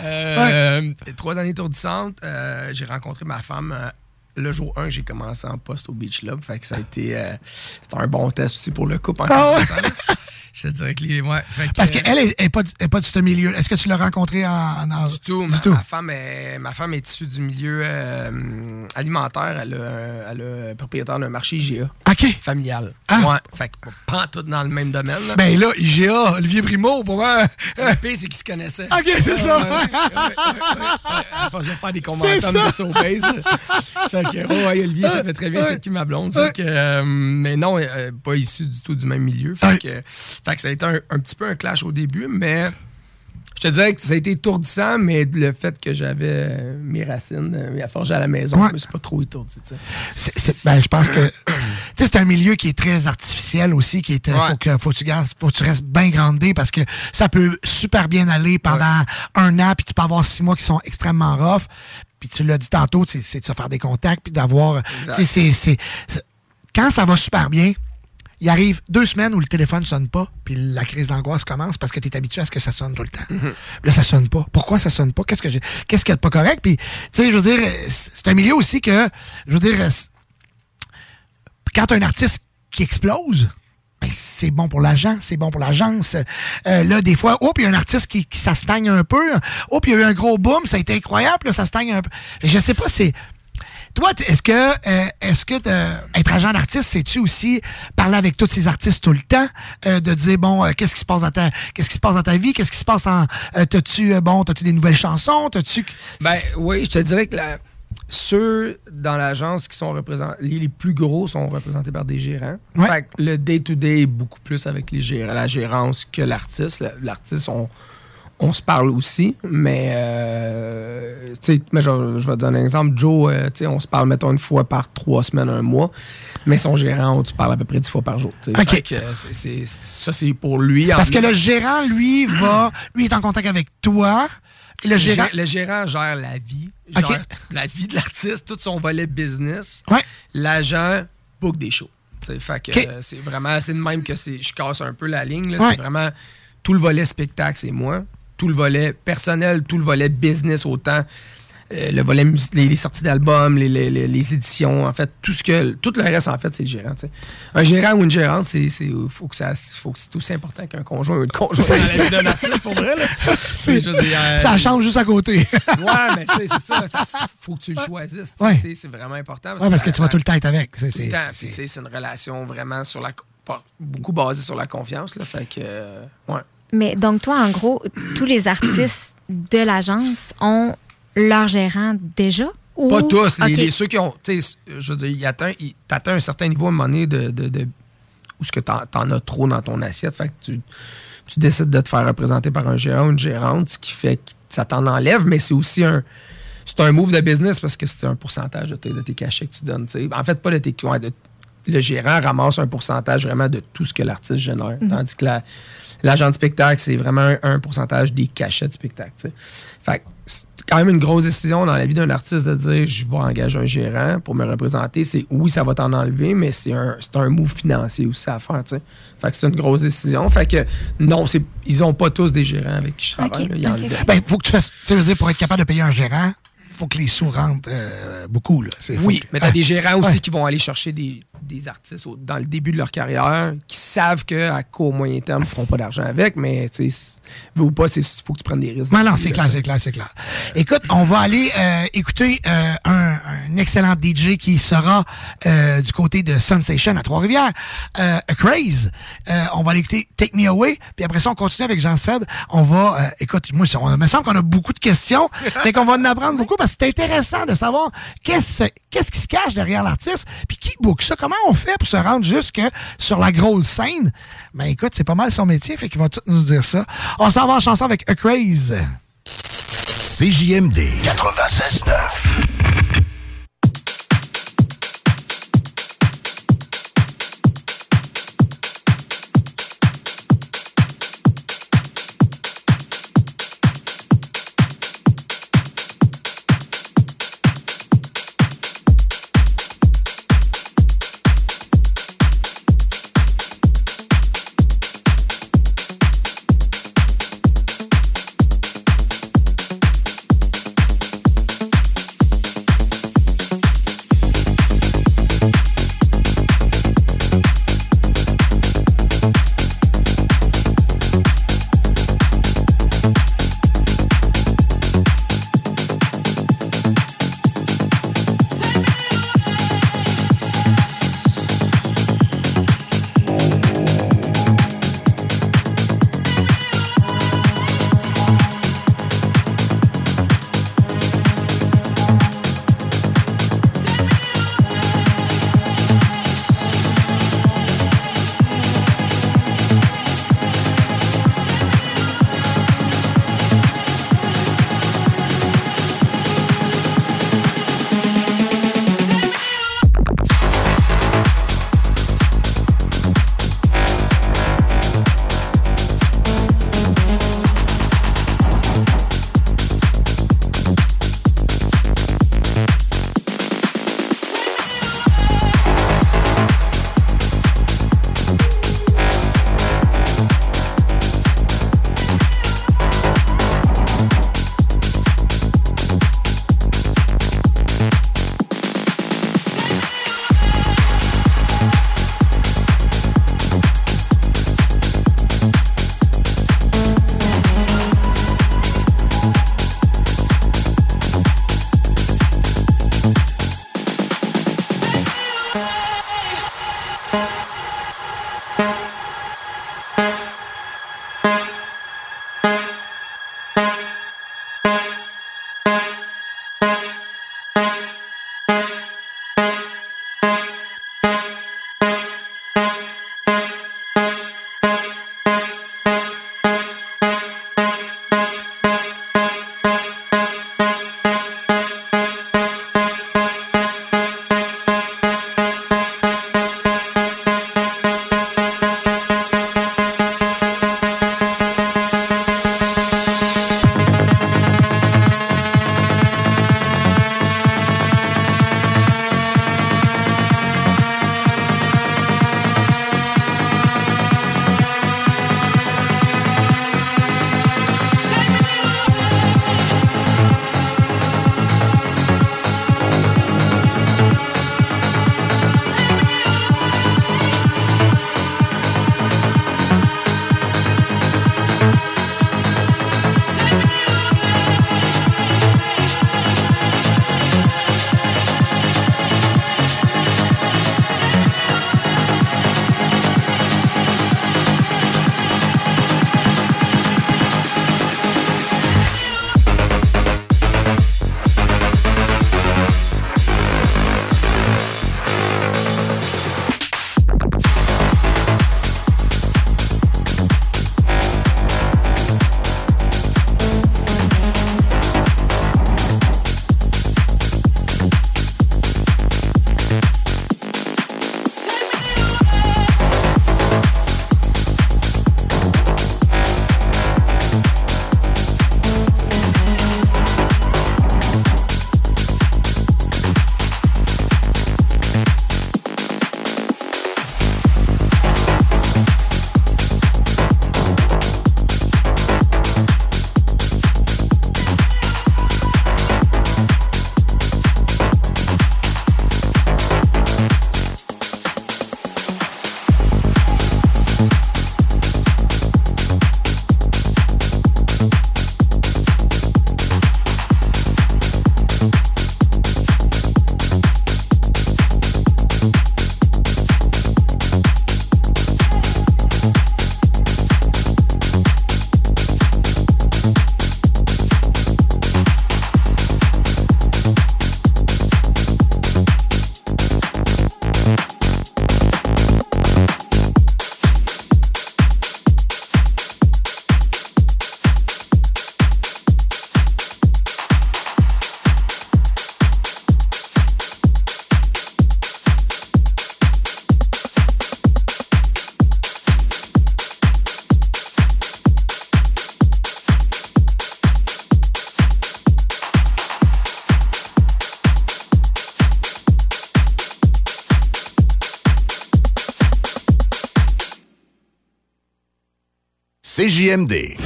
Euh, Trois années étourdissantes. Euh, j'ai rencontré ma femme le jour 1 j'ai commencé en poste au Beach Club. Fait que ça a été euh, c'était un bon test aussi pour le couple en Ah ouais? Je te dirais que les. Ouais, fait que, Parce qu'elle est, est pas, du- est pas de ce milieu. Est-ce que tu l'as rencontré en, en Du tout. Ma, ma femme est, ma femme est issue du milieu euh, alimentaire. Elle, est propriétaire d'un marché IGA. OK. Familial. Ah. Ouais. Fait que pas tout dans le même domaine. Là. Ben là, IGA, Olivier Primo, pour moi. Le pire, c'est qu'ils se connaissaient. OK, c'est ça. Elle faisait faire des commentaires de Sobase. fait que, oh, ouais, Olivier, ça fait très bien, c'est qui ma blonde. Fait que, euh, mais non, euh, pas issu du tout du même milieu. Fait que, fait que ça a été un, un petit peu un clash au début, mais je te dirais que ça a été étourdissant, mais le fait que j'avais euh, mes racines euh, à forger à la maison, Ouais. je me suis pas trop étourdi. C'est- c'est- ben, je pense que c'est un milieu qui est très artificiel aussi, qui est, euh, Ouais. faut que, faut que tu gardes, faut que tu restes bien grandé parce que ça peut super bien aller pendant un an, puis tu peux avoir six mois qui sont extrêmement rough. Puis tu l'as dit tantôt, c'est de se faire des contacts, puis d'avoir. Quand ça va super bien, il arrive deux semaines où le téléphone sonne pas, puis la crise d'angoisse commence parce que tu es habitué à ce que ça sonne tout le temps. Là, ça sonne pas. Pourquoi ça sonne pas? Qu'est-ce que j'ai. Qu'est-ce qu'il y a de pas correct? Puis, tu sais, je veux dire, c'est un milieu aussi que, je veux dire, quand un artiste qui explose, ben, c'est bon pour l'agent, c'est bon pour l'agence. Euh, là, des fois, oh, puis il y a un artiste qui, qui ça stagne un peu. Oh, puis il y a eu un gros boom, ça a été incroyable, là, ça stagne un peu. Je sais pas, c'est. Toi, est-ce que, euh, est-ce que être agent d'artiste, c'est-tu aussi parler avec tous ces artistes tout le temps, euh, de dire, bon, euh, qu'est-ce qui se passe dans ta, qu'est-ce qui se passe dans ta vie, qu'est-ce qui se passe en, t'as-tu, bon, t'as-tu des nouvelles chansons, t'as-tu... Ben oui, je te dirais que la- ceux dans l'agence qui sont représentés, les, plus gros sont représentés par des gérants. Ouais. Fait que le day-to-day est beaucoup plus avec les gérants, la gérance que l'artiste. La- L'artiste, on, on se parle aussi, mais euh, mais je, je vais te donner un exemple. Joe, euh, on se parle, mettons, une fois par trois semaines, un mois, mais son gérant, tu parles à peu près dix fois par jour. euh, ça, c'est pour lui. Parce En- que le gérant, lui, va, lui est en contact avec toi, et le gérant... gé- le gérant gère la vie, gère la vie de l'artiste, tout son volet business. Ouais. L'agent book des shows. Fait que euh, c'est vraiment, c'est de même que c'est, je casse un peu la ligne. Ouais. C'est vraiment tout le volet spectacle, c'est moi. Tout le volet personnel, tout le volet business autant. euh, le volet les, les sorties d'albums, les, les- les- éditions, en fait, tout ce que tout le reste, en fait, c'est le gérant. t'sais. Un gérant ou une gérante, c'est, c'est faut que ça, faut que c'est aussi important qu'un conjoint ou une conjointe dans la vie d'un artiste pour vrai. Là. Je euh, Ça change juste à côté. Ouais, mais tu sais, c'est ça. faut que tu le choisisses. Ouais. C'est, c'est vraiment important. Ouais, parce que tu vas tout le temps être avec. C'est, une relation vraiment sur la. beaucoup basée sur la confiance. Là, fait que. euh, ouais. Mais donc, toi, en gros, tous les artistes de l'agence ont leur gérant déjà? Ou... Pas tous. Les, OK. les- ceux qui ont. Tu sais, je veux dire, t'atteins un certain niveau à un moment donné de. de, de- où ce que t'en, as trop dans ton assiette. Fait que tu, tu décides de te faire représenter par un gérant ou une gérante, ce qui fait que ça t'en enlève, mais c'est aussi un. C'est un move de business parce que c'est un pourcentage de tes, de tes cachets que tu donnes. En fait, pas de tes. ouais, de- le gérant ramasse un pourcentage vraiment de tout ce que l'artiste génère. Mhm. Tandis que la- l'agent de spectacle, c'est vraiment un, un pourcentage des cachets de spectacle. Fait c'est quand même une grosse décision dans la vie d'un artiste de dire je vais engager un gérant pour me représenter. C'est oui, ça va t'en enlever, mais c'est un, c'est un move financier aussi à faire. Fait que c'est une grosse décision. Fait que non, c'est, ils ont pas tous des gérants avec qui je travaille. Il. Ben, faut que tu fasses. Tu veux dire, pour être capable de payer un gérant, faut que les sous rentrent euh, beaucoup. Là. Oui, que- mais tu as des gérants aussi Ouais. qui vont aller chercher des, des artistes au- dans le début de leur carrière qui savent qu'à court moyen terme, ils ne feront pas d'argent avec, mais tu sais, veux ou pas, il faut que tu prennes des risques. Non, non, c'est clair, c'est clair, c'est clair. Écoute, on va aller euh, écouter euh, un, un excellent DJ qui sera euh, du côté de Sensation à Trois-Rivières, euh, A Craze. Euh, on va aller écouter Take Me Away, puis après ça, on continue avec Jean-Seb. On va, euh, écoute, moi, on, il me semble qu'on a beaucoup de questions, fait qu'on va en apprendre beaucoup parce que c'est intéressant de savoir qu'est-ce qu'est-ce qui se cache derrière l'artiste, puis qui book ça, comment on fait pour se rendre jusque sur la grosse scène. Ben écoute, c'est pas mal son métier, fait qu'il va tout nous dire ça. On s'en va en chanson avec A Craze. CJMD 96.9.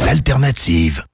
L'alternative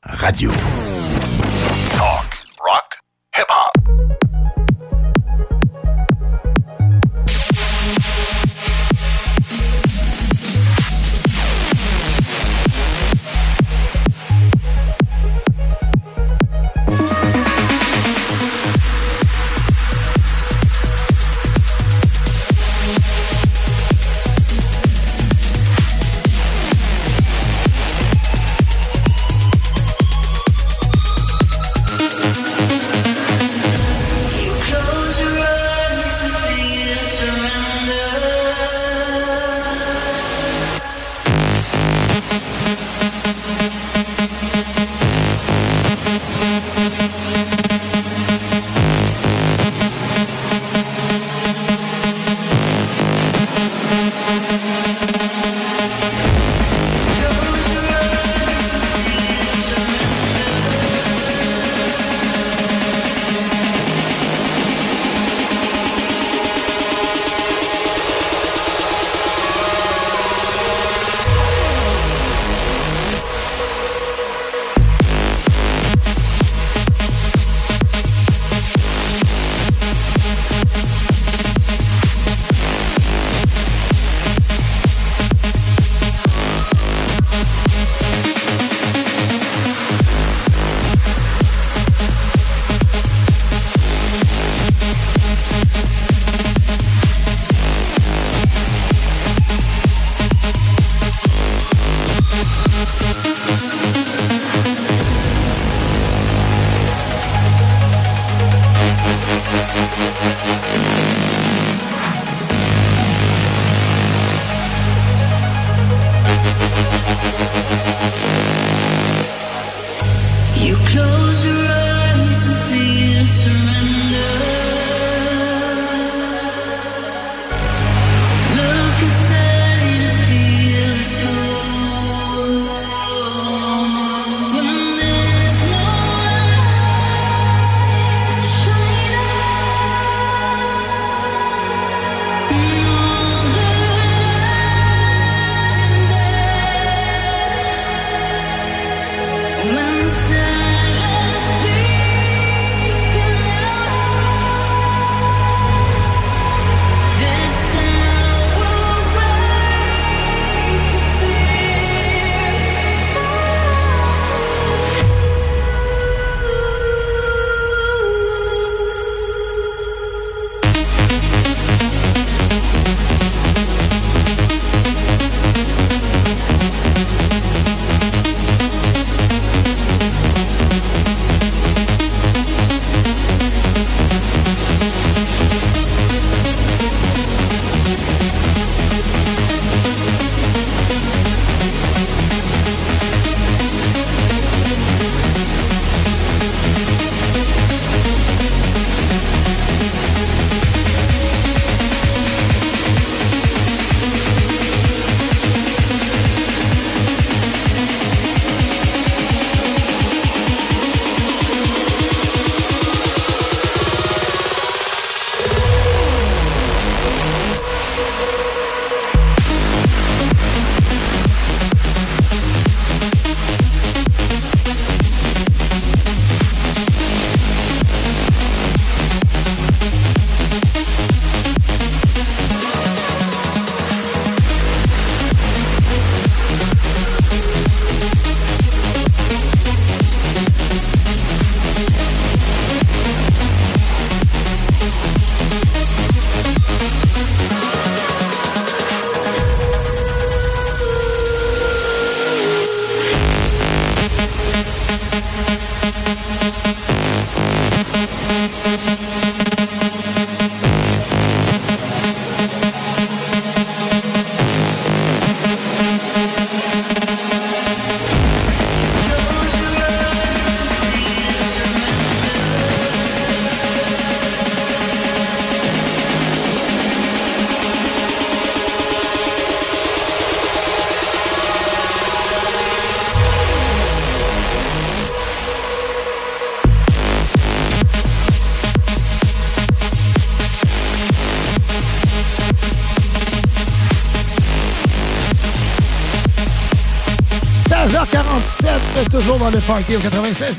dans le party au 96.9.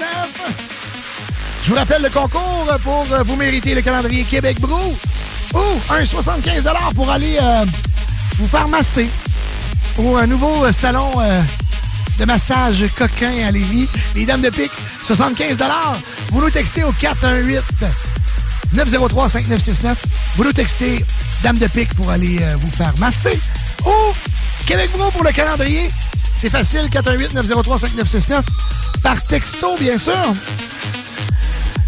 Je vous rappelle le concours pour euh, vous mériter le calendrier Québec Brou ou un 75 pour aller euh, vous faire masser ou un nouveau euh, salon euh, de massage coquin à Lévis. Les dames de pique, 75 Vous nous textez au 418 903 5969. Vous nous textez Dame de pique pour aller vous faire masser. Ou Québec Brou pour le calendrier. C'est facile, 418 903 5969. Par texto, bien sûr.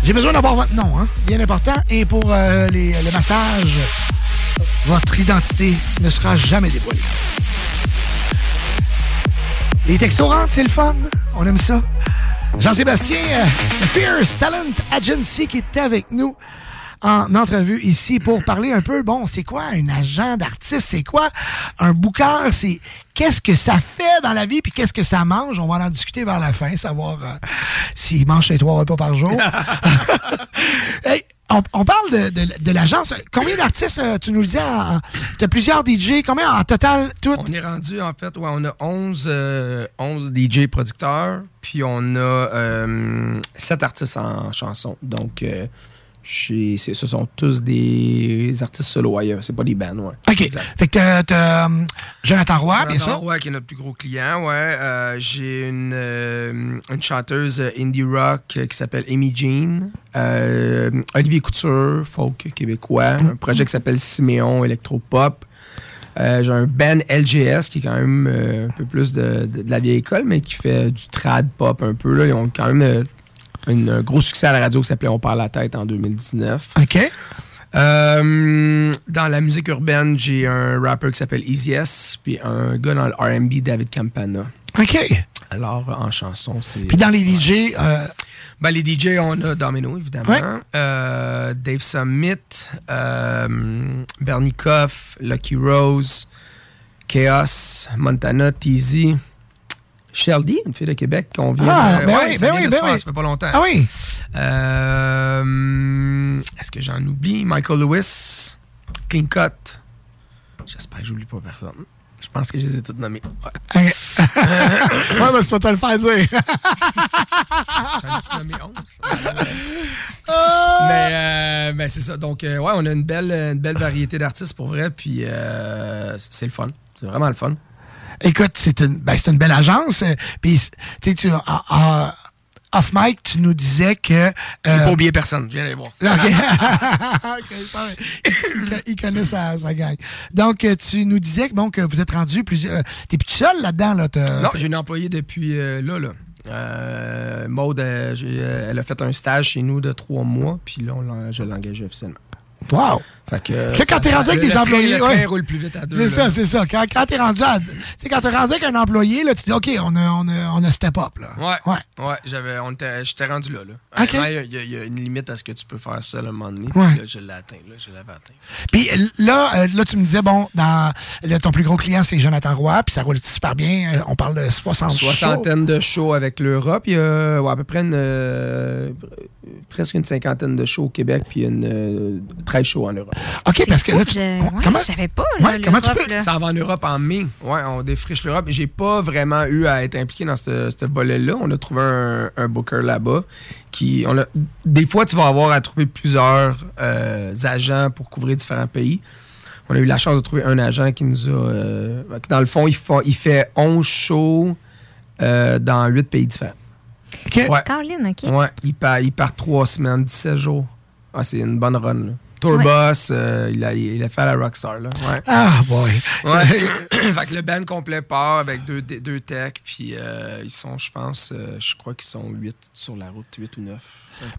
J'ai besoin d'avoir votre nom, hein? bien important. Et pour euh, les- le massage, votre identité ne sera jamais dévoilée. Les textos rentrent, c'est le fun. On aime ça. Jean-Sébastien, euh, Fierce Talent Agency, qui est avec nous en entrevue ici pour parler un peu, bon, c'est quoi un agent d'artiste? C'est quoi un booker? C'est qu'est-ce que ça fait dans la vie puis qu'est-ce que ça mange? On va en discuter vers la fin, savoir euh, s'il mange ses trois repas par jour. Hey, on, on parle de, de- de l'agence. Combien d'artistes, euh, tu nous le disais, tu as plusieurs DJ, combien en total, tout? On est rendu, en fait, ouais, on a 11, euh, 11 DJ producteurs, puis on a euh, 7 artistes en chanson. Donc, euh, chez- c'est- ce sont tous des artistes solo ailleurs, c'est pas des bands, ouais. OK. Fait que t'as- t'as euh, Jonathan Roy, bien Jonathan sûr. Roy, qui est notre plus gros client, ouais. Euh, J'ai une, euh, une chanteuse indie rock qui s'appelle Amy Jean. Euh, Olivier Couture, folk québécois. Un projet qui s'appelle Siméon Electropop. Euh, J'ai un band LGS qui est quand même euh, un peu plus de, de- de la vieille école, mais qui fait du trad pop un peu. Là. Ils ont quand même euh, un gros succès à la radio qui s'appelait On parle la tête en 2019. OK. Euh, dans la musique urbaine, j'ai un rapper qui s'appelle Easy S, puis un gars dans le R&B, David Campana. OK. Alors, en chanson, c'est... Puis dans les DJ, euh, Ben, les DJ, on a Domino, évidemment. Ouais. Euh, Dave Summit, euh, Bernie Koff, Lucky Rose, Chaos, Montana, Teasy, Sheldy, une fille de Québec qu'on vient Ah, de- ben ouais, oui, ça ben oui, ben oui. ça fait pas longtemps. Ah oui? Euh, Est-ce que j'en oublie? Michael Lewis, Clean Cut. J'espère que j'oublie pas personne. Je pense que je les ai toutes nommées. Ouais. ouais, mais tu vas te le faire dire. J'en ai nommé 11. Ah! mais euh, mais c'est ça. Donc, euh, ouais, on a une belle, une belle variété d'artistes pour vrai. Puis, euh, c'est le fun. C'est vraiment le fun. Écoute, c'est une, ben, c'est une belle agence. euh, Puis, tu sais, tu- off mic, tu nous disais que. euh, J'ai pas oublié personne. Je viens d'aller voir. Il, connaît sa, sa gang. Donc, euh, tu nous disais que, bon, que vous êtes rendu plusieurs. euh, T'es plus seul là-dedans, là? Non, j'ai une employée depuis euh, là, là. Euh, Maude, elle a fait un stage chez nous de trois mois, puis là, on je l'ai engagée officiellement. Wow! Fait que, Que quand t'es rendu avec le des train- employés. Le train ouais. roule plus vite à deux. C'est ça, c'est ça. Quand, quand t'es rendu à. Tu sais, quand t'es rendu avec un employé, là, tu dis, OK, on a, on a, on a step up, là. Ouais. Ouais. Ouais, j'avais, on j'étais rendu là. là. Ok. Il y a- y, y une limite à ce que tu peux faire ça un moment donné. Ouais. Là, je l'ai atteint. Là, je l'avais atteint. Puis là, euh, là, tu me disais, bon, dans, là, ton plus gros client, c'est Jonathan Roy, puis ça roule super bien. Euh, On parle de 60 shows. Soixantaine de shows avec l'Europe. Il y a ouais, à peu près une, euh, presque une cinquantaine de shows au Québec, puis une, euh, 13 shows en Europe. OK, parce que là, tu... tu- ouais, comment- Je savais pas, Ouais, là, comment tu l'Europe, peux- là. Ça va en Europe en mai. Ouais, on défriche l'Europe. J'ai pas vraiment eu à être impliqué dans ce ce volet-là. On a trouvé un, un booker là-bas. Qui, on a, des fois, tu vas avoir à trouver plusieurs euh, agents pour couvrir différents pays. On a eu la chance de trouver un agent qui nous a. euh, dans le fond, il, fa- il fait 11 shows euh, dans 8 pays différents. Ouais. Caroline, OK. Ouais, il part, il part 3 semaines, 17 jours. Ah, c'est une bonne run. Là. Tourbus, euh, il, a, il a fait à la Rockstar. Là. Ouais. Ah, boy. Ouais. fait que le band complet part avec deux, deux techs, puis euh, ils sont, je pense, euh, je crois qu'ils sont 8 sur la route, 8 ou 9.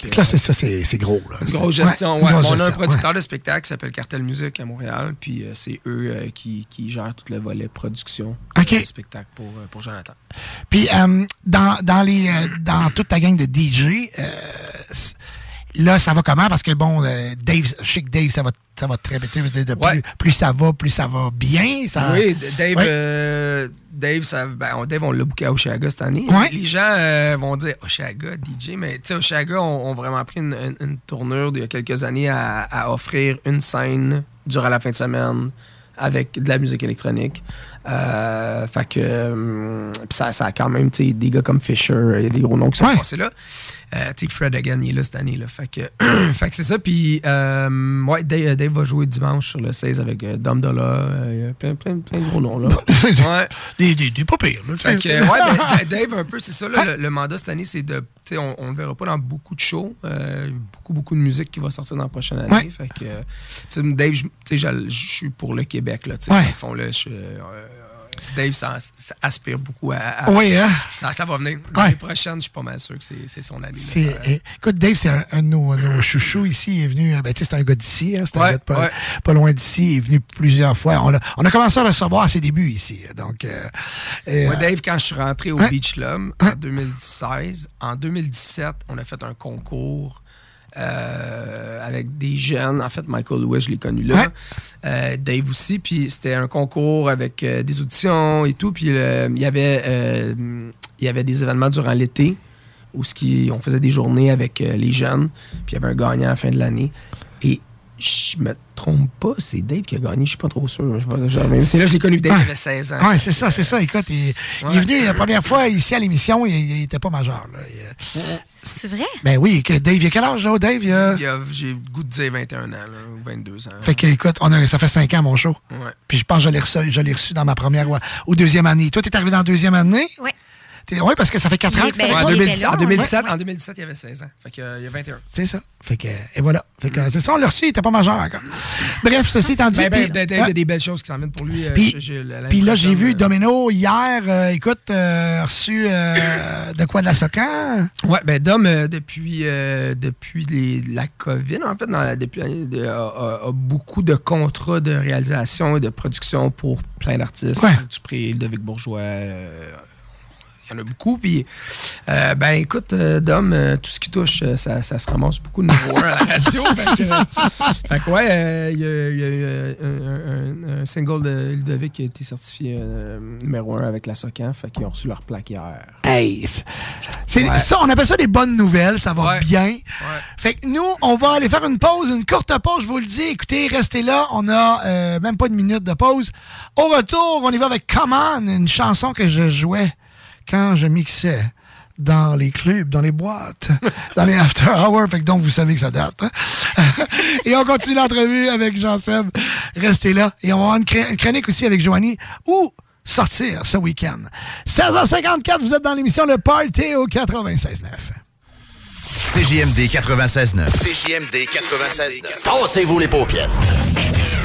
Fait que là, c'est ça, c'est c'est gros, là. Grosse gestion, ouais. grosse On a un gestion, producteur de spectacle qui s'appelle Cartel Music à Montréal, puis euh, c'est eux euh, qui, qui gèrent tout le volet production OK. du spectacle pour, euh, pour Jonathan. Puis euh, dans, dans, les, euh, dans toute ta gang de DJ, euh, là, ça va comment? Parce que, bon, euh, Dave, je sais que Dave, ça va, ça va très bien. De Plus, plus ça va, plus ça va bien. Ça, Oui, Dave, Ouais. euh, Dave, ça, ben, on, Dave, on l'a booké à Oshaga cette année. Ouais. Les gens euh, vont dire Oshaga, DJ, mais tu sais, Oshaga ont, ont vraiment pris une, une- une tournure il y a quelques années à, à offrir une scène durant la fin de semaine avec de la musique électronique, fait que puis ça, ça a quand même des gars comme Fisher, il y a des gros noms qui sont passés là. Euh, tu sais, Fred Hagen, il est là cette année. Là. Fait que, fait que c'est ça. Puis euh, ouais, Dave, Dave va jouer dimanche sur le 16 avec euh, Dom Dolla. Euh, il y a plein, plein, plein de gros noms là. ouais. Des, des, des pas pires, là. Fait que, ouais, Dave, un peu, c'est ça. là, le, le mandat cette année, c'est de. tu sais, On, on le verra pas dans beaucoup de shows. euh, beaucoup, beaucoup de musique qui va sortir dans la prochaine année. Ouais. Fait que, Dave, je- tu sais, je suis pour le Québec. Là, tu sais, Ouais. fond, là, je- euh, Dave, ça, ça aspire beaucoup à. à- Oui, hein? Ça, ça va venir. Ouais. L'année prochaine, je suis pas mal sûr que c'est son année. euh, écoute, Dave, c'est un, un de nos, nos chouchous ici. Il est venu, euh, ben, c'est un gars d'ici. Hein, c'est un gars de pas, ouais. pas loin d'ici. Il est venu plusieurs fois. On a, on a commencé à le recevoir à ses débuts ici. Donc, euh, euh, Moi, Dave, quand je suis rentré au Ouais. Beach Club en 2016, en 2017, on a fait un concours euh, avec des jeunes. En fait, Michael Lewis, je l'ai connu là. Ouais. Euh, Dave aussi. Puis c'était un concours avec euh, des auditions et tout. Puis il y avait il y avait des événements durant l'été où ce qui, on faisait des journées avec les jeunes. Puis il y avait un gagnant à la fin de l'année. Et je me trompe pas, c'est Dave qui a gagné, je suis pas trop sûr. C'est là que je l'ai connu, Dave Ouais. avait 16 ans. Ouais, c'est ça, c'est ça. Écoute, il, est venu la première fois ici à l'émission, il, il était pas majeur. Là. Il, C'est vrai? ben oui, que Dave, il a quel âge, là, Dave? Il a- Il y a- J'ai le goût de dire 21 ans, là, ou 22 ans. Fait que, écoute, on a, ça fait cinq ans, mon show. Ouais. Puis je pense que je l'ai reçu, je l'ai reçu dans ma première ou, ou deuxième année. Toi, t'es arrivé dans la deuxième année? Oui. Oui, parce que ça fait quatre Il ans est- que ben, en, il 2017, était là, en, 2017, ouais. en 2017, il y avait 16 ans. Fait que, euh, il y a 21. C'est ça. Fait que, et voilà. Fait que, c'est ça, on l'a reçu, il était pas majeur encore. Bref, ceci étant dit. Ben, ben, Dave, il y a des belles choses qui s'en viennent pour lui. euh, Puis- je- je- l'année Puis là, j'ai vu euh, Domino hier, euh, écoute, euh, reçu euh, de quoi de la Socan? Ouais, ben Dom, euh, depuis, euh, depuis les- la COVID, en fait, dans la- depuis de- a beaucoup de contrats de réalisation et de production pour plein d'artistes. Ouais. Dupré, Ludovic Bourgeois. Il y en a beaucoup. Puis, euh, ben écoute, euh, Dom, euh, tout ce qui touche, ça, ça se ramasse beaucoup de numéro 1 à la radio. fait, que, fait que, ouais, il y a, il y a eu un, single de Ludovic qui a été certifié numéro 1 avec la Socan. Fait qu'ils ont reçu leur plaque hier. Hey, Ouais. ça, on appelle ça des bonnes nouvelles, ça va bien. Fait que nous, on va aller faire une pause, une courte pause, je vous le dis. Écoutez, restez là, on a même pas une minute de pause. Au retour, on y va avec Come On, une chanson que je jouais quand je mixais dans les clubs, dans les boîtes, dans les after hours, fait que donc vous savez que ça date. hein. et on continue l'entrevue avec Jean-Seb. Restez là. Et on va avoir une chronique aussi avec Joanie. Où sortir ce week-end? 16h54, vous êtes dans l'émission Le Party au 96.9. CJMD 96.9. CJMD 96.9. Tassez-vous les paupières.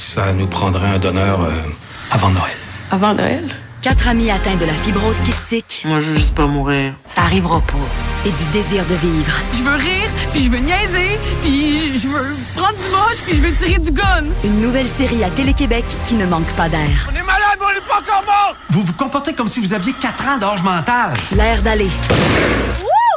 Ça nous prendrait un donneur euh, avant Noël. avant Noël, quatre amis atteints de la fibrose kystique. Moi, je veux juste pas mourir. Ça arrivera pas. Et du désir de vivre. Je veux rire, puis je veux niaiser, puis je veux prendre du moche, puis je veux tirer du gun. Une nouvelle série à Télé-Québec qui ne manque pas d'air. On est malade, on est pas encore mort! Vous vous comportez comme si vous aviez 4 ans d'âge mental. L'air d'aller.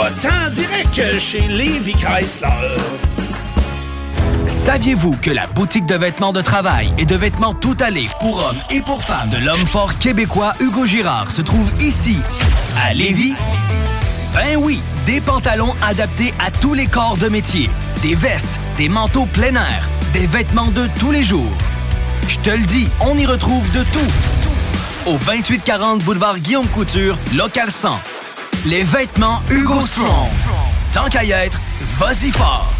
Va-t'en direct chez Levi Chrysler. Saviez-vous que la boutique de vêtements de travail et de vêtements tout allés pour hommes et pour femmes de l'homme fort québécois Hugo Girard se trouve ici, à Lévis? Ben oui, des pantalons adaptés à tous les corps de métier, des vestes, des manteaux plein air, des vêtements de tous les jours. Je te le dis, on y retrouve de tout. Au 2840 boulevard Guillaume Couture, local 100. Les vêtements Hugo Strong. Tant qu'à y être, vas-y fort.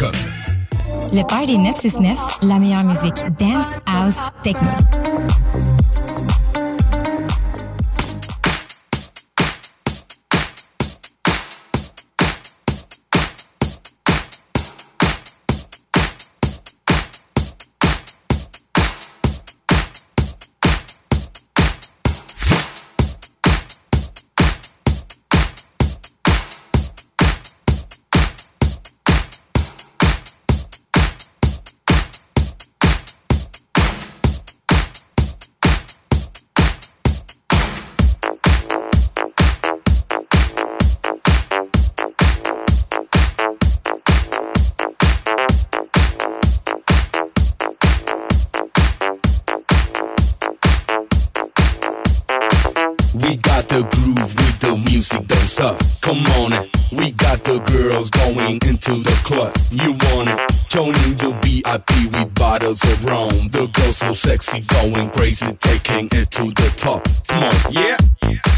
Le Party 969, la meilleure musique dance, house, techno. Club. You want it? Joining the VIP with bottles of rum. The girls so sexy, going crazy, taking it to the top. Come on, yeah.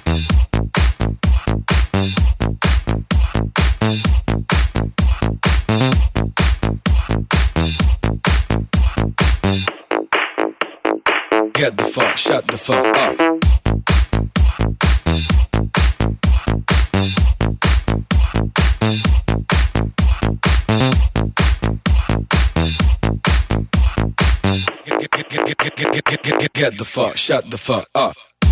Get the fuck, shut the fuck up. Get the fuck, shut the fuck up.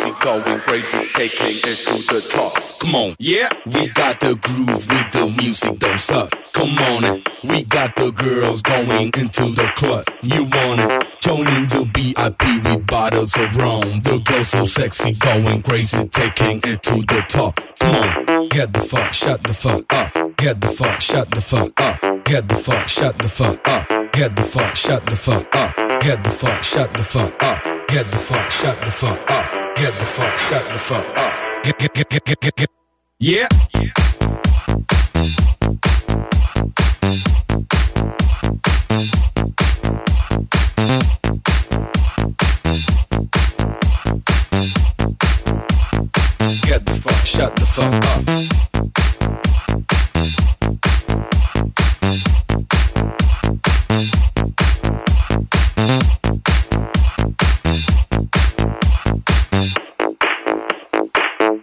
Sexy, going crazy, taking it to the top. Come on, yeah. We got the groove with the music, don't stop. Come on it. We got the girls going into the club. You want it? Joining the VIP with bottles of rum. The girls so sexy, going crazy, taking it to the top. Come on, get the fuck, shut the fuck up. Get the fuck, shut the fuck up. Get the fuck, shut the fuck up. Get the fuck, shut the fuck up. Get the fuck, shut the fuck up. Get the fuck, shut the fuck up. Get the fuck, shut the fuck up. Get, get, get, get, get, get, get. Yeah. Get the fuck, shut the fuck up.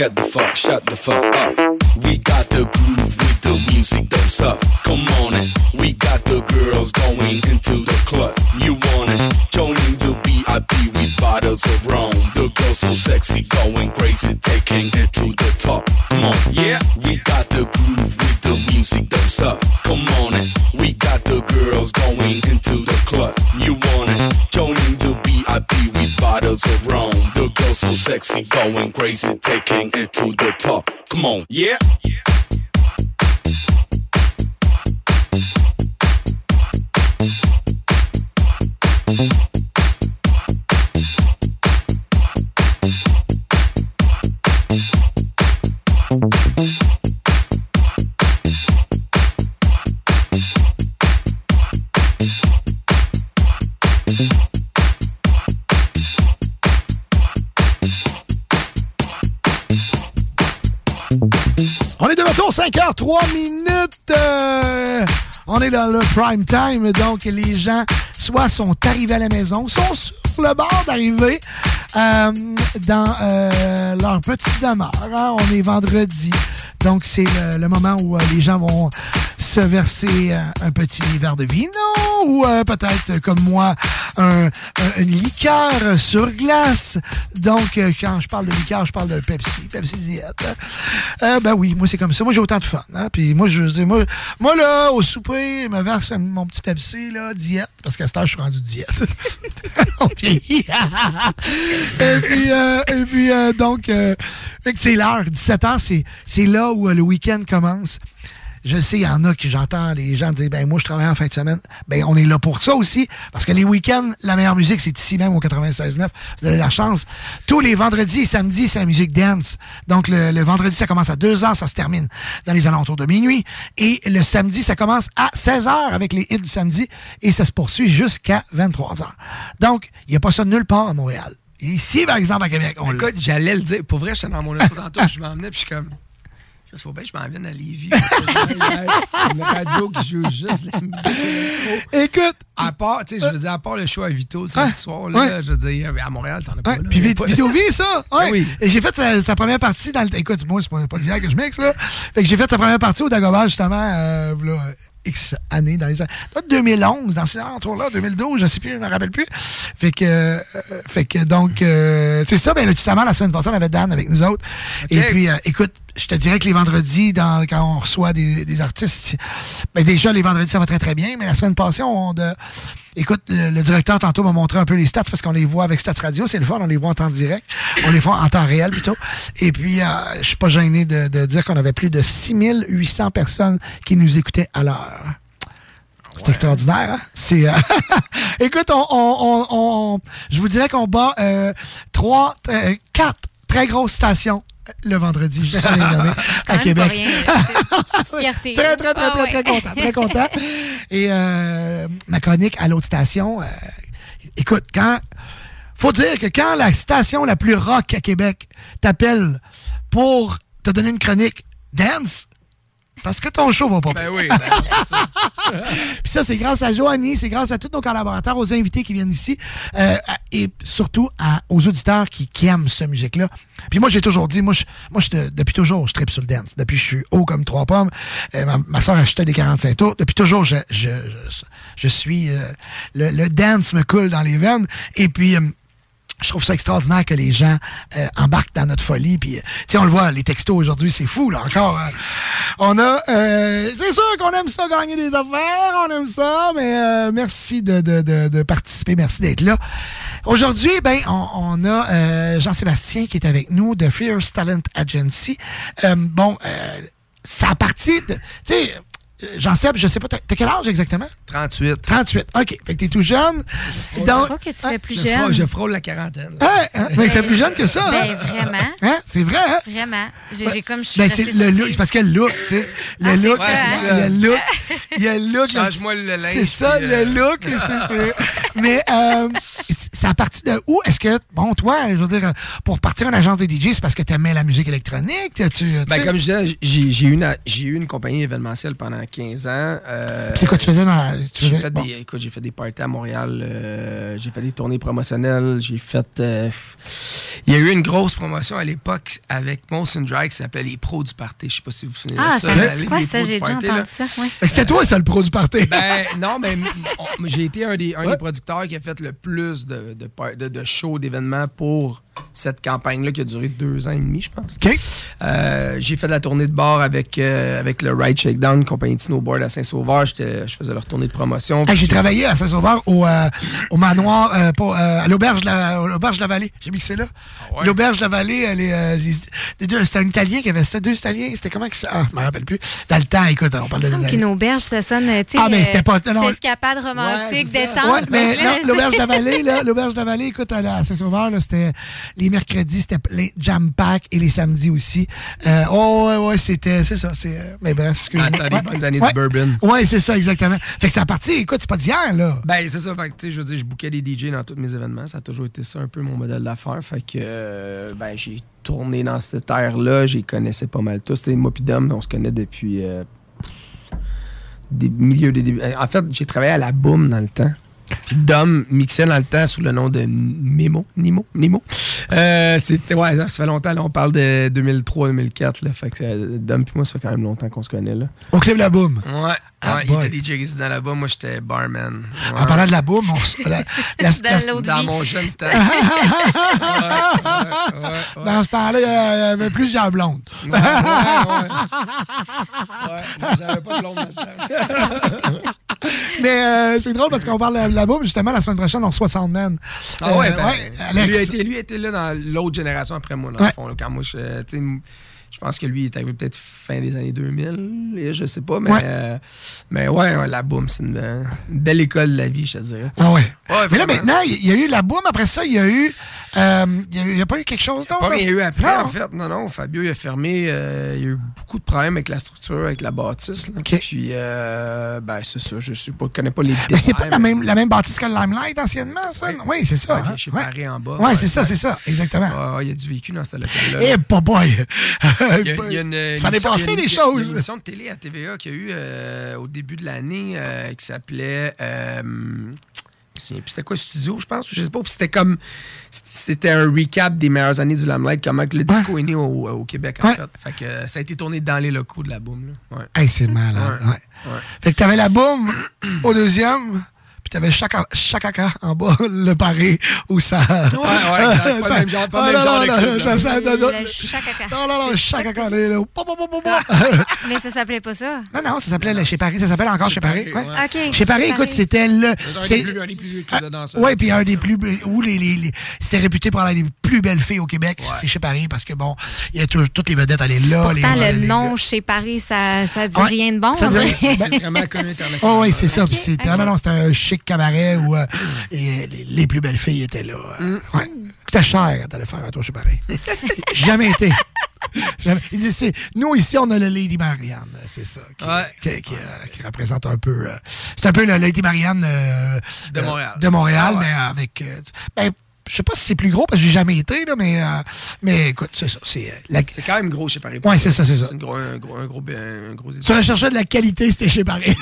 Get the fuck, shut the fuck up. We got the groove with the music don't. Come on it. We got the girls going into the club. You want it? Joining the VIP with bottles of rum. The girls so sexy, going crazy, taking it to the top. Come on, yeah. We got the groove with the music don't. Come on it. We got the girls going into the club. You want it? Bottles of rum. The girls so sexy, going crazy, taking it to the top. Come on, yeah. On 5h03 minutes. euh, on est dans le prime time, donc les gens soit sont arrivés à la maison, sont sur le bord d'arriver euh, dans euh, leur petite demeure. hein. On est vendredi, donc c'est le, moment où les gens vont se verser euh, un petit verre de vino ou euh, peut-être comme moi un, un- une liqueur sur glace. Donc euh, quand je parle de liqueur, je parle de Pepsi, Pepsi Diète. Euh, ben oui, moi c'est comme ça. Moi j'ai autant de fun. Hein? Puis moi je veux moi, moi là au souper, je me verse mon petit Pepsi là diète parce qu'à cette heure je suis rendu diète. Et puis euh, et puis euh, donc c'est l'heure 17 h c'est là où le week-end commence. Je sais, il y en a qui j'entends les gens dire ben moi je travaille en fin de semaine. Ben on est là pour ça aussi parce que les week-ends, la meilleure musique c'est ici même au 96.9. Vous avez la chance. Tous les vendredis et samedis, c'est la musique dance. Donc le, le vendredi ça commence à 2 h, ça se termine dans les alentours de minuit et le samedi ça commence à 16 h avec les hits du samedi et ça se poursuit jusqu'à 23 h. Donc, il n'y a pas ça nulle part à Montréal. Ici par exemple à Québec, on. Écoute, j'allais le dire. Pour vrai, j'étais dans mon auto tantôt, je m'en venais, puis je suis comme. Il faut bien que je m'en vienne à Lévis. Une radio qui joue juste de la musique électro. Écoute. À part, tu sais, je veux dire, à part le show à Vito samedi soir, là, ouais. je veux dire, à Montréal, t'en as pas. là. Puis Vito pas- Vito V, ça? Ouais. Oui. Et j'ai fait sa, sa première partie dans le. Écoute, moi, c'est pas, pas d'hier que je mixe, là. Fait que j'ai fait sa première partie au Dagobah, justement, euh, X années, dans les années. là, 2011, dans ces alentours-là, 2012, je sais plus, je me rappelle plus. Fait que, euh, fait que donc, euh, c'est ça, ben, là, justement, la semaine passée, on avait Dan avec nous autres. Et puis, euh, écoute, je te dirais que les vendredis, dans, quand on reçoit des, des artistes, ben, déjà, les vendredis, ça va très, très bien, mais la semaine passée, on, de, Écoute, le, le directeur tantôt m'a montré un peu les stats parce qu'on les voit avec Stats Radio, c'est le fun, on les voit en temps direct. On les voit en temps réel plutôt. Et puis, euh, je suis pas gêné de, de dire qu'on avait plus de 6800 personnes qui nous écoutaient à l'heure. C'est extraordinaire, hein? C'est, euh, Écoute, on, on, on- on- je vous dirais qu'on bat euh, trois, euh, quatre très grosses stations le vendredi, je suis à Québec. fierté. Très, très, très, Ah très, ouais. très content. Très content. Et euh, ma chronique à l'autre station, euh, écoute, quand. Faut dire que quand la station la plus rock à Québec t'appelle pour te donner une chronique dance, parce que ton show va pas bien. Ben oui, ben, c'est ça. Puis ça, c'est grâce à Joanie, c'est grâce à tous nos collaborateurs, aux invités qui viennent ici, euh, et surtout à- aux auditeurs qui, qui aiment cette musique-là. Puis moi, j'ai toujours dit, moi, je, moi je, depuis toujours, je tripe sur le dance. Depuis que je suis haut comme trois pommes, euh, ma, ma soeur achetait des 45 tours. Depuis toujours, je, je, je, je suis... euh, le, le dance me coule dans les veines. Et puis... je trouve ça extraordinaire que les gens euh, embarquent dans notre folie. Puis, euh, on le voit, les textos aujourd'hui, c'est fou, là, encore. hein. On a... euh, c'est sûr qu'on aime ça, gagner des affaires, on aime ça, mais euh, merci de, de, de, de participer, merci d'être là. Aujourd'hui, ben, on, on a euh, Jean-Sébastien qui est avec nous de Fierce Talent Agency. Bon, ça a parti de... Tu sais, sais, je sais pas, t'as quel âge exactement? 38. 38. OK. Fait que t'es tout jeune. Je Donc, crois que tu fais plus Je frôle, jeune. je frôle la quarantaine. hein, hein, mais il fait plus jeune que ça. hein? Ben, vraiment. Hein? C'est vrai, hein? Vraiment. J'ai comme je suis Ben, c'est le look, parce que le look, tu sais. Le Ah, look, c'est ça, il y hein? a le look. Il y a le look. Change-moi le linge, C'est ça, puis, le euh, look. c'est- Mais, euh, c'est à partir de où est-ce que, bon, toi, je veux dire, pour partir en agence de DJ, c'est parce que tu aimais la musique électronique? Tu, tu Ben, sais? comme je disais, j'ai j'ai eu, une- j'ai eu une compagnie événementielle pendant 15 ans. euh, C'est quoi tu faisais dans. Tu J'ai fait, bon. des, écoute, j'ai fait des parties à Montréal, euh, j'ai fait des tournées promotionnelles, j'ai fait... euh, il y a eu une grosse promotion à l'époque avec Molson Dry qui s'appelait Les Pros du Party. Je sais pas si vous vous souvenez Ah, de ça. dit Ligue quoi, ça? J'ai déjà entendu là. ça. Ouais. C'était toi, ça, le pro du party? Ben non, mais on- j'ai été un des, un des producteurs qui a fait le plus de, de- de shows, d'événements pour cette campagne-là qui a duré deux ans et demi, je pense. OK. Euh, j'ai fait de la tournée de bar avec, euh, avec le Ride Shakedown, une compagnie de snowboard à Saint-Sauveur. J'étais- Je faisais leur tournée de promotion. Hey, j'ai travaillé à Saint-Sauveur au, euh, au manoir, euh, euh, à l'auberge de la, de la Vallée. J'ai mixé là. Ah L'auberge de la Vallée, elle est, euh, les- les deux- c'était un Italien qui avait, c'était deux Italiens. C'était comment que ça? Ah, je me rappelle plus. Dans le temps, écoute, on parle de semble qu'une auberge, ça sonne, tu sais. Ah, mais c'était pas- non, c'est escapade romantique, Ouais, ça. détente. Ouais, mais l'auberge de la Vallée, là, l'auberge de la Vallée, écoute, à, la- à Saint-Sauveur, là, c'était les mercredis, c'était les jam pack et les samedis aussi. Euh, oh, ouais, ouais, c'était, c'est ça, c'est, euh, mais bref, excuse-moi. Ah, bonnes années Ouais. du bourbon. Ouais, c'est ça, exactement. Fait que c'est à partir, écoute, c'est pas d'hier, là. Ben, c'est ça. Fait que, tu sais, je veux dire, je bookais des DJ dans tous mes événements. Ça a toujours été ça, un peu mon modèle d'affaires. Fait que, euh, ben, j'ai tourné dans cette ère-là. J'y connaissais pas mal tous. Tu moi pis Dom, on se connaît depuis euh, des milieux des débuts. En fait, j'ai travaillé à la Boom dans le temps. Puis Dom mixait dans le temps sous le nom de Memo. Nimo. Nimo. Euh, c'était- ouais, ça fait longtemps. Là, on parle de 2003-2004. là. Fait que euh, Dom puis moi, ça fait quand même longtemps qu'on se connaît. Là. Au Club La Boum. Ouais. Ah, ouais, il était DJ résident là-bas. Moi, j'étais barman. En parlant de La Boum, on la- la- Dans la- Dans mon jeune temps. Dans ce temps-là, il y avait plusieurs blondes. Ouais, ouais, ouais. Ouais, j'avais pas de blonde. Mais euh, c'est drôle parce qu'on parle de la boum, justement, la semaine prochaine, on reçoit Sandman. Ah ouais, Euh, ben, Alex. Lui, a été, lui été là dans l'autre génération après moi, dans Ouais. le fond. là, quand moi, je, sais, je pense que lui, il est arrivé peut-être fin des années 2000, et je sais pas, mais Ouais. euh, mais ouais, ouais, la boum, c'est une, euh, une belle école de la vie, je te dirais. Ah ouais. Ouais, Mais là, maintenant, il y a eu la boum. Après ça, il y a eu. euh, il n'y a, pas eu quelque chose d'autre? Pas là? rien eu après, Non. en fait. Non, non. Fabio, il a fermé. euh, il y a eu beaucoup de problèmes avec la structure, avec la bâtisse. là. Puis, euh, ben, c'est ça. Je ne connais pas les détails. Mais c'est pas la même, la même bâtisse que le Limelight anciennement, ça? Oui, c'est ça. Ouais, hein? chez. Paris en bas. Ouais, c'est ça, c'est ça, exactement. Ouais, il y a du vécu dans ce local-là. Eh, pas boy! Il y a- il y a une- Ça a il y a des il y a- Il y a choses. une émission de télé à TVA qu'il y a eu euh, au début de l'année qui s'appelait. Me souviens plus c'était quoi, Studio, je pense, ou je sais pas. Puis c'était comme. C'était un recap des meilleures années du Limelight, comment que le disco est né au, au Québec, en Ouais. fait. Fait que euh, ça a été tourné dans les locaux de la boum. Là. Ouais. Hey, c'est malade. Fait que t'avais la boum au deuxième, puis t'avais Chaka, Chakaka en bas, le paré, où ça. Ouais, ouais, exact. Pas le même genre- pas le même Ah, genre non, de non, ça, ça, non, non, chakaka. non, non, non, Chakaka, là, pa. Mais ça s'appelait pas ça? Non, non, ça s'appelait le chez Paris, ça s'appelle encore chez Paris. ouais. OK. Chez Paris, écoute, c'était le. C'est un c'est- des plus, vieux clubs de danseurs. Ouais, puis un des plus. Où les, les, les- c'était réputé pour avoir les plus belles filles au Québec, c'est chez Paris, parce que bon, il y a tout- toutes les vedettes allaient là. Pourtant, le nom chez Paris, ça, ça dit rien de bon. Ça dit dirait. rien. C'est vraiment connu international. Oh oui, c'est ça. Non, non, c'était un cabaret où euh, et les, les plus belles filles étaient là. euh, Mm. Ouais. Coûtait cher t'allais faire un tour chez Paris. Jamais été. Jamais. Nous, ici, on a le Lady Marianne. C'est ça. Qui, qui- qui, euh, qui représente un peu. euh, c'est un peu le Lady Marianne De Montréal. de Montréal, Ah ouais. mais avec. ben, je sais pas si c'est plus gros parce que j'ai jamais été, là, mais, euh, mais écoute, c'est ça. C'est, euh, la- C'est quand même gros chez Paris. Ouais, c'est ça, c'est ça. C'est gros- un gros, un gros, un gros Tu recherchais de la qualité, c'était chez Paris.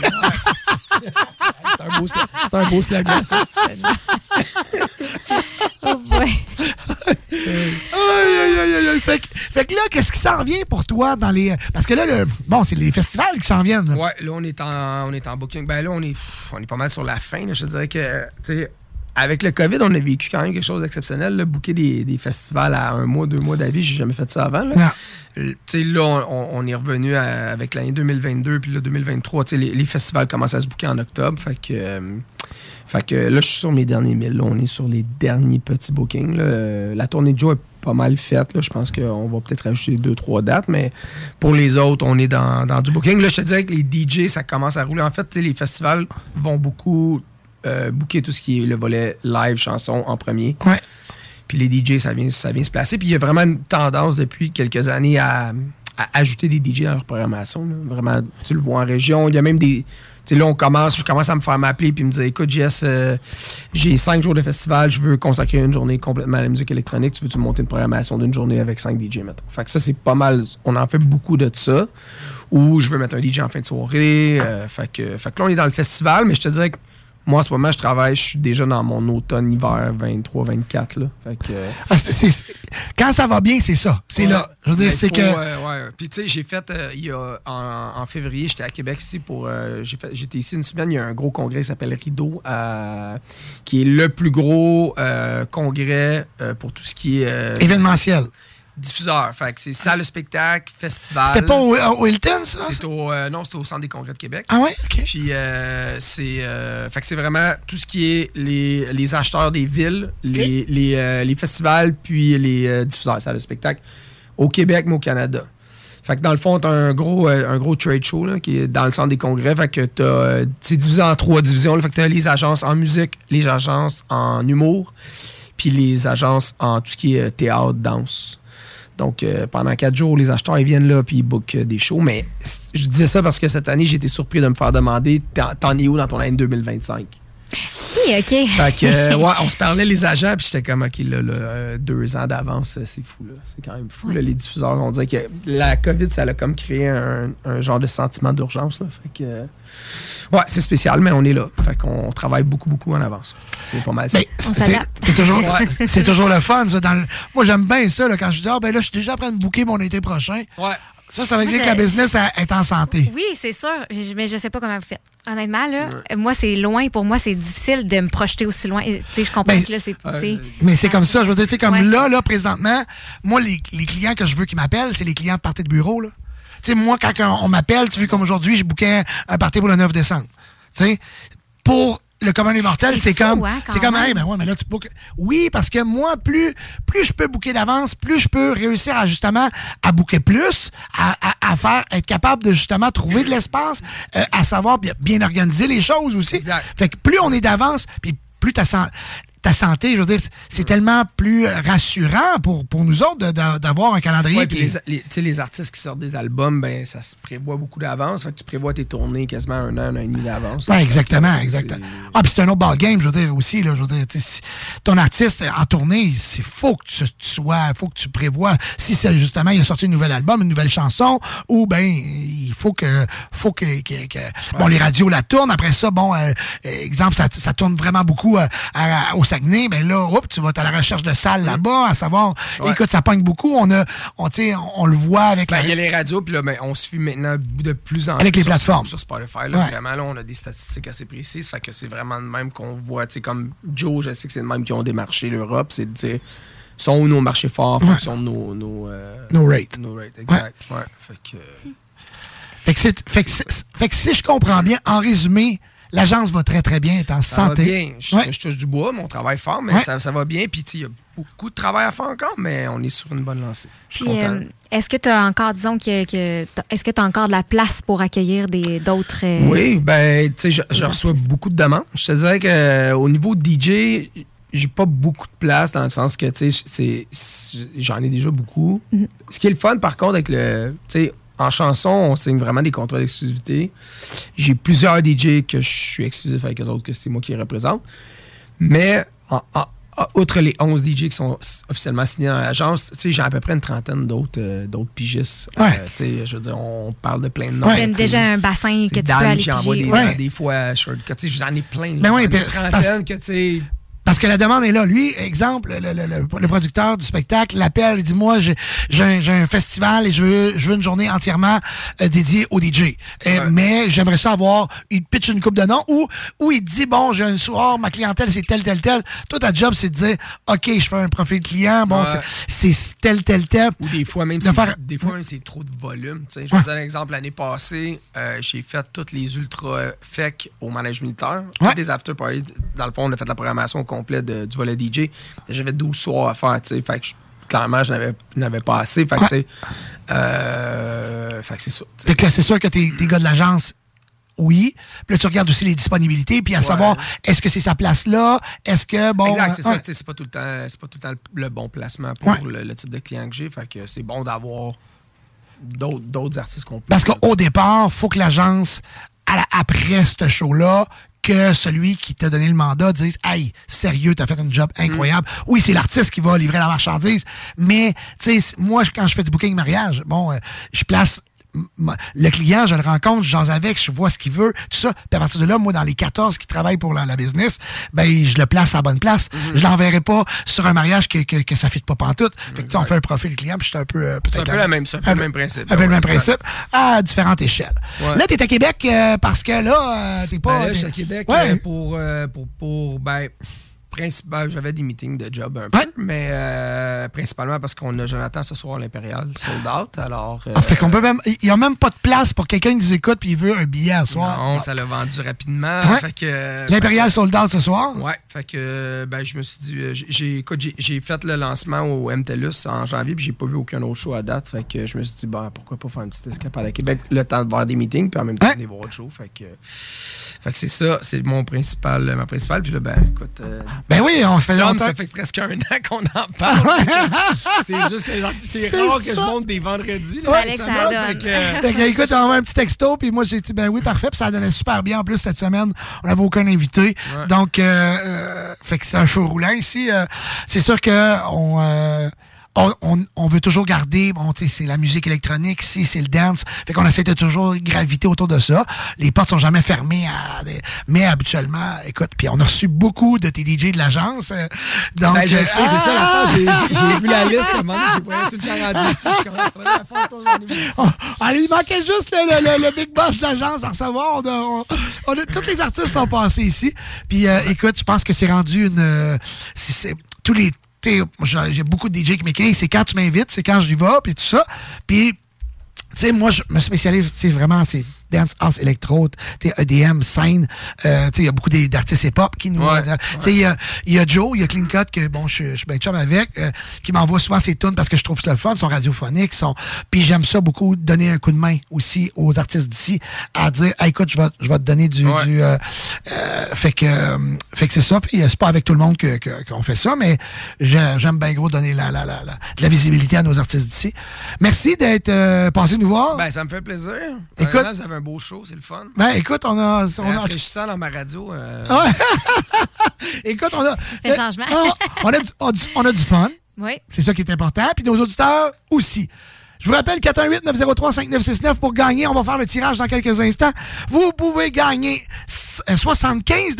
C'est un beau c'est un beau slogan, ça. Oh boy. Aïe, aïe, aïe, aïe, aïe. Fait, que- fait que là, qu'est-ce qui s'en vient pour toi dans les. Parce que là, le, bon, c'est les festivals qui s'en viennent. là. Ouais, là, on est en, on est en booking. Ben là, on est, on est pas mal sur la fin. là. Je te dirais que, tu sais, avec le COVID, on a vécu quand même quelque chose d'exceptionnel. Booker des, des festivals à un mois, deux mois d'avis, j'ai jamais fait ça avant. Là, là on, on est revenu à- avec l'année 2022, puis là, 2023. tu sais, Les, les festivals commencent à se booker en octobre. Fait que, euh, fait que là, je suis sur mes derniers milles. là. on est sur les derniers petits bookings. là. La tournée de Joe est pas mal faite. Je pense qu'on va peut-être rajouter deux, trois dates, mais pour les autres, on est dans, dans du booking. Là, je te dirais que les DJ, ça commence à rouler. En fait, les festivals vont beaucoup euh, booker tout ce qui est le volet live, chanson en premier. Puis les DJ, ça vient, ça vient se placer. Puis il y a vraiment une tendance depuis quelques années à, à ajouter des DJ dans leur programmation. là. Vraiment, tu le vois en région. Il y a même des. Tu sais, là, on commence, je commence à me faire m'appeler puis me dire écoute, Jess, euh, j'ai cinq jours de festival, je veux consacrer une journée complètement à la musique électronique. Tu veux-tu monter une programmation d'une journée avec cinq DJ, mettons? Fait que ça, c'est pas mal. On en fait beaucoup de ça. Ou je veux mettre un DJ en fin de soirée. euh, fait, que, fait que là, on est dans le festival, mais je te dirais que moi, en ce moment, je travaille, je suis déjà dans mon automne-hiver 23-24. là. Fait que. euh, Ah, quand ça va bien, c'est ça. C'est Ouais. là. Je veux dire, c'est que. ouais, ouais. Puis tu sais, j'ai fait euh, il y a en, en février, j'étais à Québec ici pour euh, j'ai fait j'étais ici une semaine, il y a un gros congrès qui s'appelle Rideau euh, qui est le plus gros congrès pour tout ce qui est Événementiel. Diffuseur. Fait que c'est salle de spectacle, festival. C'était pas au, au Hilton, ça? C'est au euh, non, c'était au centre des congrès de Québec. Ah ouais, ok. Puis euh, c'est euh, fait que c'est vraiment tout ce qui est les, les acheteurs des villes, les, les, euh, les festivals puis les euh, diffuseurs salles de spectacle au Québec mais au Canada. Fait que dans le fond, t'as un gros, euh, un gros trade show là, qui est dans le centre des congrès. Fait que t'as, euh, c'est divisé en trois divisions. là. Fait que t'as les agences en musique, les agences en humour, puis les agences en tout ce qui est euh, théâtre, danse. Donc, euh, pendant quatre jours, les acheteurs ils viennent là puis ils bookent euh, des shows. Mais je disais ça parce que cette année, j'ai été surpris de me faire demander t'en es où dans ton année 2025 Oui, OK. Fait que, euh, ouais, on se parlait les agents, puis j'étais comme, OK, là, là, euh, deux ans d'avance, c'est fou, là. C'est quand même fou, là, les diffuseurs. On dirait que la COVID, ça a comme créé un, un genre de sentiment d'urgence, là. Fait que, euh, ouais, c'est spécial, mais on est là. Fait qu'on travaille beaucoup, beaucoup en avance. C'est pas mal ça. C'est- c'est toujours, c'est toujours le fun, ça. Dans le- Moi, j'aime bien ça, là, quand je dis, ah, ben là, je suis déjà en train de booker mon été prochain. Ouais. Ça, ça veut Moi, dire que la business est en santé. Oui, c'est sûr, je- mais je sais pas comment vous faites. Honnêtement, là, moi, c'est loin. Pour moi, c'est difficile de me projeter aussi loin. Tu sais, je comprends Ben, que là, c'est. Mais c'est comme ça, je veux dire, tu sais, comme Ouais. là, là, présentement, moi, les, les clients que je veux qui m'appellent, c'est les clients de party de bureau, là. Tu sais, moi, quand on, on m'appelle, tu vois, comme aujourd'hui, je bouquais un party pour le 9 décembre. Tu sais, pour le commun des mortels, C'est comme, hein, c'est comme, hey, ben ouais, mais là, tu bookes. Oui, parce que moi, plus, plus je peux booker d'avance, plus je peux réussir à, justement, à booker plus, à, à- à faire, être capable de, justement, trouver de l'espace, euh, à savoir bien, bien organiser les choses aussi. Fait que plus on est d'avance, puis plus ta, san- ta santé, je veux dire, c'est- tellement plus rassurant pour, pour nous autres d'avoir un calendrier. Ouais, puis qui- les, les- tu sais, les artistes qui sortent des albums, ben ça se prévoit beaucoup d'avance. Tu prévois tes tournées quasiment un an, un an et demi d'avance. Ouais, exactement, exactement. Ah, puis c'est un autre ballgame, je veux dire, aussi, là, je veux dire, si ton artiste en tournée, il faut que tu, tu sois, faut que tu prévois, si c'est justement, il a sorti un nouvel album, une nouvelle chanson, ou ben, il faut que, faut que, que- que- bon, les radios la tournent, après ça, bon, euh, exemple, ça, ça tourne vraiment beaucoup euh, à- au Saguenay, ben là, hop, tu vas à la recherche de salles là-bas, à savoir, Ouais. écoute, ça pogne beaucoup, on a, on, on, on le voit avec Ben, la- il y a les radios, puis là, ben, on se suit maintenant de plus en Avec plus les sur- plateformes. Sur, Spotify, là, Ouais. vraiment, là, on a des statistiques assez précises. Fait que c'est vraiment de même qu'on voit, tu sais, comme Joe, je sais que c'est de même qui ont démarché l'Europe, c'est de dire, sont nos marchés forts Ouais. de nos... Nos, euh, Nos rates. Nos rates, exact. Ouais. Fait que... Fait que, c'est- fait que c'est- fait que si je comprends bien, en résumé, l'agence va très très bien, est en Ça santé. va bien. Je, Ouais. je touche du bois, mais on travaille fort, mais Ouais. ça, ça va bien. Puis, tu sais, il y a beaucoup de travail à faire encore, mais on est sur une bonne lancée. Je suis euh, est-ce que tu as encore, disons, que, est-ce que tu as encore de la place pour accueillir des d'autres. euh, Oui, ben, tu sais, je, je reçois beaucoup de demandes. Je te dirais qu'au niveau de DJ, j'ai pas beaucoup de place dans le sens que, tu sais, j'en ai déjà beaucoup. Mhm. Ce qui est le fun, par contre, avec le. Tu sais, en chanson, on signe vraiment des contrats d'exclusivité. J'ai plusieurs DJ que je suis exclusif avec eux autres, que c'est moi qui les représente. Mais, en- en- en- outre les 11 DJ qui sont officiellement signés dans l'agence, tu sais, j'ai à peu près une trentaine d'autres euh, d'autres pigistes. Ouais. Euh, tu sais, je veux dire, on parle de plein de noms. Sais. déjà un bassin que tu peux aller piger. des, Ouais. des fois sais, j'en ai plein. là. Ben oui, J'en ai puis une trentaine que tu sais. Parce que la demande est là. Lui, exemple, le, le- le- le producteur du spectacle l'appelle, il dit Moi, j'ai un, festival et je veux, je veux une journée entièrement euh, dédiée au DJ. Euh, Mais j'aimerais ça avoir. Il pitch une coupe de noms ou, ou il dit Bon, j'ai un soir, ma clientèle, c'est tel, tel, tel. Toi, ta job, c'est de dire OK, je fais un profil client. Bon, Ouais. c'est tel, tel, tel. Ou des fois même, De c'est, faire- des fois même c'est trop de volume. tu sais. Je vais te donner un exemple. L'année passée, euh, j'ai fait toutes les ultra fec au manège militaire. Ouais. Des after parties. Dans le fond, on a fait la programmation au complet de- du volet DJ. J'avais 12 soirs à faire. tu sais. Fait que clairement, je n'avais- pas assez. Fait que, tu sais, euh, fait que c'est ça. Fait que c'est sûr que tes, tes gars de l'agence, oui. Puis là, tu regardes aussi les disponibilités, puis à Ouais. savoir, est-ce que c'est sa place là? Est-ce que, bon. exact, c'est euh, ça. sais, C'est pas tout le temps, c'est pas tout le temps le bon placement pour Ouais. le, le type de client que j'ai. Fait que c'est bon d'avoir d'autres, artistes qu'on peut. Parce qu'au départ, faut que l'agence, après ce show-là, que celui qui t'a donné le mandat dise Hey, sérieux, t'as fait un job incroyable. Mm. Oui, c'est l'artiste qui va livrer la marchandise, mais tu sais, moi, quand je fais du booking mariage, bon, euh, je place le client, je le rencontre, je jase avec, je vois ce qu'il veut, tout ça. Puis à partir de là, moi, dans les 14 qui travaillent pour la, la business, ben, je le place à la bonne place. Mm-hmm. Je l'enverrai pas sur un mariage que, que, que ça ne fit pas pantoute. Fait que, tu sais, on fait un profil client, puis je suis un peu. euh, C'est peut-être un peu la même, c'est un peu le même principe. Un peu le même principe, à différentes échelles. Ouais. Là, tu es à Québec euh, parce que là, euh, t'es pas. Ben là, je suis à Québec Ouais. euh, pour, euh, pour, pour, ben, principal, j'avais des meetings de job un peu, mais euh, principalement parce qu'on a Jonathan ce soir à l'Impérial, sold out, alors... euh, Ah, fait qu'on peut même. Il n'y a même pas de place pour quelqu'un qui nous écoute puis il veut un billet à soir. non, ça l'a vendu rapidement, Ouais. fait que... L'Impérial sold out ce soir? Ouais, fait que ben, je me suis dit, euh, j'ai- écoute, j'ai- j'ai fait le lancement au MTLUS en janvier, puis j'ai pas vu aucun autre show à date, fait que je me suis dit, ben, pourquoi pas faire une petite escapade à Québec, le temps de voir des meetings, puis en même temps de voir autre show, fait que, fait que c'est ça, c'est mon principal, ma principale, puis là, ben, écoute... euh, Ben oui, on se fait longtemps. ça fait presque un an qu'on en parle. c'est juste que c'est C'est rare que je monte des vendredis. Ouais. Semaine, donne. fait que- Fait que, écoute, on envoie un petit texto, puis moi, j'ai dit, ben oui, parfait, puis ça donnait super bien. En plus, cette semaine, on n'avait aucun invité. Donc, euh, euh, fait que c'est un feu roulant ici. Euh, c'est sûr que on, euh, on, on- on veut toujours garder, bon, tu sais, c'est la musique électronique, ici, c'est le dance. Fait qu'on essaie de toujours graviter autour de ça. Les portes sont jamais fermées, à mais habituellement, écoute, puis on a reçu beaucoup de tes DJ de l'agence. euh, donc, Ben, je euh, sais, c'est ça la ah! J'ai- vu la liste, à un moment donné, j'ai pas tout le temps rendu ici. Je ah. Oh, allez, il manquait juste le, le- le- le big boss de l'agence à recevoir. On a, on- tous les artistes sont passés ici. Puis euh, écoute, je pense que c'est rendu une. euh, tous les. J'ai beaucoup de DJ qui m'écrivent, c'est quand tu m'invites, c'est quand je y vais, puis tout ça. Puis, sais, moi, je me spécialise, vraiment, c'est dance, house, électro, tu sais, EDM, scène. Euh, tu sais, il y a beaucoup d'artistes hip-hop qui nous... Ouais, euh, tu sais, il y a, il y a Joe, il y a Clean Cut, que bon, je, suis bien chum avec, euh, qui m'envoie souvent ses tunes parce que je trouve ça le fun, sont radiophoniques, sont... Puis j'aime ça beaucoup, donner un coup de main aussi aux artistes d'ici, à dire, écoute, je vais, je vais te donner du... Ouais. du, euh, fait que, fait que c'est ça, puis c'est pas avec tout le monde que- que- qu'on fait ça, mais j'ai- j'aime bien gros donner la, la, la, la- de la visibilité à nos artistes d'ici. Merci d'être passé nous voir? Ben, ça me fait plaisir. Écoute- vous avez un beau show, c'est le fun. Ben, écoute, on a. C'est On a rafraîchissant dans ma radio. euh, écoute, on a. Fait changement. Ah, on, a du, on a du- on a du fun. Oui. C'est ça qui est important. Puis nos auditeurs aussi. Je vous rappelle 418-903-5969 pour gagner. On va faire le tirage dans quelques instants. Vous pouvez gagner s- euh, 75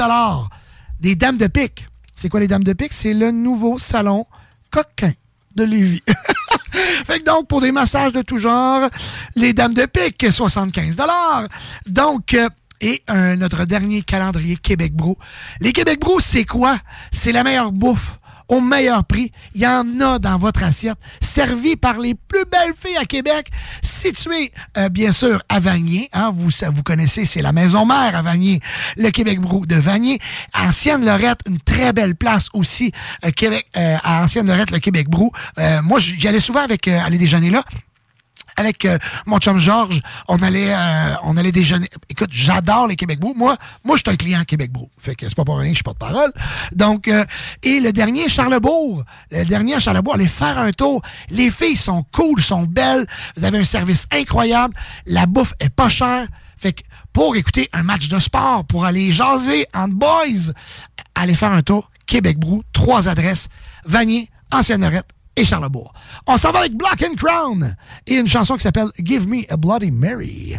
des Dames de Pique. C'est quoi les Dames de Pique? C'est le nouveau salon coquin de fait que donc, pour des massages de tout genre, les Dames de Pique, 75 Donc, euh, et notre dernier calendrier Québec Bro. Les Québec Bro, c'est quoi? C'est la meilleure bouffe au meilleur prix. Il y en a dans votre assiette, servi par les plus belles filles à Québec, situé euh, bien sûr à Vanier. Hein, vous, vous connaissez, c'est la maison mère à Vanier, le Québec Brou de Vanier. Ancienne Lorette, une très belle place aussi, euh, Québec, euh, à Ancienne Lorette, le Québec Brou. Euh, moi, j'y allais souvent avec euh, aller déjeuner là avec euh, mon chum Georges, on allait euh, on allait déjeuner. Écoute, j'adore les Québec Brou. Moi, moi je suis un client Québec Brou. Fait que c'est pas pour rien que je suis pas de parole. Donc euh, et le dernier Charlebourg, le dernier à Charlebourg, allez faire un tour. Les filles sont cool, sont belles, vous avez un service incroyable, la bouffe est pas chère. Fait que pour écouter un match de sport, pour aller jaser en boys, allez faire un tour Québec Brou, trois adresses, Vanier, Ancienne Lorette et Charlebourg. On s'en va avec Black and Crown et une chanson qui s'appelle Give Me a Bloody Mary.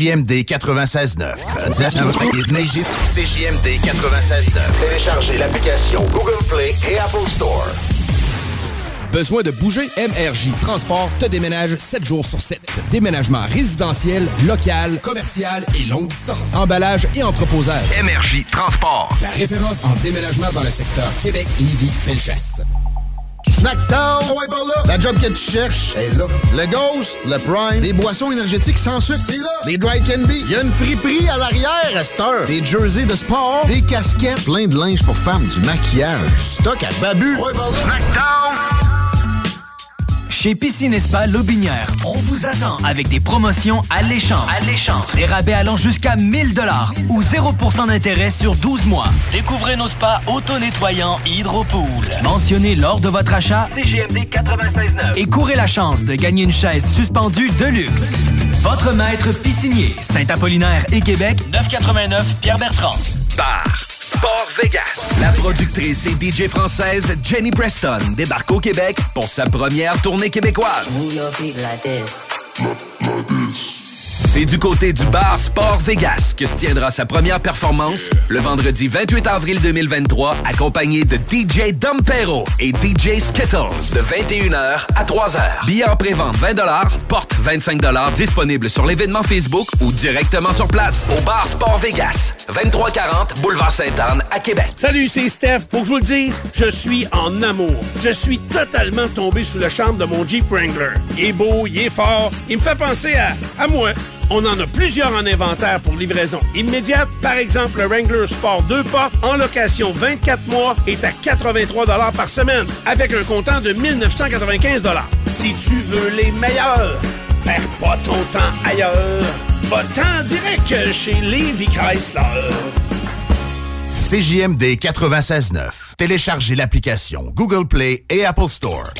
CJMD 96.9. CJMD 96.9. Téléchargez l'application Google Play et Apple Store. Besoin de bouger? MRJ Transport te déménage 7 jours sur 7. Déménagement résidentiel, local, commercial et longue distance. Emballage et entreposage. MRJ Transport. La référence en déménagement dans le secteur Québec, Lévis, Felchasse. Snackdown, ouais, par là. La job que tu cherches est là. Le Ghost, le Prime, des boissons énergétiques sans sucre, c'est là. Des dry candy, y a une friperie à l'arrière à cette heure. Des jerseys de sport, des casquettes, plein de linge pour femmes, du maquillage, du stock à babu. Ouais! Chez Piscine et Spa Lobinière, on vous attend avec des promotions alléchantes. Alléchantes. Des rabais allant jusqu'à 1000 dollars ou 0% d'intérêt sur 12 mois. Découvrez nos spas auto-nettoyants Hydropool. Mentionnez lors de votre achat CGMD 96.9. et courez la chance de gagner une chaise suspendue de luxe. Votre maître piscinier, Saint-Apollinaire et Québec, 989 Pierre-Bertrand. Bar Sport Vegas. La productrice et DJ française Jenny Preston débarque au Québec pour sa première tournée québécoise. C'est du côté du bar Sport Vegas que se tiendra sa première performance le vendredi 28 avril 2023, accompagné de DJ Dompero et DJ Skittles de 21h à 3h. Billets en pré-vente 20 porte 25 disponible sur l'événement Facebook ou directement sur place au bar Sport Vegas, 2340 Boulevard Sainte-Anne à Québec. Salut, c'est Steph. Faut que je vous le dise, je suis en amour. Je suis totalement tombé sous le charme de mon Jeep Wrangler. Il est beau, il est fort, il me fait penser à, à moi. On en a plusieurs en inventaire pour livraison immédiate. Par exemple, le Wrangler Sport 2 portes en location 24 mois est à 83 par semaine avec un comptant de 1995 Si tu veux les meilleurs, perds pas ton temps ailleurs. Va-t'en direct chez Levi Chrysler. CJMD 96.9. Téléchargez l'application Google Play et Apple Store.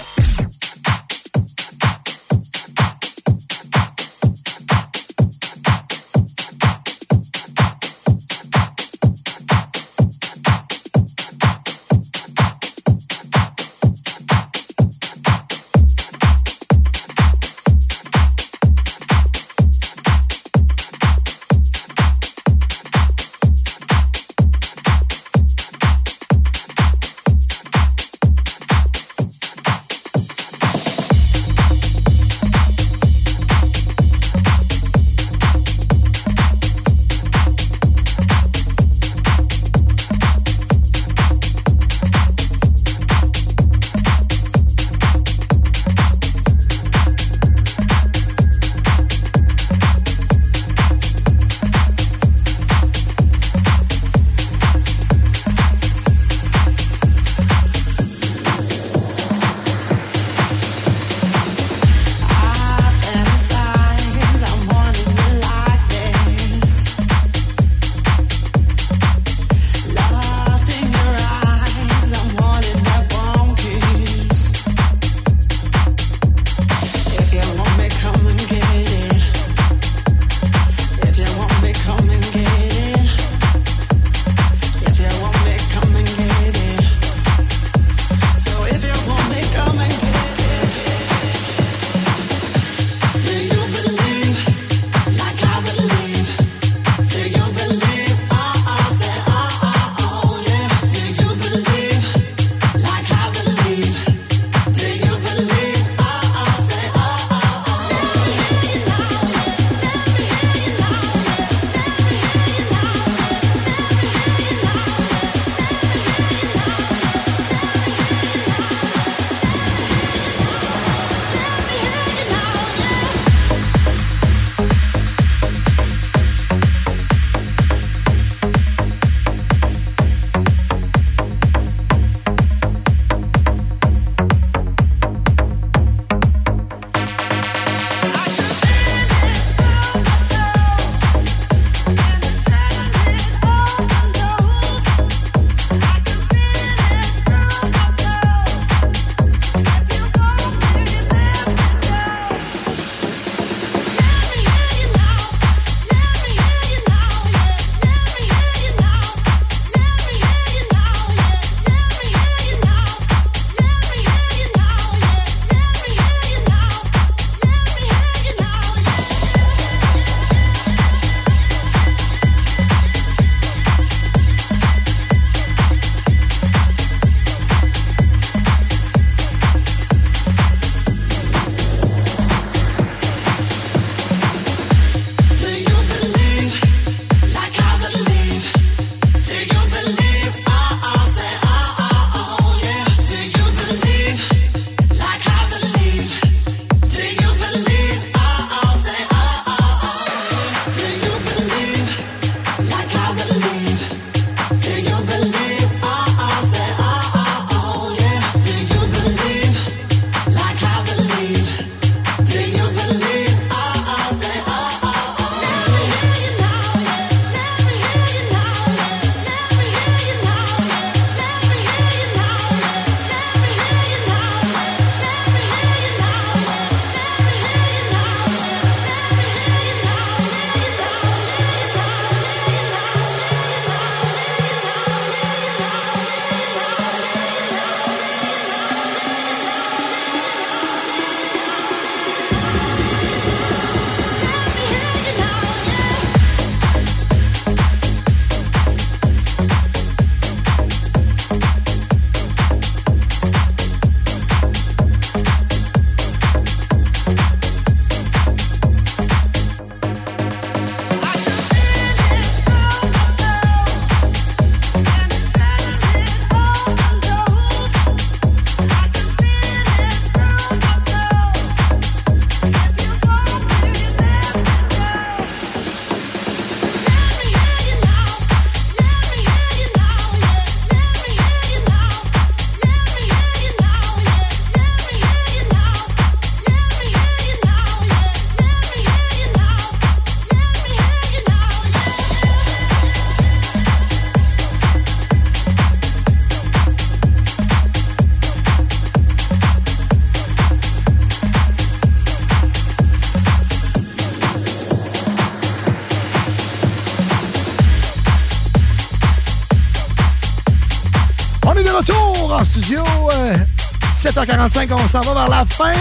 7h45, on s'en va vers la fin.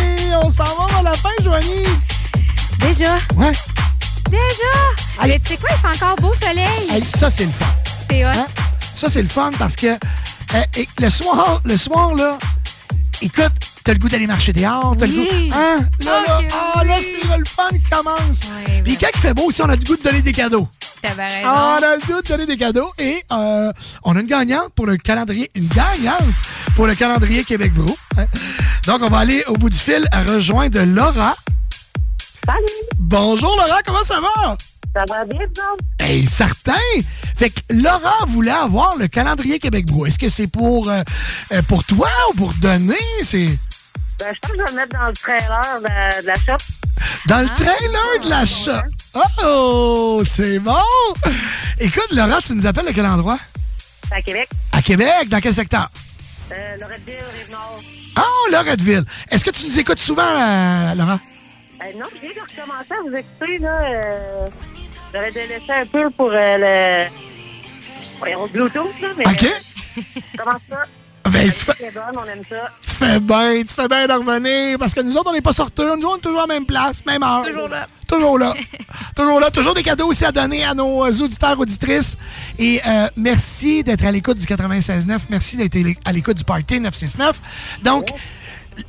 On s'en va vers la fin, Joanie. Déjà? Ouais. Déjà? Mais tu sais quoi, il fait encore beau soleil. Hey, ça, c'est le fun. C'est hot. Hein? Ça, c'est le fun parce que euh, et le soir, le soir, là, écoute, t'as le goût d'aller marcher dehors, t'as le goût. Hein? Là, là, ah, là, c'est le fun qui commence. Puis quand il fait beau aussi, on a le goût de donner des cadeaux. Ah, on a le goût de donner des cadeaux et euh, on a une gagnante pour le calendrier, une gagnante pour le calendrier Québec Brou. hein? Donc, on va aller au bout du fil à rejoindre Laura. Salut! Bonjour Laura, comment ça va? Ça va bien, non? Hey, certain! Fait que Laura voulait avoir le calendrier Québec Brou. Est-ce que c'est pour, euh, euh, pour toi ou pour donner? C'est Ben, je pense que je vais le mettre dans le trailer de, de la shop. dans le trailer de la shop. Oh, c'est bon! Écoute, Laura, tu nous appelles à quel endroit? À Québec. À Québec, dans quel secteur? Euh, Loretteville, Rive-Nord. Oh, Loretteville. Est-ce que tu nous écoutes souvent, euh, Laura? Euh, non, je viens de recommencer à vous écouter, là. Euh, J'avais délaissé un peu pour euh, le... Voyons, Bluetooth, là, mais... OK. Comment ça? Ben, La tu fais- musique est bonne, on aime ça. Tu fais bien, tu fais bien de revenir, parce que nous autres, on n'est pas sortis, nous autres, on est toujours à la même place, même heure. Toujours là. Toujours là. toujours là. Toujours des cadeaux aussi à donner à nos euh, auditeurs, auditrices. Et euh, merci d'être à l'écoute du 96.9. Merci d'être à l'écoute du Party 969. Donc,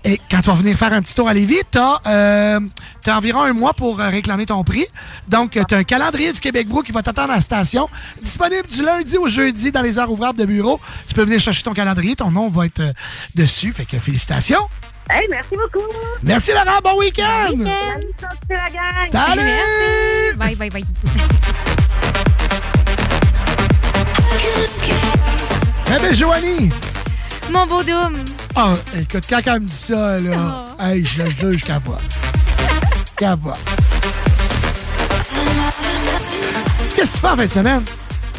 et quand tu vas venir faire un petit tour à Lévis, tu as, environ un mois pour euh, réclamer ton prix. Donc, tu as un calendrier du Québec Brou qui va t'attendre à la station. Disponible du lundi au jeudi dans les heures ouvrables de bureau. Tu peux venir chercher ton calendrier. Ton nom va être euh, dessus. Fait que félicitations. Hey, merci beaucoup! Merci Laurent. Bon week-end. La gang! Salut! Merci. Bye, bye, bye. Eh bien, Joanie. Mon beau Doom. Ah, écoute, quand elle me dit ça, là, hey, je le jure, je capote. Capote. Qu'est-ce que tu fais en fin de semaine?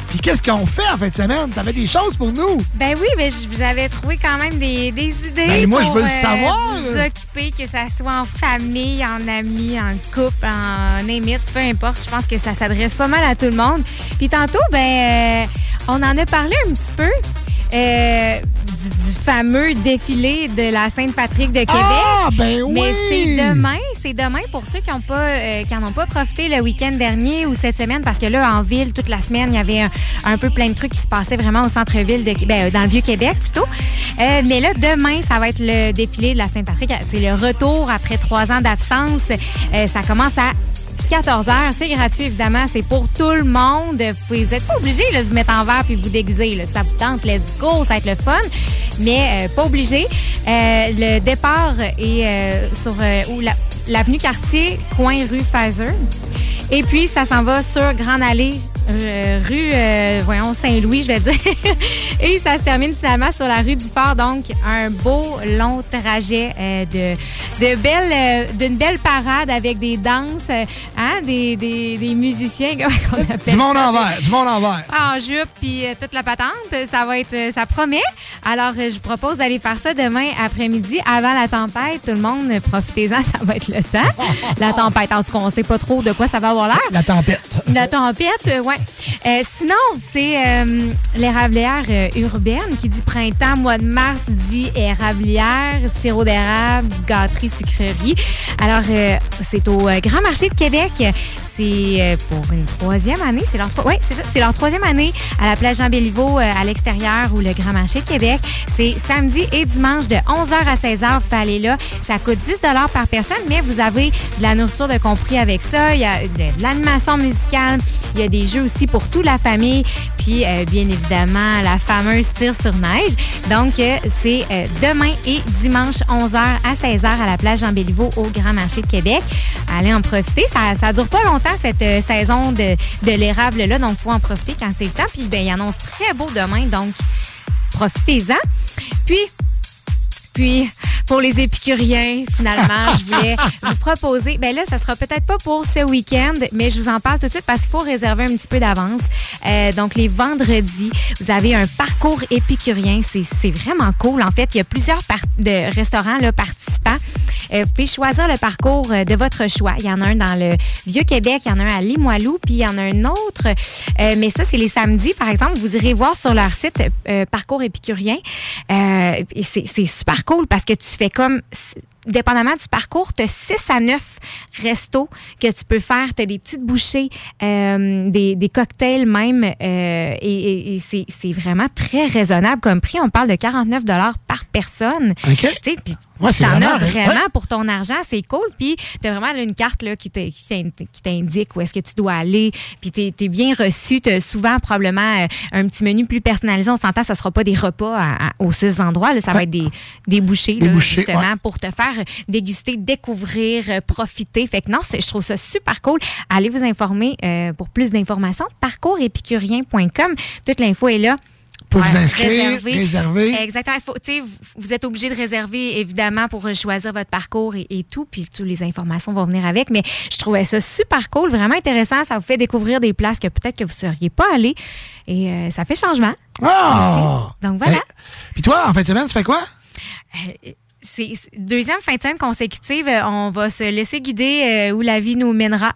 Puis qu'est-ce qu'on fait en fin de semaine? T'avais des choses pour nous? Ben oui, mais je vous avais trouvé quand même des, des idées. Ben, moi, je veux le euh, savoir. Vous occuper, que ça soit en famille, en amis, en couple, en émite, peu importe. Je pense que ça s'adresse pas mal à tout le monde. Puis tantôt, ben, euh, on en a parlé un petit peu. Euh, du, du fameux défilé de la Sainte-Patrick de Québec. Ah, ben oui! Mais c'est demain, c'est demain pour ceux qui n'ont pas, euh, qui en ont pas profité le week-end dernier ou cette semaine, parce que là, en ville, toute la semaine, il y avait un, un peu plein de trucs qui se passaient vraiment au centre-ville, de, ben, euh, dans le Vieux-Québec plutôt. Euh, mais là, demain, ça va être le défilé de la Sainte-Patrick. C'est le retour après trois ans d'absence. Ça commence à 14 heures. C'est gratuit, évidemment. C'est pour tout le monde. Vous n'êtes pas obligé de vous mettre en verre puis de vous déguiser. Ça vous tente, let's go, ça va être le fun. Mais euh, pas obligé. Euh, le départ est euh, sur où la- l'avenue Cartier, coin rue Pfizer. Et puis, ça s'en va sur Grande Allée, euh, rue, euh, voyons, Saint-Louis, je vais dire. Et ça se termine finalement sur la rue du Fort. Donc, un beau, long trajet euh, de, de belles, d'une belle parade avec des danses, hein, des, des, des musiciens, comment on appelle Du monde ça? en vert, du monde en vert. en jupe puis toute la patente. Ça va être, ça promet. Alors, je vous propose d'aller faire ça demain après-midi avant la tempête. Tout le monde, profitez-en, ça va être le temps. La tempête, en tout cas, on sait pas trop de quoi ça va avoir l'air. La tempête. La tempête, euh, ouais. Euh, sinon, c'est euh, l'érablière euh, urbaine qui dit printemps, mois de mars, dit érablière, sirop d'érable, gâterie, sucrerie. Alors, c'est au Grand Marché de Québec. C'est euh, pour une troisième année. C'est leur, ouais, c'est leur troisième année à la plage Jean-Béliveau euh, à l'extérieur ou le Grand Marché de Québec. C'est samedi et dimanche de 11h à 16h. Vous pouvez aller là. Ça coûte 10 par personne, mais vous avez de la nourriture de compris avec ça. Il y a de, l'animation musicale. Il y a des jeux aussi pour toute la famille. Puis, euh, bien évidemment, la fameuse tir sur neige. Donc, c'est demain et dimanche 11h à 16h à la plage Jean-Béliveau au Grand Marché de Québec. Allez en profiter. Ça, ça dure pas longtemps, cette euh, saison de, l'érable-là. Donc, faut en profiter quand c'est le temps. Puis, ben, il annonce très beau demain. Donc, profitez-en. Puis, puis, pour les épicuriens, finalement, je voulais vous proposer. Ben là, ça sera peut-être pas pour ce week-end, mais je vous en parle tout de suite parce qu'il faut réserver un petit peu d'avance. Euh, donc, les vendredis, vous avez un parcours épicurien. C'est c'est vraiment cool. En fait, il y a plusieurs de restaurants là, participants Euh, vous pouvez choisir le parcours euh, de votre choix. Il y en a un dans le Vieux-Québec, il y en a un à Limoilou, puis il y en a un autre. euh, mais ça, c'est les samedis, par exemple. Vous irez voir sur leur site euh, Parcours épicurien. Euh, et c'est super cool parce que tu fais comme dépendamment du parcours, tu as 6 à 9 restos que tu peux faire. Tu as des petites bouchées, euh, des, cocktails même. euh, et c'est vraiment très raisonnable comme prix. On parle de 49 par personne. OK. Tu sais, puis Ouais, vraiment- as vraiment ouais. pour ton argent, c'est cool. Puis t'as vraiment là, une carte là, qui t'in- qui t'in- qui t'indique où est-ce que tu dois aller. Puis t'es es bien reçu. T'as souvent probablement euh, un petit menu plus personnalisé. On s'entend, ça sera pas des repas à- à- aux six endroits. Là. Ça va être des, des bouchées, Des là, bouchées, justement, pour te faire déguster, découvrir, euh, profiter. Fait que non, je trouve ça super cool. Allez vous informer euh, pour plus d'informations. Parcoursépicurien.com. Toute l'info est là. Pour Ouais, vous inscrire, réserver. Exactement. Faut- tu sais, vous, êtes obligé de réserver, évidemment, pour choisir votre parcours et, et tout. Puis toutes les informations vont venir avec. Mais je trouvais ça super cool, vraiment intéressant. Ça vous fait découvrir des places que peut-être que vous ne seriez pas allé. Et euh, ça fait changement. Aussi. Donc voilà. Puis toi, en fin de semaine, tu fais quoi? Euh, c'est deuxième fin de semaine consécutive, euh, on va se laisser guider euh, où la vie nous mènera.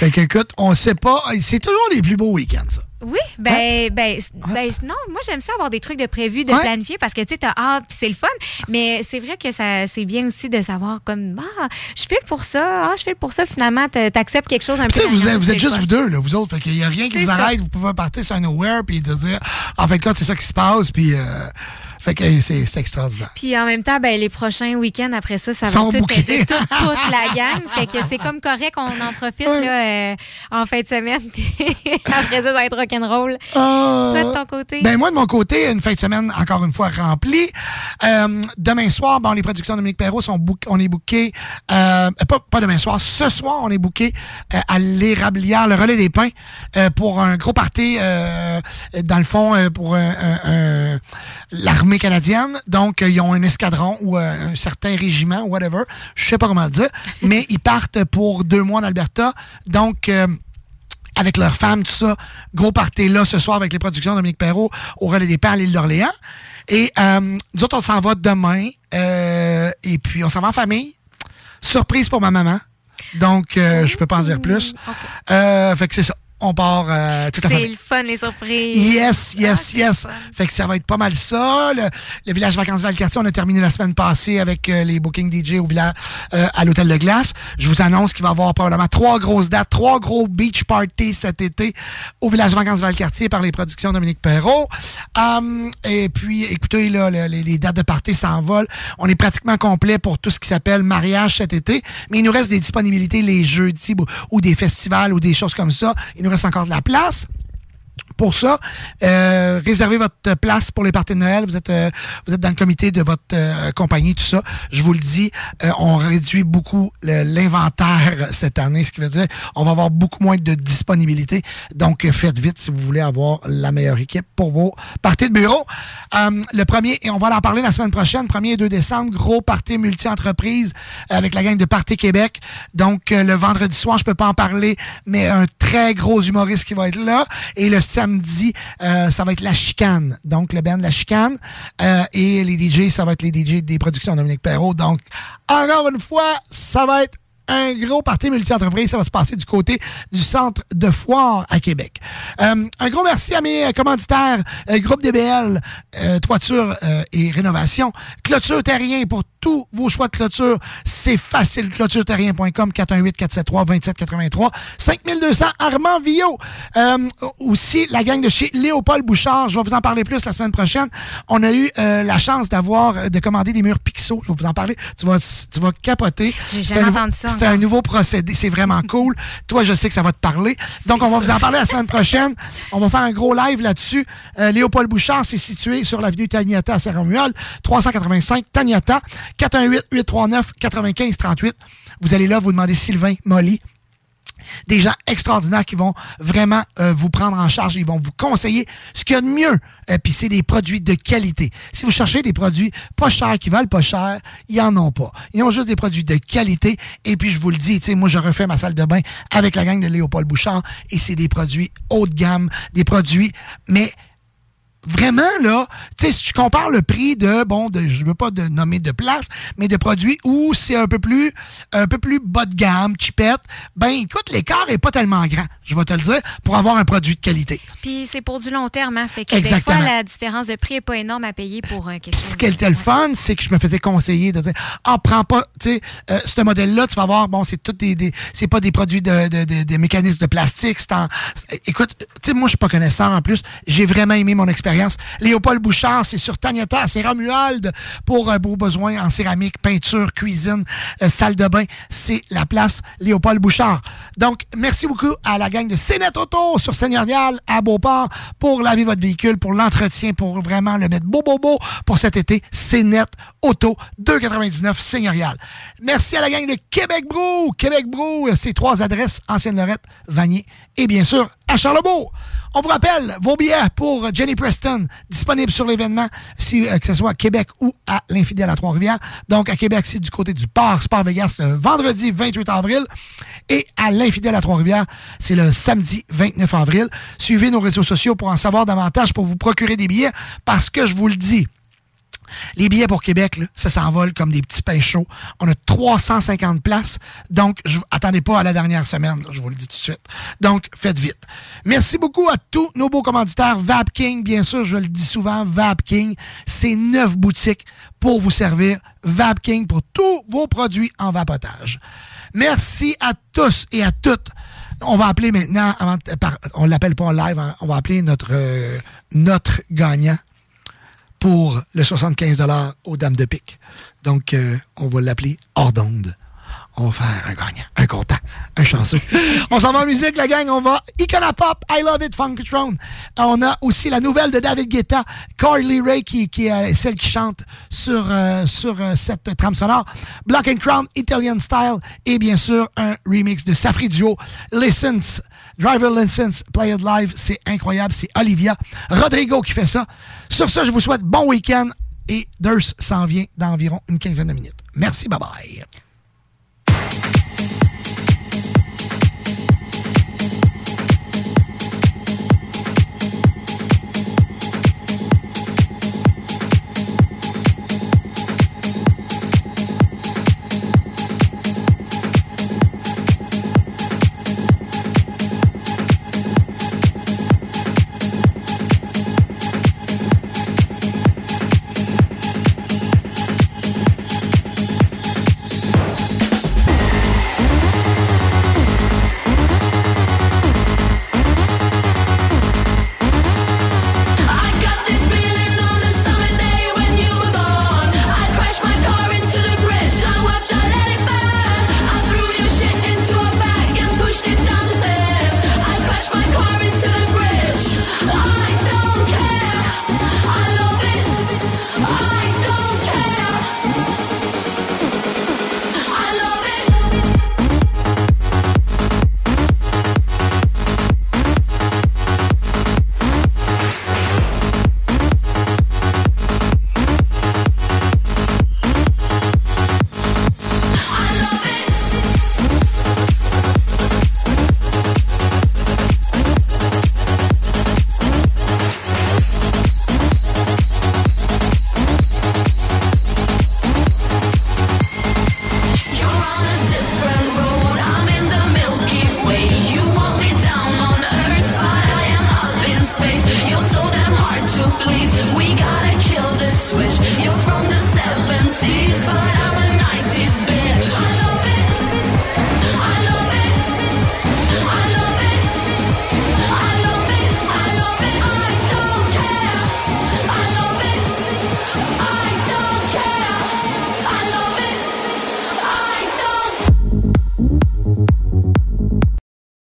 Fait que, écoute, on sait pas. C'est toujours les plus beaux week-ends, ça. Oui, ben, ben, ben, non, moi j'aime ça avoir des trucs de prévu, de Ouais. planifier parce que tu sais, t'as hâte puis c'est le fun. Mais c'est vrai que ça, c'est bien aussi de savoir comme, ah, je file pour ça, ah, je file pour ça. Finalement, t'a- t'acceptes quelque chose un peu. sais, vous, vous êtes juste vous deux, là, vous autres. Fait qu'il y a rien qui vous ça. arrête. Vous pouvez partir sur un nowhere puis de dire, en fait, c'est ça qui se passe. Puis, euh, fait que c'est extraordinaire. Puis en même temps, ben, les prochains week-ends après ça, ça va tout être toute, toute la gang. Fait que c'est comme correct, on en profite là, euh, en fin de semaine. Après ça, ça va être rock'n'roll. Toi, de ton côté? Ben moi, de mon côté, une fin de semaine encore une fois remplie. Euh, demain soir, bon, les productions de Dominique Perrault sont book- on est booké. Euh, pas, pas demain soir, ce soir, on est booké à l'érablière, le relais des pins, pour un gros party, dans le fond, pour un- l'armée canadienne. Donc, euh, ils ont un escadron ou euh, un certain régiment, whatever. Je sais pas comment le dire. mais ils partent pour deux mois en Alberta. Donc, euh, avec leurs femmes, tout ça. Gros party là ce soir avec les productions de Dominique Perrault au Relais des Pins à l'île d'Orléans. Et nous autres, on s'en va demain. et puis, on s'en va en famille. Surprise pour ma maman. Donc, je peux pas en dire plus. Fait que c'est ça. On part euh, tout à C'est fait. le fun, les surprises. Yes, yes, yes. Fait que ça va être pas mal ça. Le, le village vacances Valcartier, on a terminé la semaine passée avec euh, les bookings DJ au village euh, à l'hôtel de glace. Je vous annonce qu'il va y avoir probablement trois grosses dates, trois gros beach parties cet été au village vacances Valcartier par les productions Dominique Perrault. Hum, et puis, écoutez, là, le- les, les dates de party s'envolent. On est pratiquement complet pour tout ce qui s'appelle mariage cet été, mais il nous reste des disponibilités les jeudis ou, ou des festivals ou des choses comme ça. Il nous reste encore de la place pour ça. Euh, réservez votre place pour les parties de Noël. Vous êtes, euh, vous êtes dans le comité de votre euh, compagnie, tout ça. Je vous le dis, euh, on réduit beaucoup l'inventaire cette année, ce qui veut dire on va avoir beaucoup moins de disponibilité. Donc, faites vite si vous voulez avoir la meilleure équipe pour vos parties de bureau. Euh, le premier, et on va en parler la semaine prochaine, 1er et 2 décembre, gros party multi-entreprise avec la gang de Party Québec. Donc, euh, le vendredi soir, je peux pas en parler, mais un très gros humoriste qui va être là. Et le samedi, euh, ça va être La Chicane. Donc, le band La Chicane. Euh, et les DJ, ça va être les DJ des productions Dominique Perrault. Donc, encore une fois, ça va être un gros party multi-entreprise. Ça va se passer du côté du centre de foire à Québec. Euh, un gros merci à mes euh, commanditaires, euh, Groupe DBL, euh, Toiture euh, et Rénovation, Clôture Terrien pour tous vos choix de clôture. C'est facile. ClôtureTerrien.com, 418-473-2783, 5200 Armand Villot. Euh, aussi, la gang de chez Léopold Bouchard. Je vais vous en parler plus la semaine prochaine. On a eu euh, la chance d'avoir, de commander des murs Pixo. Je vais vous en parler. Tu vas, tu vas capoter. J'ai jamais entendu ça C'est un nouveau procédé. C'est vraiment cool. Toi, je sais que ça va te parler. Donc, on va vous en parler la semaine prochaine. On va faire un gros live là-dessus. Euh, Léopold Bouchard, c'est situé sur l'avenue Taniata à Saint-Romuald, 385 Taniata, 418-839-9538. Vous allez là, vous demandez Sylvain Molly des gens extraordinaires qui vont vraiment euh, vous prendre en charge. Ils vont vous conseiller ce qu'il y a de mieux. Euh, Puis c'est des produits de qualité. Si vous cherchez des produits pas chers, qui valent pas cher, ils en ont pas. Ils ont juste des produits de qualité. Et puis je vous le dis, tu sais, moi je refais ma salle de bain avec la gang de Léopold Bouchard et c'est des produits haut de gamme, des produits, mais vraiment, là, tu sais, si je compare le prix de, bon, de, je veux pas de nommer de place, mais de produits où c'est un peu plus, un peu plus bas de gamme, chipette, ben, écoute, l'écart est pas tellement grand, je vais te le dire, pour avoir un produit de qualité. Puis c'est pour du long terme, hein. Fait que Exactement. des fois, la différence de prix n'est pas énorme à payer pour euh, quelque chose. Ce qui était le fun, c'est que je me faisais conseiller de dire Ah, prends pas, tu sais, euh, ce modèle-là, tu vas voir, bon, c'est tout des, des- c'est pas des produits de, de, de- des mécanismes de plastique. c'est en- Écoute, tu sais, moi, je suis pas connaissant en plus. J'ai vraiment aimé mon expérience. Léopold Bouchard, c'est sur Tagnata, c'est Romuald pour euh, vos besoins en céramique, peinture, cuisine, euh, salle de bain. C'est la place Léopold Bouchard. Donc, merci beaucoup à la gang de Cénet Auto sur Seigneurial à Beauport pour laver votre véhicule, pour l'entretien, pour vraiment le mettre beau, beau, beau pour cet été. Cénet Auto 2,99 Seigneurial. Merci à la gang de Québec Brou. Québec Brou, c'est trois adresses, Ancienne-Lorette, Vanier et bien sûr à Charlebourg. On vous rappelle vos billets pour Jenny Preston, disponibles sur l'événement, si, euh, que ce soit à Québec ou à l'Infidèle à Trois-Rivières. Donc, à Québec, c'est du côté du Parc Sport Vegas le vendredi 28 avril. Et à l'Infidèle à Trois-Rivières, c'est le samedi 29 avril. Suivez nos réseaux sociaux pour en savoir davantage, pour vous procurer des billets, parce que je vous le dis, les billets pour Québec, ça s'envole comme des petits pains chauds. On a 350 places. Donc, attendez pas à la dernière semaine, je vous le dis tout de suite. Donc, faites vite. Merci beaucoup à tous nos beaux commanditaires. Vapking, bien sûr, je le dis souvent, Vapking, c'est neuf boutiques pour vous servir. Vapking pour tous vos produits en vapotage. Merci à tous et à toutes. On va appeler maintenant, avant par- on l'appelle pas en live, hein, on va appeler notre, euh, notre gagnant pour le 75 aux dames de pique. Donc, euh, on va l'appeler hors d'onde. On va faire un gagnant, un content, un chanceux. on s'en va en musique, la gang. On va Icona Pop, I Love It, Funkatron. On a aussi la nouvelle de David Guetta, Carly Ray, qui, est celle qui chante sur, euh, sur euh, cette trame sonore. Black and Crown, Italian Style. Et bien sûr, un remix de Safri Duo, License. Driver License, Play It Live, c'est incroyable, c'est Olivia Rodrigo qui fait ça. Sur ce, je vous souhaite bon week-end et Durst s'en vient dans environ une quinzaine de minutes. Merci, bye bye.